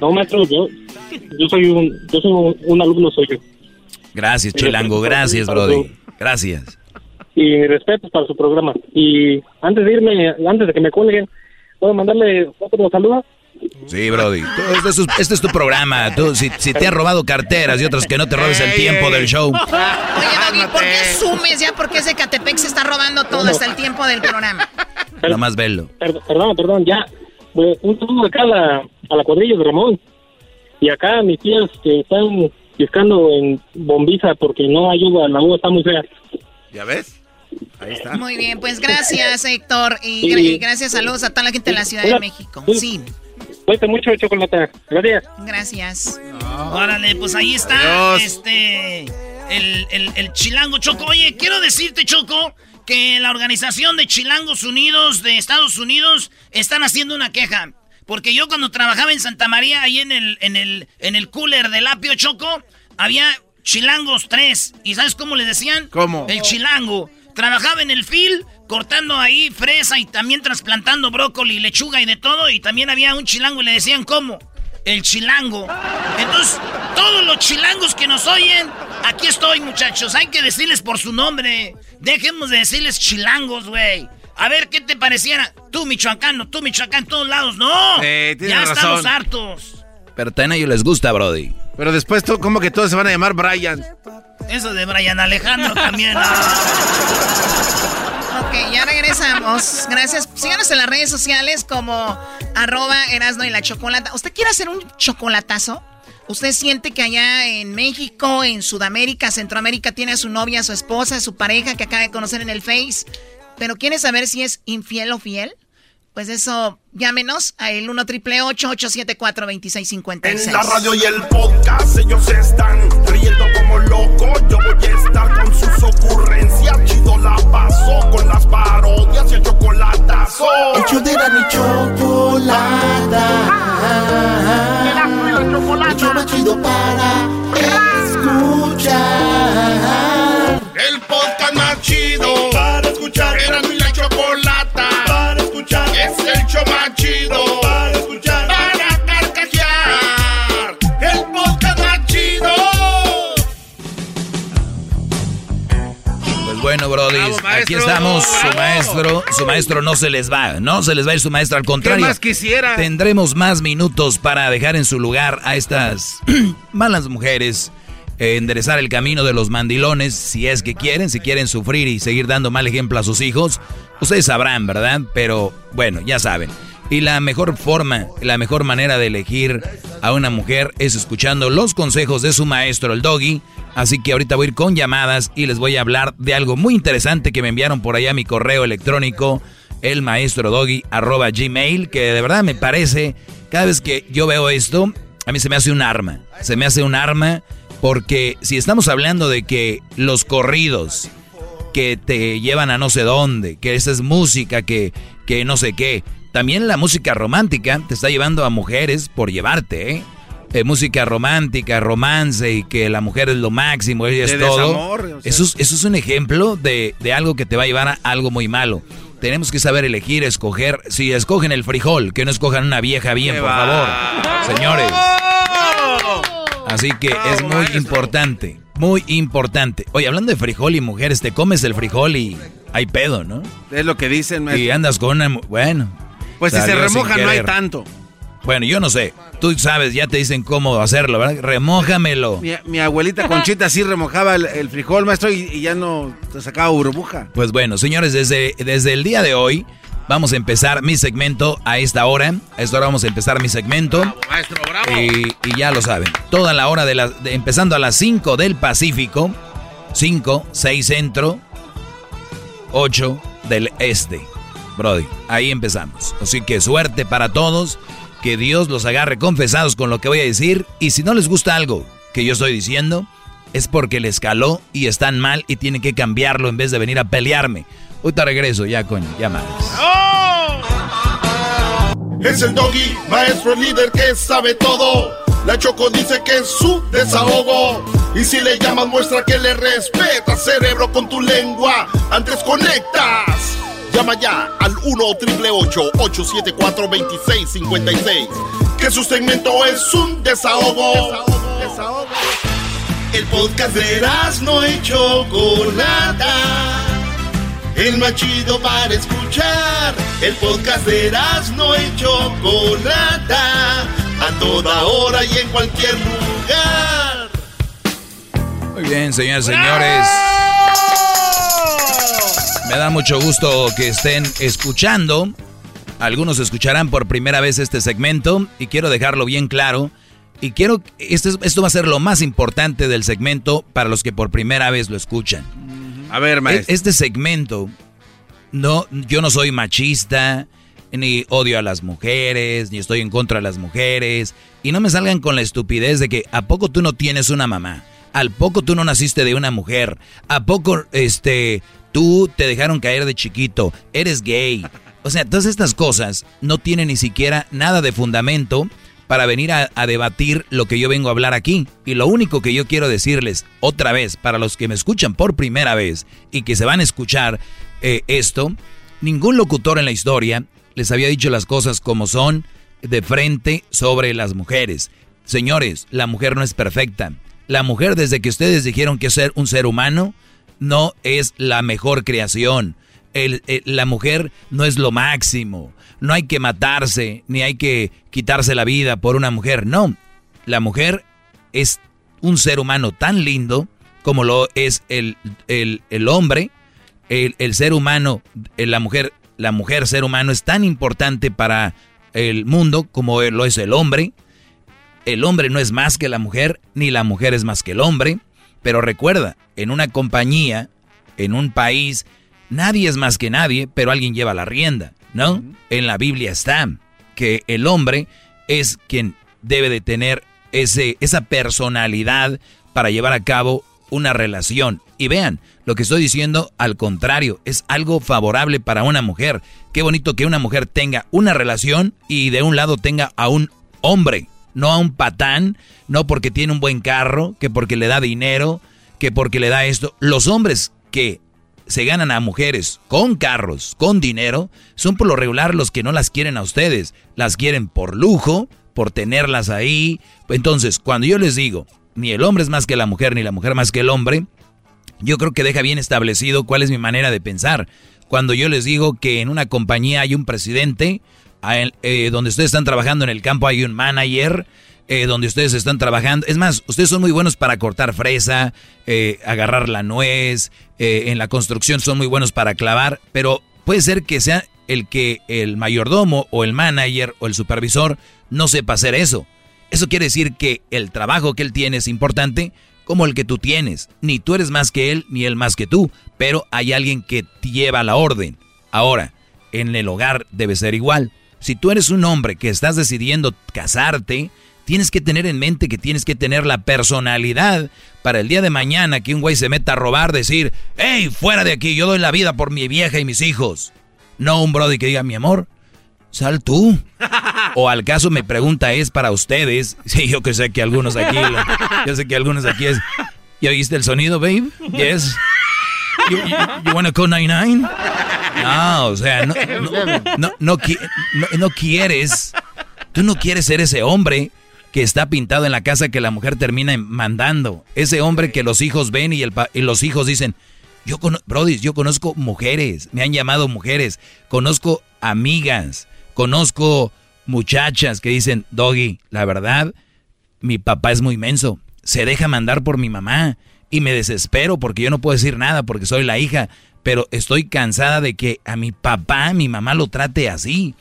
No, maestro, yo, yo soy un, yo soy un, un alumno suyo. Gracias, Chilango, gracias, Brody. Gracias. Y mi respeto para su programa. Y antes de irme, antes de que me cuelguen, ¿puedo mandarle otro saludo? Sí, Brody. Tú, este, es, tu- este es tu programa. Tú, si, si te has robado carteras y otras que no te robes el tiempo del show. Oye, Doggy, ¿por qué sumes ya? Porque ese Catepec se está robando todo hasta el tiempo del programa. Nada más velo. Perdón, perdón, ya. Pues, un saludo acá a la, a la cuadrilla de Ramón. Y acá a mis tías que están pescando en bombiza porque no ayuda, la uva está muy fea. ¿Ya ves? Ahí está. Muy bien, pues gracias, Héctor. Y, y gracias, saludos a toda la gente de la Ciudad de. México. Sí. Cuesta mucho chocolate. Gracias. gracias. Órale, pues ahí está. Este. El, el, el Chilango Choco. Oye, quiero decirte, Choco, que la organización de Chilangos Unidos de Estados Unidos están haciendo una queja. Porque yo cuando trabajaba en Santa María, ahí en el, en el, en el cooler del apio Choco, había Chilangos 3. ¿Y sabes cómo les decían? ¿Cómo? El Chilango. Trabajaba en el fil, cortando ahí fresa y también trasplantando brócoli, lechuga y de todo. Y también había un chilango y le decían, ¿cómo? El chilango. Entonces, todos los chilangos que nos oyen, aquí estoy, muchachos. Hay que decirles por su nombre. Dejemos de decirles chilangos, güey. A ver qué te pareciera. Tú, michoacano, tú, michoacán, en todos lados. No. Sí, tienes ya estamos razón. hartos. Pero también a ellos les gusta, Brody. Pero después, ¿cómo que todos se van a llamar Brian? Eso de Brian Alejandro también. Ok, ya regresamos. Gracias. Síganos en las redes sociales como arroba Erasno y la Chocolata. ¿Usted quiere hacer un chocolatazo? ¿Usted siente que allá en México, en Sudamérica, Centroamérica, tiene a su novia, a su esposa, a su pareja que acaba de conocer en el Face, pero quiere saber si es infiel o fiel? Pues eso, llámenos a el 1 triple 874 2656 En la radio y el podcast ellos están riendo como locos. Yo voy a estar con sus ocurrencias. Chido la paso con las parodias y el chocolatazo. El show de la chocolata. El show más chido para escuchar. El podcast más chido para escuchar. Era mi la chocolata para escuchar. Es el show más chido para bueno, Brody, aquí estamos. Su maestro, su maestro no se les va, no se les va a ir su maestro, al contrario. ¿Qué más quisiera? Tendremos más minutos para dejar en su lugar a estas malas mujeres, eh, enderezar el camino de los mandilones, si es que quieren, si quieren sufrir y seguir dando mal ejemplo a sus hijos. Ustedes sabrán, ¿verdad? Pero bueno, ya saben. Y la mejor forma, la mejor manera de elegir a una mujer es escuchando los consejos de su maestro, el doggy. Así que ahorita voy a ir con llamadas y les voy a hablar de algo muy interesante que me enviaron por allá a mi correo electrónico, el maestro gmail, que de verdad me parece, cada vez que yo veo esto, a mí se me hace un arma. Se me hace un arma porque si estamos hablando de que los corridos que te llevan a no sé dónde, que esa es música, que, que no sé qué, también la música romántica te está llevando a mujeres por llevarte, ¿eh? Eh música romántica, romance y que la mujer es lo máximo, ella es todo. eso, es, eso es un ejemplo de, de, algo que te va a llevar a algo muy malo. Tenemos que saber elegir, escoger. Si escogen el frijol, que no escojan una vieja bien, por favor. Señores. Así que es muy importante, muy importante. Oye, hablando de frijol y mujeres, te comes el frijol y hay pedo, ¿no? Es lo que dicen, maestro. Y andas con una... Bueno, pues si se remoja no hay tanto. Bueno, yo no sé. Tú sabes, ya te dicen cómo hacerlo, ¿verdad? Remójamelo. Mi, abuelita Conchita sí remojaba el, frijol, maestro, y, ya no te sacaba burbuja. Pues bueno, señores, desde, desde el día de hoy vamos a empezar mi segmento a esta hora. A esta hora vamos a empezar mi segmento. maestro, bravo. Y, ya lo saben. Toda la hora de la... empezando a las 5 del Pacífico. 5, 6 centro. 8 del este. Brody. Ahí empezamos. Así que suerte para todos. Que Dios los agarre confesados con lo que voy a decir. Y si no les gusta algo que yo estoy diciendo, es porque les caló y están mal y tienen que cambiarlo en vez de venir a pelearme. Ahorita regreso, ya coño, ya. ¡Oh! Es el doggy, maestro líder que sabe todo. La Choco dice que es su desahogo. Y si le llamas, muestra que le respeta, cerebro, con tu lengua. Antes conectas. Llama ya al 1-888-874-2656. Que su segmento es un desahogo. Desahogo. El podcast de no hecho Chocolata. El más chido para escuchar. El podcast de no hecho Chocolata. A toda hora y en cualquier lugar. Muy bien, señores, señores. Me da mucho gusto que estén escuchando. Algunos escucharán por primera vez este segmento y quiero dejarlo bien claro. Y quiero, esto, esto va a ser lo más importante del segmento para los que por primera vez lo escuchan. A ver, maestro. Este segmento, no, yo no soy machista, ni odio a las mujeres, ni estoy en contra de las mujeres. Y no me salgan con la estupidez de que ¿a poco tú no tienes una mamá? ¿Al poco tú no naciste de una mujer? ¿A poco este Tú te dejaron caer de chiquito, eres gay. O sea, todas estas cosas no tienen ni siquiera nada de fundamento para venir a, debatir lo que yo vengo a hablar aquí. Y lo único que yo quiero decirles otra vez, para los que me escuchan por primera vez y que se van a escuchar eh, esto, ningún locutor en la historia les había dicho las cosas como son de frente sobre las mujeres. Señores, la mujer no es perfecta. La mujer desde que ustedes dijeron que ser un ser humano, no es la mejor creación. la mujer no es lo máximo. No hay que matarse, ni hay que quitarse la vida por una mujer. No, la mujer es un ser humano tan lindo como lo es el, el, hombre. El, el, ser humano, eh, la mujer, la mujer ser humano es tan importante para el mundo como lo es el hombre. El hombre no es más que la mujer, ni la mujer es más que el hombre. Pero recuerda, en una compañía, en un país, nadie es más que nadie, pero alguien lleva la rienda, ¿no? En la Biblia está que el hombre es quien debe de tener ese, esa personalidad para llevar a cabo una relación. Y vean, lo que estoy diciendo, al contrario, es algo favorable para una mujer. Qué bonito que una mujer tenga una relación y de un lado tenga a un hombre no a un patán, no porque tiene un buen carro, que porque le da dinero, que porque le da esto. Los hombres que se ganan a mujeres con carros, con dinero, son por lo regular los que no las quieren a ustedes, las quieren por lujo, por tenerlas ahí. Entonces, cuando yo les digo, ni el hombre es más que la mujer, ni la mujer más que el hombre, yo creo que deja bien establecido cuál es mi manera de pensar. Cuando yo les digo que en una compañía hay un presidente, eh, donde ustedes están trabajando en el campo hay un manager, eh, donde ustedes están trabajando. Es más, ustedes son muy buenos para cortar fresa, eh, agarrar la nuez, en la construcción son muy buenos para clavar, pero puede ser que sea el que el mayordomo o el manager o el supervisor no sepa hacer eso. Eso quiere decir que el trabajo que él tiene es importante como el que tú tienes. Ni tú eres más que él, ni él más que tú, pero hay alguien que lleva la orden. Ahora, en el hogar debe ser igual. Si tú eres un hombre que estás decidiendo casarte, tienes que tener en mente que tienes que tener la personalidad para el día de mañana que un güey se meta a robar, decir, hey, fuera de aquí, yo doy la vida por mi vieja y mis hijos. No un brody que diga, mi amor, sal tú. O al caso mi pregunta es para ustedes. Sí, yo que sé que algunos aquí, yo sé que algunos aquí es, ¿ya oíste el sonido, babe? Yes. You, you, wanna call 99? No, o sea, no, no, no, no, quieres, tú no quieres ser ese hombre que está pintado en la casa que la mujer termina mandando. Ese hombre que los hijos ven y, el, y los hijos dicen, yo, Brody, yo conozco mujeres, me han llamado mujeres, conozco amigas, conozco muchachas que dicen, Doggy, la verdad, mi papá es muy menso, se deja mandar por mi mamá y me desespero porque yo no puedo decir nada porque soy la hija, pero estoy cansada de que a mi papá, mi mamá lo trate así.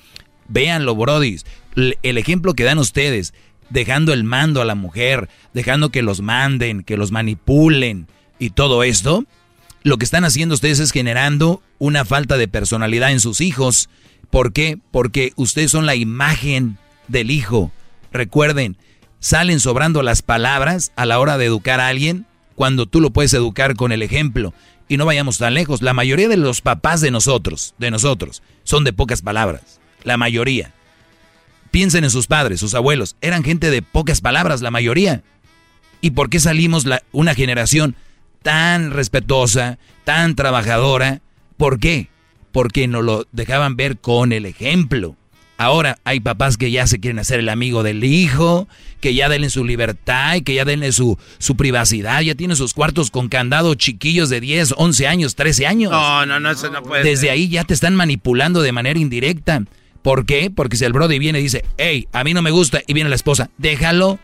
Véanlo, Brody, el ejemplo que dan ustedes, dejando el mando a la mujer, dejando que los manden, que los manipulen y todo esto, lo que están haciendo ustedes es generando una falta de personalidad en sus hijos. ¿Por qué? Porque ustedes son la imagen del hijo. Recuerden, salen sobrando las palabras a la hora de educar a alguien cuando tú lo puedes educar con el ejemplo. Y no vayamos tan lejos. La mayoría de los papás de nosotros, de nosotros, son de pocas palabras. La mayoría. Piensen en sus padres, sus abuelos. Eran gente de pocas palabras, la mayoría. ¿Y por qué salimos una generación tan respetuosa, tan trabajadora. ¿Por qué? Porque nos lo dejaban ver con el ejemplo. Ahora hay papás que ya se quieren hacer el amigo del hijo, que ya denle su libertad y que ya denle su, su privacidad. Ya tienen sus cuartos con candado chiquillos de 10, 11 años, 13 años. No, no, no, eso no puede Desde ahí ya te están manipulando de manera indirecta. ¿Por qué? Porque si el brody viene y dice, hey, a mí no me gusta, y viene la esposa, déjalo,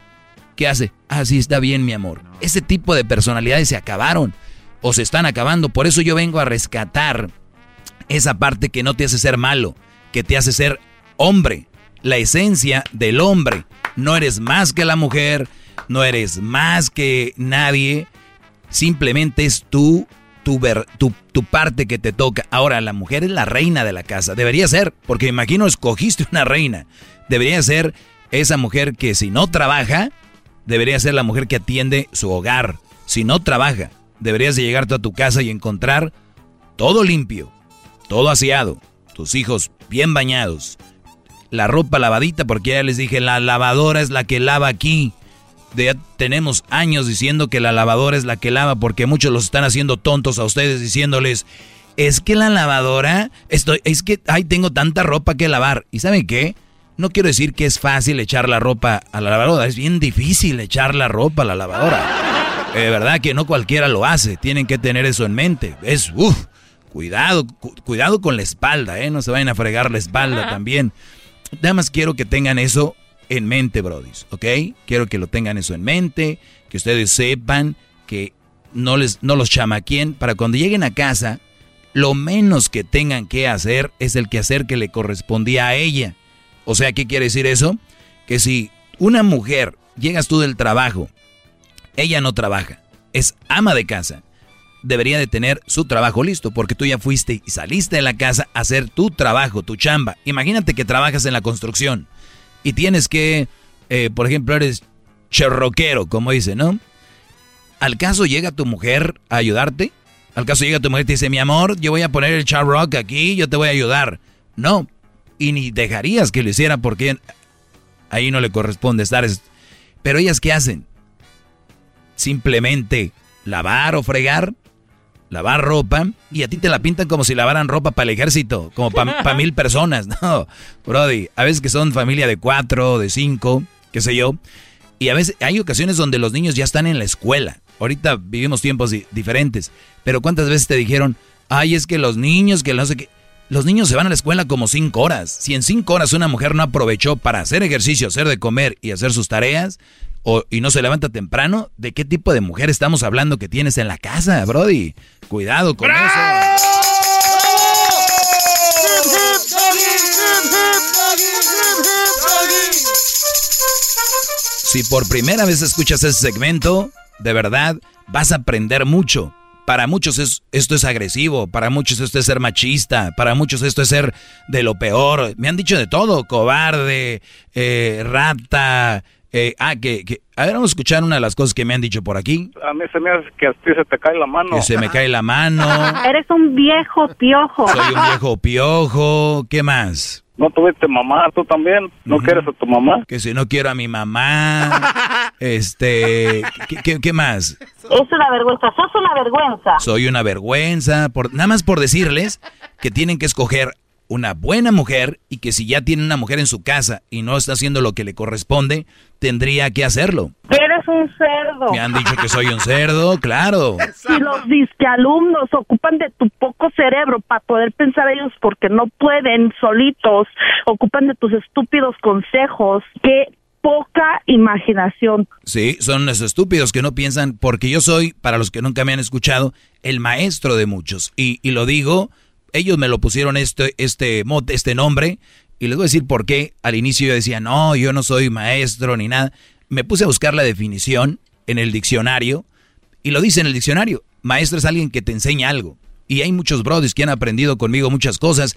¿Qué hace? Ah, sí, está bien, mi amor. Ese tipo de personalidades se acabaron o se están acabando. Por eso yo vengo a rescatar esa parte que no te hace ser malo, que te hace ser hombre. La esencia del hombre. No eres más que la mujer, no eres más que nadie. Simplemente es tú, tu, tu, tu parte que te toca. Ahora, la mujer es la reina de la casa. Debería ser, porque imagino escogiste una reina. Debería ser esa mujer que si no trabaja, debería ser la mujer que atiende su hogar. Si no trabaja, deberías de llegar a tu casa y encontrar todo limpio, todo aseado, tus hijos bien bañados, la ropa lavadita, porque ya les dije, la lavadora es la que lava aquí. Ya tenemos años diciendo que la lavadora es la que lava, porque muchos los están haciendo tontos a ustedes diciéndoles, es que la lavadora, estoy, es que, ay, tengo tanta ropa que lavar. ¿Y saben qué? No quiero decir que es fácil echar la ropa a la lavadora, es bien difícil echar la ropa a la lavadora. De verdad que no cualquiera lo hace, tienen que tener eso en mente. Es, uff, cuidado, cuidado con la espalda, ¿eh? No se vayan a fregar la espalda también. Nada más quiero que tengan eso en mente, brodis, ¿ok? Quiero que lo tengan eso en mente, que ustedes sepan que no, les, no los chamaquen para cuando lleguen a casa, lo menos que tengan que hacer es el que hacer que le correspondía a ella. O sea, ¿qué quiere decir eso? Que si una mujer, llegas tú del trabajo, ella no trabaja, es ama de casa, debería de tener su trabajo listo, porque tú ya fuiste y saliste de la casa a hacer tu trabajo, tu chamba. Imagínate que trabajas en la construcción y tienes que, eh, por ejemplo, eres cherroquero, como dice, ¿no? ¿Al caso llega tu mujer a ayudarte? ¿Al caso llega tu mujer y te dice, mi amor, yo voy a poner el charrock aquí, yo te voy a ayudar? No, y ni dejarías que lo hiciera porque ahí no le corresponde estar. Pero ellas qué hacen? Simplemente lavar o fregar, lavar ropa y a ti te la pintan como si lavaran ropa para el ejército, como para mil personas. No, Brody, a veces que son familia de cuatro, de cinco, qué sé yo. Y a veces hay ocasiones donde los niños ya están en la escuela. ahorita vivimos tiempos diferentes, pero ¿cuántas veces te dijeron, ay, es que los niños, que no sé qué... Los niños se van a la escuela como cinco horas. Si en cinco horas una mujer no aprovechó para hacer ejercicio, hacer de comer y hacer sus tareas, o, y no se levanta temprano, ¿de qué tipo de mujer estamos hablando que tienes en la casa, Brody? Cuidado con eso. Si por primera vez escuchas ese segmento, de verdad vas a aprender mucho. Para muchos esto es agresivo, para muchos esto es ser machista, para muchos esto es ser de lo peor. Me han dicho de todo, cobarde, eh, rata. Eh, ah, que, que, a ver, vamos a escuchar una de las cosas que me han dicho por aquí. A mí se me hace que a ti se te cae la mano. Que se me cae la mano. Eres un viejo piojo. Soy un viejo piojo. ¿Qué más? ¿No tuviste mamá? ¿Tú también? ¿No quieres a tu mamá? Que si no quiero a mi mamá. este, ¿qué, qué, más? Es una vergüenza, sos una vergüenza. Soy una vergüenza. Por, nada más por decirles que tienen que escoger una buena mujer y que si ya tiene una mujer en su casa y no está haciendo lo que le corresponde, tendría que hacerlo. Eres un cerdo. Me han dicho que soy un cerdo, claro. Si los disque alumnos ocupan de tu poco cerebro para poder pensar ellos porque no pueden solitos, ocupan de tus estúpidos consejos, qué poca imaginación. Sí, son unos estúpidos que no piensan porque yo soy, para los que nunca me han escuchado, el maestro de muchos. Y, y lo digo ellos me lo pusieron este, este, este nombre y les voy a decir por qué. Al inicio yo decía, no, yo no soy maestro ni nada. Me puse a buscar la definición en el diccionario y lo dice en el diccionario. Maestro es alguien que te enseña algo. Y hay muchos brodis que han aprendido conmigo muchas cosas.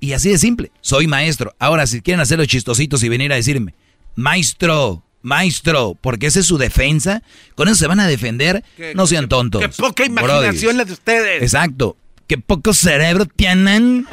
Y así de simple, soy maestro. Ahora, si quieren hacer los chistositos y venir a decirme, maestro, maestro, porque esa es su defensa, con eso se van a defender, no sean tontos. Qué poca imaginación la de ustedes. Exacto qué poco cerebro tienen.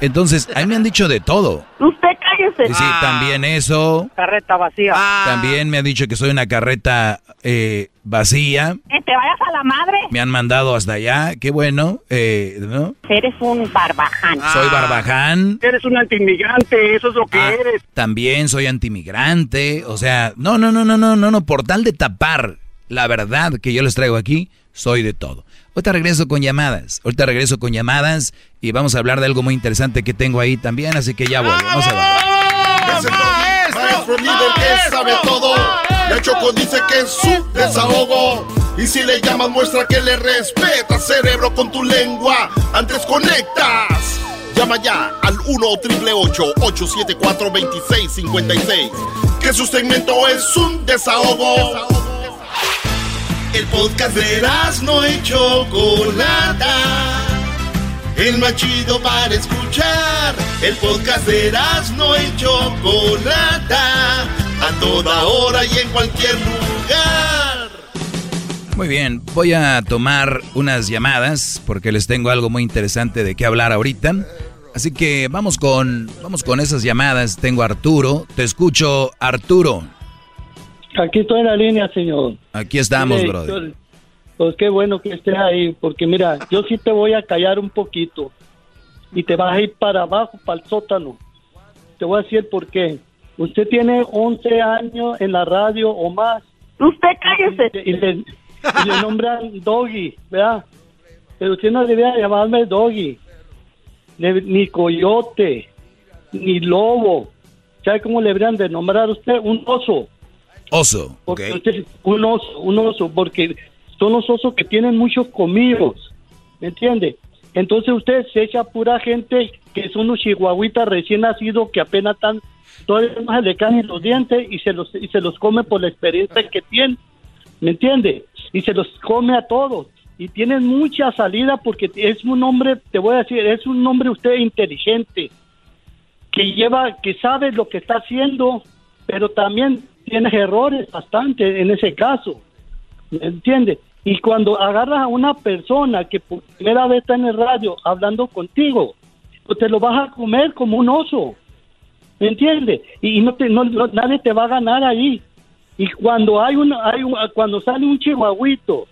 Entonces, a mí me han dicho de todo. Usted cállese. Sí, también eso. Carreta vacía. Ah. También me han dicho que soy una carreta eh, vacía. Que te vayas a la madre. Me han mandado hasta allá, qué bueno, eh, ¿no? Eres un barbaján. Soy barbaján. Eres un antimigrante, eso es lo que Ah, eres. También soy antimigrante, o sea, no, no, no, no, no, no, no, por tal de tapar la verdad que yo les traigo aquí, soy de todo. Ahorita regreso con llamadas. Ahorita regreso con llamadas y vamos a hablar de algo muy interesante que tengo ahí también, así que ya vuelvo. No se va. Es el maestro líder que sabe todo. La Choco dice que es su desahogo. Y si le llamas, muestra que le respeta, cerebro, con tu lengua. Antes conectas. Llama ya al 1-888-874-2656. Que su segmento es un desahogo. El podcast de no y Chocolata. El más chido para escuchar. El podcast de no y Chocolata. A toda hora y en cualquier lugar. Muy bien, voy a tomar unas llamadas porque les tengo algo muy interesante de qué hablar ahorita. Así que vamos con, vamos con esas llamadas. Tengo a Arturo. Te escucho, Arturo. Aquí estoy en la línea, señor. Aquí estamos, brother. Pues qué bueno que estés ahí, porque mira, yo sí te voy a callar un poquito y te vas a ir para abajo, para el sótano. Te voy a decir por qué. Usted tiene 11 años en la radio o más. Usted cállese. Y le, y le nombran Doggy, ¿verdad? Pero usted no debía llamarme Doggy, ni Coyote, ni Lobo. ¿Sabe cómo le deberían de nombrar a usted? Un oso. Oso, ok. Porque usted- un oso, un oso, porque son los osos que tienen muchos comidos, ¿me entiende? Entonces usted se echa pura gente que son unos chihuahuitas recién nacidos que apenas están, todavía no se le caen los dientes y se los, y se los come por la experiencia que tiene, ¿me entiende? Y se los come a todos. Y tienen mucha salida porque es un hombre, te voy a decir, es un hombre usted inteligente, que lleva, que sabe lo que está haciendo, pero también tiene errores bastante en ese caso. ¿Me entiende? Y cuando agarras a una persona que por primera vez está en el radio hablando contigo, pues te lo vas a comer como un oso. ¿Me entiende? Y, no te, no, nadie te va a ganar ahí. Y cuando hay un, hay un- cuando sale un chihuahuito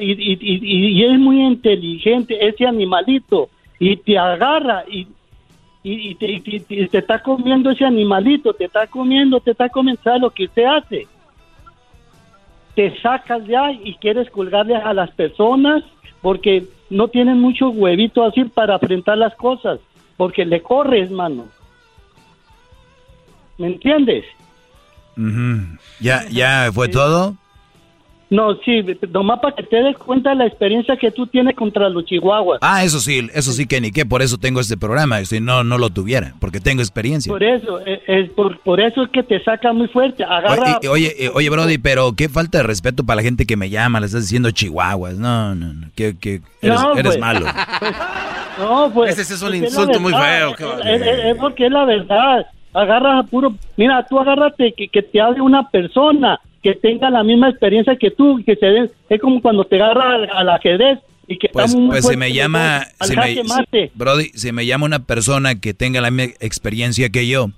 y es muy inteligente ese animalito y te agarra y, y, y te, y te- y te está comiendo ese animalito, te está comiendo, te está comiendo, ¿sabe lo que usted hace? te sacas ya y quieres colgarle a las personas porque no tienen mucho huevito así para enfrentar las cosas, porque le corres, mano. ¿Me entiendes? ¿Ya, ¿Ya fue todo? No, sí, nomás para que te des cuenta de la experiencia que tú tienes contra los chihuahuas. Ah, eso sí, eso sí que ni qué, por eso tengo este programa, si no, no lo tuviera, porque tengo experiencia. Por eso, eh, es por, por eso es que te saca muy fuerte. Agarra. Oye, oye, eh, oye, Brody, pero qué falta de respeto para la gente que me llama, le estás diciendo chihuahuas. No, no, no, que, que eres, No, eres pues. malo. No, pues. Ese es un insulto muy feo, qué Es, es- es porque es la verdad. Agarras a puro. Mira, tú agárrate que, que te hable una persona que tenga la misma experiencia que tú, que se den. Es como cuando te agarra al, al ajedrez y que Pues, muy pues se me llama, se me, mate. Brody, se me llama una persona que tenga la misma experiencia que yo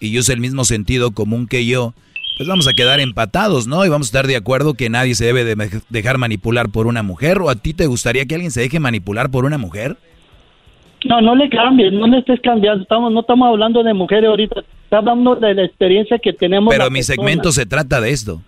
y use el mismo sentido común que yo, pues vamos a quedar empatados, ¿no? Y vamos a estar de acuerdo que nadie se debe de dejar manipular por una mujer. ¿O a ti te gustaría que alguien se deje manipular por una mujer? No, no le cambies, no le estés cambiando. Estamos, no estamos hablando de mujeres ahorita. Estamos hablando de la experiencia que tenemos. Pero mi persona. segmento se trata de esto.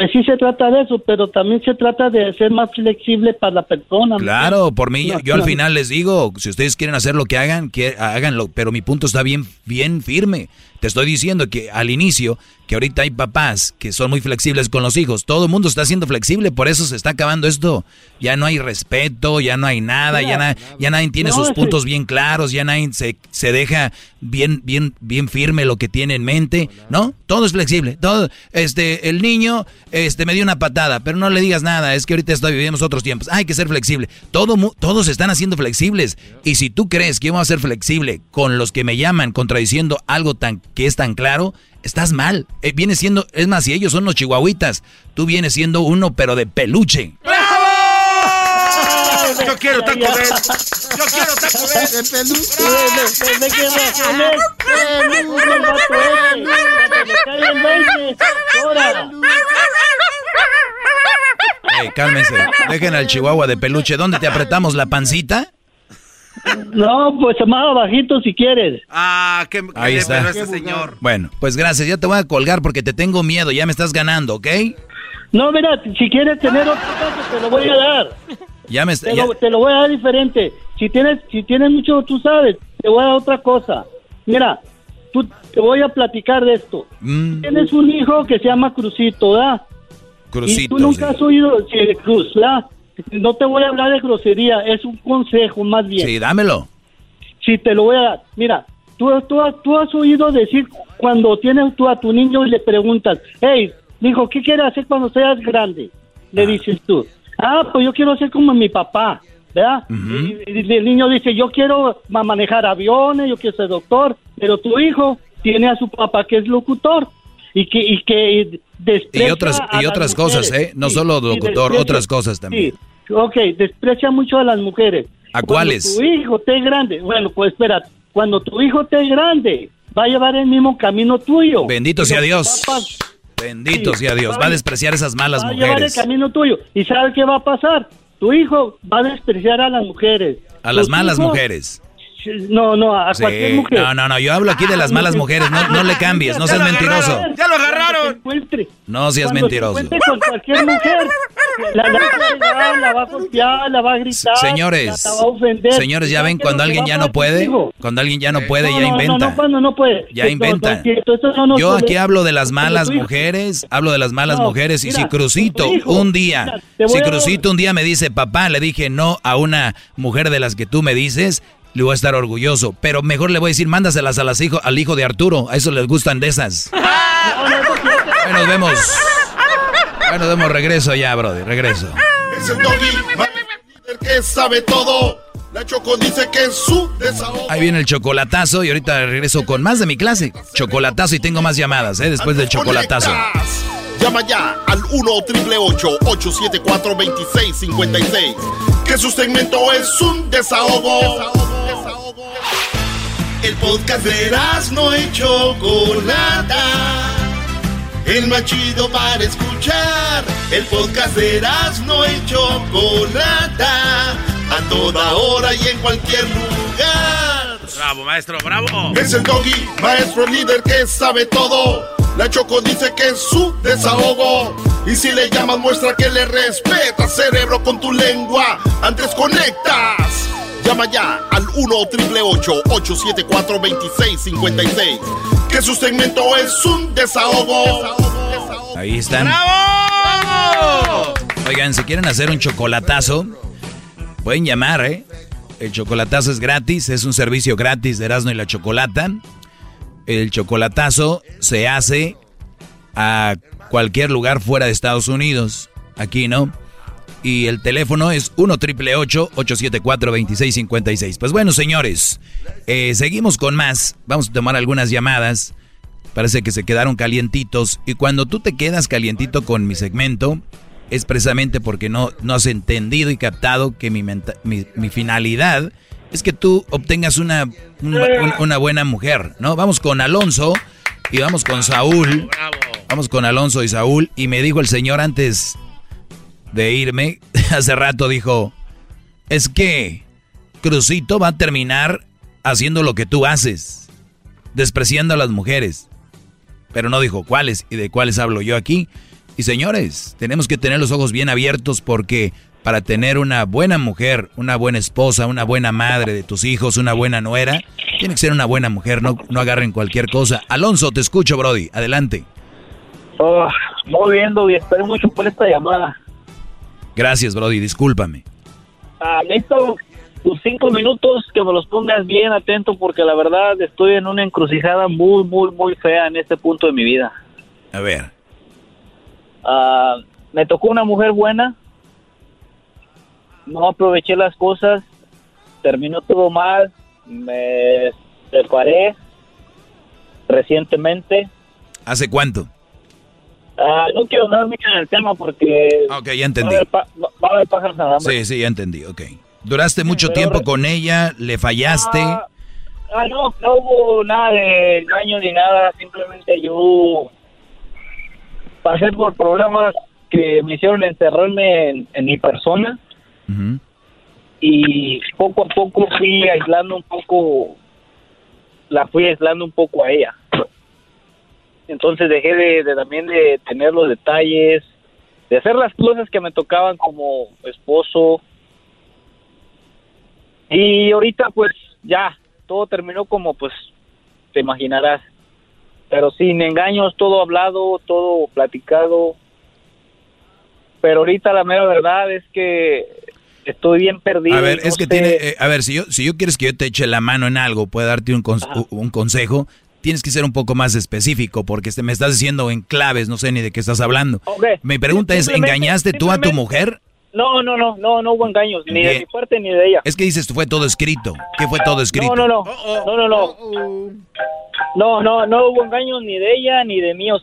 Pues sí se trata de eso, pero también se trata de ser más flexible para la persona. ¿me Claro, por mí, yo, No, al final les digo, si ustedes quieren hacer lo que hagan, que háganlo, pero mi punto está bien, bien firme. Te estoy diciendo que al inicio, que ahorita hay papás que son muy flexibles con los hijos, todo el mundo está siendo flexible, por eso se está acabando esto. Ya no hay respeto, ya no hay nada, ya, na- ya nadie tiene No, sus sí. puntos bien claros, ya nadie se, se deja bien, bien, bien firme lo que tiene en mente, ¿no? Todo es flexible, todo, este, el niño, este, me dio una patada, pero no le digas nada, es que ahorita estoy vivimos otros tiempos, hay que ser flexible. Todo, todos están haciendo flexibles, y si tú crees que yo voy a ser flexible con los que me llaman contradiciendo algo tan, que es tan claro, estás mal. Eh, viene siendo, es más, si ellos son los chihuahuitas, tú vienes siendo uno, pero de peluche. Yo quiero taco de. Yo quiero taco de. ¿De de- de- de qué razón es? Peluche el vato ese. Cuando le cae el 20, llora. Ey, cálmense, dejen al chihuahua de peluche. ¿Dónde te apretamos la pancita? No, pues más abajito si quieres. Ah, qué, qué Ahí está. este señor. Bueno, pues gracias, ya te voy a colgar porque te tengo miedo, ya me estás ganando, ¿ok? No, mira, si quieres tener otro caso, te lo voy a dar. Ya me está... Te ya- lo, te lo voy a dar diferente. Si tienes, si tienes mucho, tú sabes, te voy a dar otra cosa. Mira, tú, te voy a platicar de esto. Mm, Tienes un hijo que se llama Crucito, ¿verdad? Y Crucito, tú nunca sí. has oído sí, Cruz, ¿verdad? No te voy a hablar de grosería, es un consejo más bien. Sí, dámelo. Sí, te lo voy a dar. Mira, tú, tú, tú has oído decir cuando tienes tú a tu niño y le preguntas, hey, hijo, ¿qué quieres hacer cuando seas grande? Le dices tú, ah, pues yo quiero ser como mi papá, ¿verdad? y, y el niño dice, yo quiero ma- manejar aviones, yo quiero ser doctor, pero tu hijo tiene a su papá que es locutor y que y que desprecia Y otras, y otras mujeres. cosas, ¿eh? No Sí, solo locutor, otras cosas también. Sí, ok, desprecia mucho a las mujeres. ¿A Cuando cuáles? tu hijo esté grande, bueno, pues espera, cuando tu hijo esté grande, va a llevar el mismo camino tuyo. Bendito sea Dios. Bendito Sí, sea Dios. Va a despreciar esas malas va a llevar el mujeres. camino tuyo. ¿Y sabe qué va a pasar? Tu hijo va a despreciar a las mujeres. A las malas hijos- mujeres. No, no, a Sí. cualquier mujer. No, no, no. Yo hablo aquí de las malas mujeres. No, no le cambies. No seas mentiroso. ¡Ya lo agarraron! No seas Cuando se mentiroso. encuentre con cualquier mujer, la, la va a la va a golpear, la va a gritar, Señores, la va a ofender. señores, ya ¿Sabe ven cuando alguien ya no puede. Cuando alguien ya no puede, No, ya inventa. no, cuando no puede. Ya inventa. Yo aquí hablo de las malas mujeres, hablo de las malas No, mujeres y mira, si Crucito un día, si Crucito un día me dice, papá, le dije no a una mujer de las que tú me dices, le voy a estar orgulloso, pero mejor le voy a decir, mándaselas a las hijo, al hijo de Arturo, a eso les gustan de esas. Bueno, nos vemos. Bueno, nos vemos, regreso ya, brother, regreso. Es el doggy, que sabe todo. La Choco dice que es su desahogo. Ahí viene el chocolatazo y ahorita regreso con más de mi clase. Chocolatazo y tengo más llamadas, ¿eh? Después del chocolatazo. Llama ya al 1 874 2656 Que su segmento es un desahogo. El podcast de no y Chocolata. El más chido para escuchar. El podcast de no y Chocolata. A toda hora y en cualquier lugar. Bravo, maestro, bravo. Es el doggy, maestro líder que sabe todo. La Choco dice que es su desahogo. Y si le llamas, muestra que le respeta, cerebro, con tu lengua. Antes conectas. Llama ya al 1-888-874-2656. Que su segmento es un desahogo. Ahí están. Oigan, si quieren hacer un chocolatazo, pueden llamar, ¿eh? El chocolatazo es gratis, es un servicio gratis de Erasmo y la Chocolata. El chocolatazo se hace a cualquier lugar fuera de Estados Unidos. Aquí, ¿no? Y el teléfono es 1 triple 874 2656. Pues bueno, señores, eh, seguimos con más. Vamos a tomar algunas llamadas. Parece que se quedaron calientitos. Y cuando tú te quedas calientito con mi segmento, es precisamente porque no, no has entendido y captado que mi, mi, finalidad es que tú obtengas una, una, buena mujer, ¿no? Vamos con Alonso y vamos con Saúl. Vamos con Alonso y Saúl. Y me dijo el señor antes de irme, hace rato dijo, es que Crucito va a terminar haciendo lo que tú haces, despreciando a las mujeres. Pero no dijo cuáles y de cuáles hablo yo aquí. Y señores, tenemos que tener los ojos bien abiertos porque para tener una buena mujer, una buena esposa, una buena madre de tus hijos, una buena nuera, tiene que ser una buena mujer, no, no agarren cualquier cosa. Alonso, te escucho, Brody. Adelante. Oh, bien, y Espero mucho por esta llamada. Gracias, Brody. Discúlpame. Ah, listo. Tus cinco minutos que me los pongas bien atento porque la verdad estoy en una encrucijada muy, muy, muy fea en este punto de mi vida. A ver. Ah, me tocó una mujer buena, no aproveché las cosas, terminó todo mal, me separé recientemente. ¿Hace cuánto? Ah, no quiero hablar mucho en el tema porque... Ok, ya entendí. Va a haber, pájaros en Sí, sí, ya entendí, ok. ¿Duraste mucho tiempo con ella? ¿Le fallaste? Ah, ah, no, no hubo nada de engaño ni nada, simplemente yo pasé por problemas que me hicieron encerrarme en, mi persona y poco a poco fui aislando un poco, la fui aislando un poco a ella. Entonces dejé de, también de tener los detalles, de hacer las cosas que me tocaban como esposo. Y ahorita pues ya, todo terminó como pues te imaginarás pero sin engaños, todo hablado, todo platicado. Pero ahorita la mera verdad es que estoy bien perdido. A ver, es que tiene, eh, a ver, si yo, si yo quieres que yo te eche la mano en algo, pueda darte un, un consejo, tienes que ser un poco más específico, porque me estás diciendo en claves, no sé ni de qué estás hablando. Mi pregunta es, ¿engañaste tú a tu mujer? No, no, no, no, no hubo engaños, ni de mi parte ni de ella. Es que dices, fue todo escrito. ¿Qué fue todo escrito? No, no, no, no, no, no. No, no, no hubo engaños ni de ella ni de míos.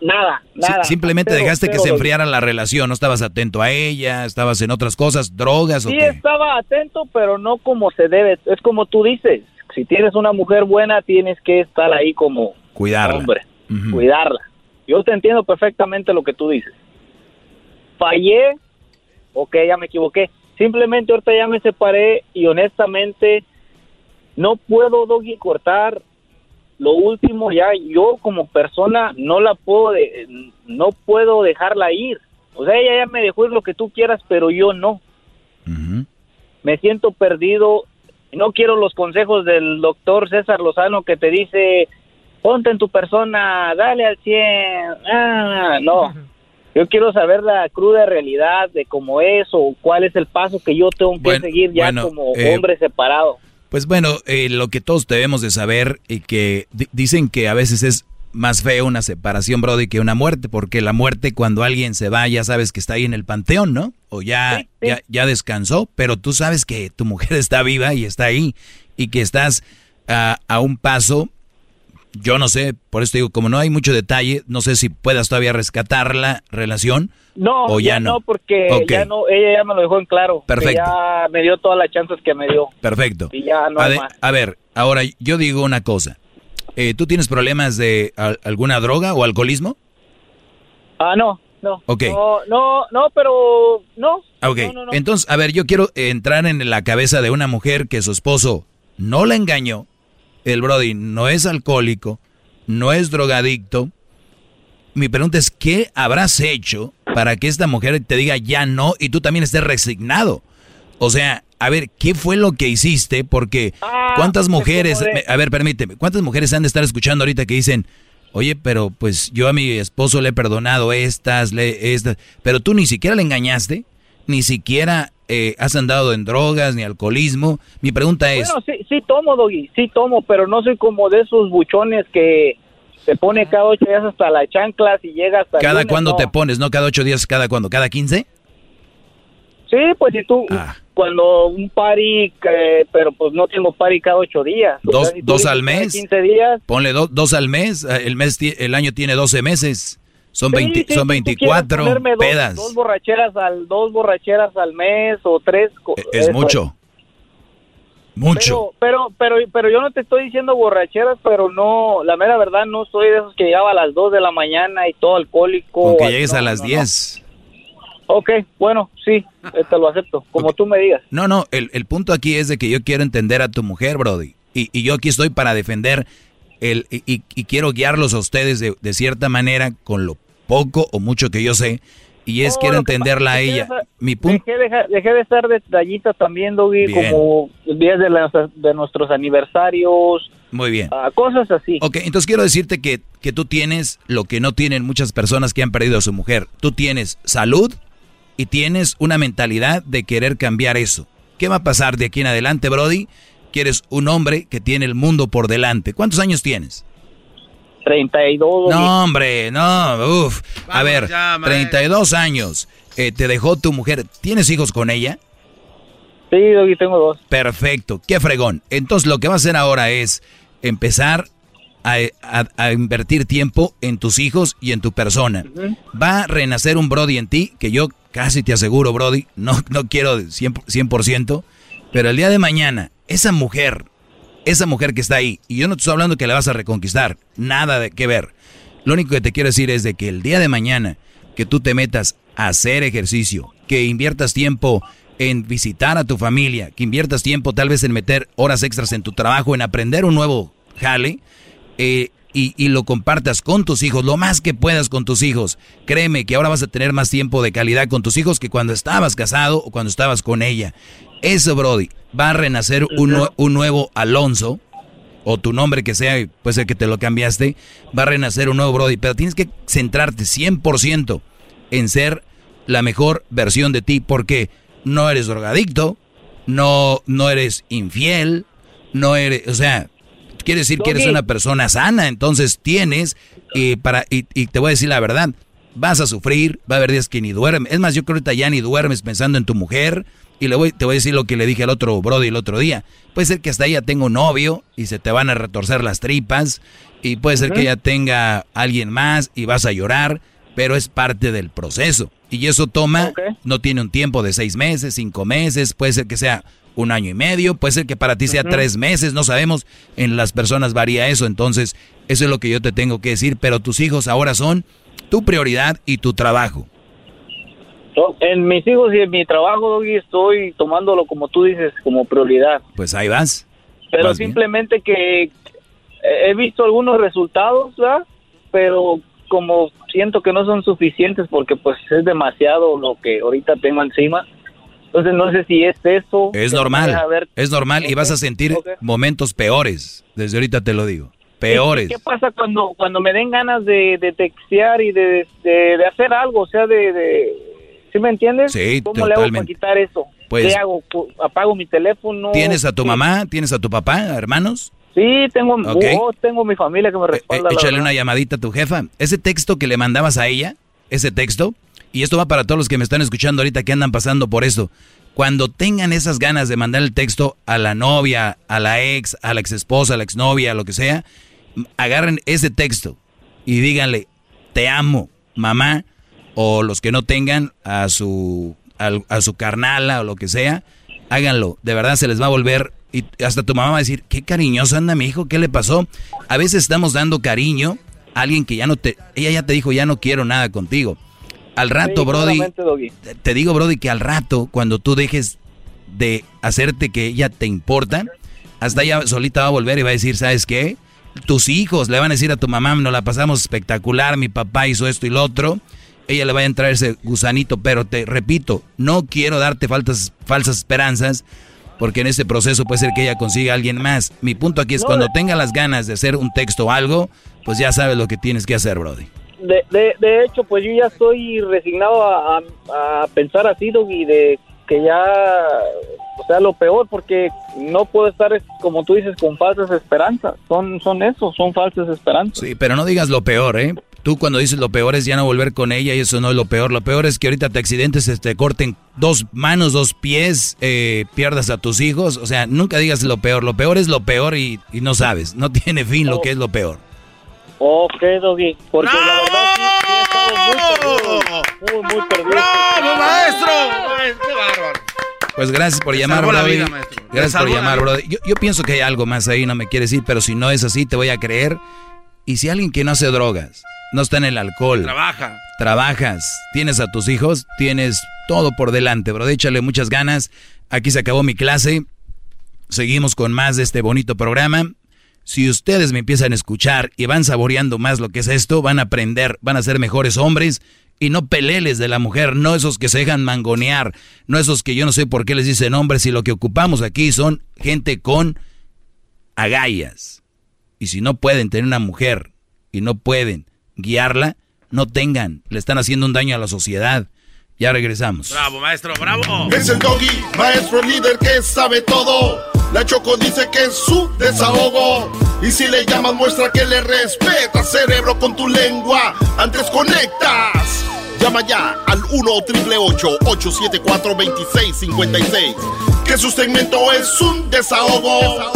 Nada, nada. simplemente dejaste que se enfriara la relación, no estabas atento a ella, estabas en otras cosas, drogas o sí, qué? estaba atento, pero no como se debe. Es como tú dices, si tienes una mujer buena, tienes que estar ahí como cuidarla. hombre, cuidarla. Yo te entiendo perfectamente lo que tú dices. Fallé, ok, ya me equivoqué. Simplemente ahorita ya me separé y honestamente no puedo, Doggy, cortar lo último ya yo como persona no la puedo no puedo dejarla ir o sea ella ya me dejó ir lo que tú quieras pero yo no me siento perdido no quiero los consejos del doctor César Lozano que te dice ponte en tu persona dale al 100 ah, no. Yo quiero saber la cruda realidad de cómo es o cuál es el paso que yo tengo que seguir ya como eh, hombre separado. pues bueno, eh, lo que todos debemos de saber y que dicen que a veces es más feo una separación, Brody, que una muerte, porque la muerte cuando alguien se va ya sabes que está ahí en el panteón, ¿no? O ya, ya, ya descansó, pero tú sabes que tu mujer está viva y está ahí y que estás a un paso yo no sé, por eso digo, como no hay mucho detalle, no sé si puedas todavía rescatar la relación. No, o ya, no. porque ya no, ella ya me lo dejó en claro. Perfecto. Ya me dio todas las chances que me dio. Perfecto. Y ya no a, más. a ver, ahora yo digo una cosa. Eh, ¿Tú tienes problemas de alguna droga o alcoholismo? Ah, no, no. Ok. No, no, no pero no. Ok, entonces, a ver, yo quiero entrar en la cabeza de una mujer que su esposo no la engañó, el Brody no es alcohólico, no es drogadicto, mi pregunta es, ¿qué habrás hecho para que esta mujer te diga ya no y tú también estés resignado? O sea, a ver, ¿qué fue lo que hiciste? Porque Ah, ¿cuántas es mujeres, a ver, permíteme, ¿cuántas mujeres han de estar escuchando ahorita que dicen, oye, pero pues yo a mi esposo le he perdonado estas, le, estas, pero tú ni siquiera le engañaste, ni siquiera eh, has andado en drogas ni alcoholismo? Mi pregunta es, Bueno, sí, sí tomo, Doggy, sí tomo, pero no soy como de esos buchones que se pone cada ocho días hasta las chanclas y llega hasta ¿cada cuándo no. te pones? ¿No cada ocho días? ¿Cada cuándo? ¿Cada quince? Sí, pues si tú, Ah. cuando un party, que- pero pues no tengo party cada ocho días. O ¿Dos, sea, si tú dos al mes? 15 días. Ponle do- dos al mes, eh, el, mes el año tiene 12 meses, son, Sí, 20 sí, son si tú 24 quieres ponerme dos- pedas. Dos, borracheras al, dos borracheras al mes o tres. co- es mucho, mucho. Pero, pero, pero, pero yo no te estoy diciendo borracheras, pero no, la mera verdad no soy de esos que llegaba a las 2 de la mañana y todo alcohólico. Con que llegues no, a las no, no. 10. Ok, bueno, sí, te lo acepto, como tú me digas. No, no, el, el punto aquí es de que yo quiero entender a tu mujer, Brody. Y, y yo aquí estoy para defender el, y, y- y quiero guiarlos a ustedes de, de cierta manera con lo poco o mucho que yo sé. Y es No, quiero entenderla a ella. Mi punto. Dejé, deja- dejé de estar detallista también, Doggy, Bien. como días de, de nuestros aniversarios, Muy bien. ah, cosas así. Ok, entonces quiero decirte que, que tú tienes lo que no tienen muchas personas que han perdido a su mujer. Tú tienes salud y tienes una mentalidad de querer cambiar eso. ¿Qué va a pasar de aquí en adelante, Brody? Quieres un hombre que tiene el mundo por delante. ¿Cuántos años tienes? 32. Doggy. No, hombre, no, uff. A ver, ya, maestro. 32 años. eh, te dejó tu mujer. ¿Tienes hijos con ella? Sí, Doggy, tengo dos. Perfecto, qué fregón. Entonces lo que va a hacer ahora es empezar a, a- a invertir tiempo en tus hijos y en tu persona. Va a renacer un Brody en ti, que yo casi te aseguro, Brody, no, no quiero 100%, 100%, pero el día de mañana, esa mujer, esa mujer que está ahí, y yo no te estoy hablando que la vas a reconquistar, nada de que ver. Lo único que te quiero decir es de que el día de mañana que tú te metas a hacer ejercicio, que inviertas tiempo en visitar a tu familia, que inviertas tiempo tal vez en meter horas extras en tu trabajo, en aprender un nuevo jale, eh, y, y lo compartas con tus hijos, lo más que puedas con tus hijos. Créeme que ahora vas a tener más tiempo de calidad con tus hijos que cuando estabas casado o cuando estabas con ella. Eso, Brody, va a renacer un, un nuevo Alonso, o tu nombre que sea, puede ser que te lo cambiaste, va a renacer un nuevo Brody, pero tienes que centrarte 100% en ser la mejor versión de ti, porque no eres drogadicto, no, no eres infiel, no eres, o sea, quiere decir que eres una persona sana, entonces tienes, y, para, y, y te voy a decir la verdad, vas a sufrir, va a haber días que ni duermes, es más, yo creo que ahorita ya ni duermes pensando en tu mujer, y le voy, te voy a decir lo que le dije al otro Brody el otro día, puede ser que hasta ella tenga un novio y se te van a retorcer las tripas, y puede ser que ella tenga alguien más y vas a llorar, pero es parte del proceso. Y eso toma, no tiene un tiempo de seis meses, cinco meses, puede ser que sea un año y medio, puede ser que para ti sea tres meses, no sabemos, en las personas varía eso, entonces eso es lo que yo te tengo que decir, pero tus hijos ahora son tu prioridad y tu trabajo. En mis hijos y en mi trabajo, estoy tomándolo como tú dices, como prioridad. Pues ahí vas. Pero Vas bien. simplemente que he visto algunos resultados, ¿verdad? Pero como siento que no son suficientes porque pues es demasiado lo que ahorita tengo encima. Entonces no sé si es eso. Es normal, ver- es normal y vas a sentir momentos peores, desde ahorita te lo digo, peores. ¿Qué pasa cuando cuando me den ganas de, de textear y de, de, de hacer algo? O sea, de... ¿Sí me entiendes? Sí, ¿Cómo le hago para totalmente. quitar eso? Pues- ¿Qué hago? ¿Apago mi teléfono? ¿Tienes a tu mamá? ¿Tienes a tu papá, hermanos? Sí, tengo, Ok. oh, tengo mi familia que me Eh, respalda. la échale verdad. una llamadita a tu jefa. Ese texto que le mandabas a ella, ese texto, y esto va para todos los que me están escuchando ahorita que andan pasando por esto. Cuando tengan esas ganas de mandar el texto a la novia, a la ex, a la ex esposa, a la exnovia, lo que sea, agarren ese texto y díganle, te amo, mamá, o los que no tengan a su, al- a, su carnala o lo que sea, háganlo. De verdad se les va a volver, y hasta tu mamá va a decir, qué cariñoso anda mi hijo, ¿qué le pasó? A veces estamos dando cariño a alguien que ya no te, ella ya te dijo, ya no quiero nada contigo. Al rato, Sí, Brody, te digo, Brody, que al rato, cuando tú dejes de hacerte que ella te importa, hasta ella solita va a volver y va a decir, ¿sabes qué? tus hijos le van a decir a tu mamá, nos la pasamos espectacular, mi papá hizo esto y lo otro, ella le va a entrar ese gusanito, pero te repito, no quiero darte faltas, falsas esperanzas, porque en este proceso puede ser que ella consiga a alguien más. Mi punto aquí es cuando tenga las ganas de hacer un texto o algo, pues ya sabes lo que tienes que hacer, Brody. De, de, de hecho, pues yo ya estoy resignado a, a, a pensar así, y de que ya o sea lo peor porque no puedo estar como tú dices con falsas esperanzas. Son son eso son falsas esperanzas. Sí pero no digas lo peor eh tú cuando dices lo peor es ya no volver con ella y eso no es lo peor. Lo peor es que ahorita te accidentes te este, corten dos manos dos pies eh, pierdas a tus hijos. O sea nunca digas lo peor. Lo peor es lo peor y, y no sabes. No tiene fin lo que es lo peor Ok, Doggy. Porque la verdad sí, sí he estado muy perdido. Muy, muy perdido. ¡Bravo, maestro! ¡Qué bárbaro! Pues gracias por llamar, vida. Le Gracias por llamar. Brody. Yo, yo pienso que hay algo más ahí, no me quieres decir, pero si no es así, te voy a creer. Y si alguien que no hace drogas, no está en el alcohol, Trabaja. trabajas, tienes a tus hijos, tienes todo por delante, bro. Échale muchas ganas. Aquí se acabó mi clase. Seguimos con más de este bonito programa. Si ustedes me empiezan a escuchar y van saboreando más lo que es esto, van a aprender, van a ser mejores hombres y no peleles de la mujer, no esos que se dejan mangonear, no esos que yo no sé por qué les dicen hombres y lo que ocupamos aquí son gente con agallas. Y si no pueden tener una mujer y no pueden guiarla, no tengan, le están haciendo un daño a la sociedad. Ya regresamos. Bravo, maestro, bravo. Es el doggy, maestro líder que sabe todo. La Choco dice que es su desahogo. Y si le llamas, muestra que le respeta, cerebro, con tu lengua. Antes conectas. Llama ya al 1-888-874-2656. Que su segmento es un desahogo.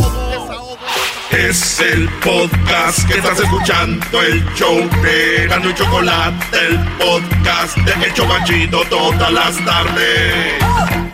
Es el podcast que estás escuchando, el show de Gano Chocolate, el podcast de El Chobachito todas las tardes.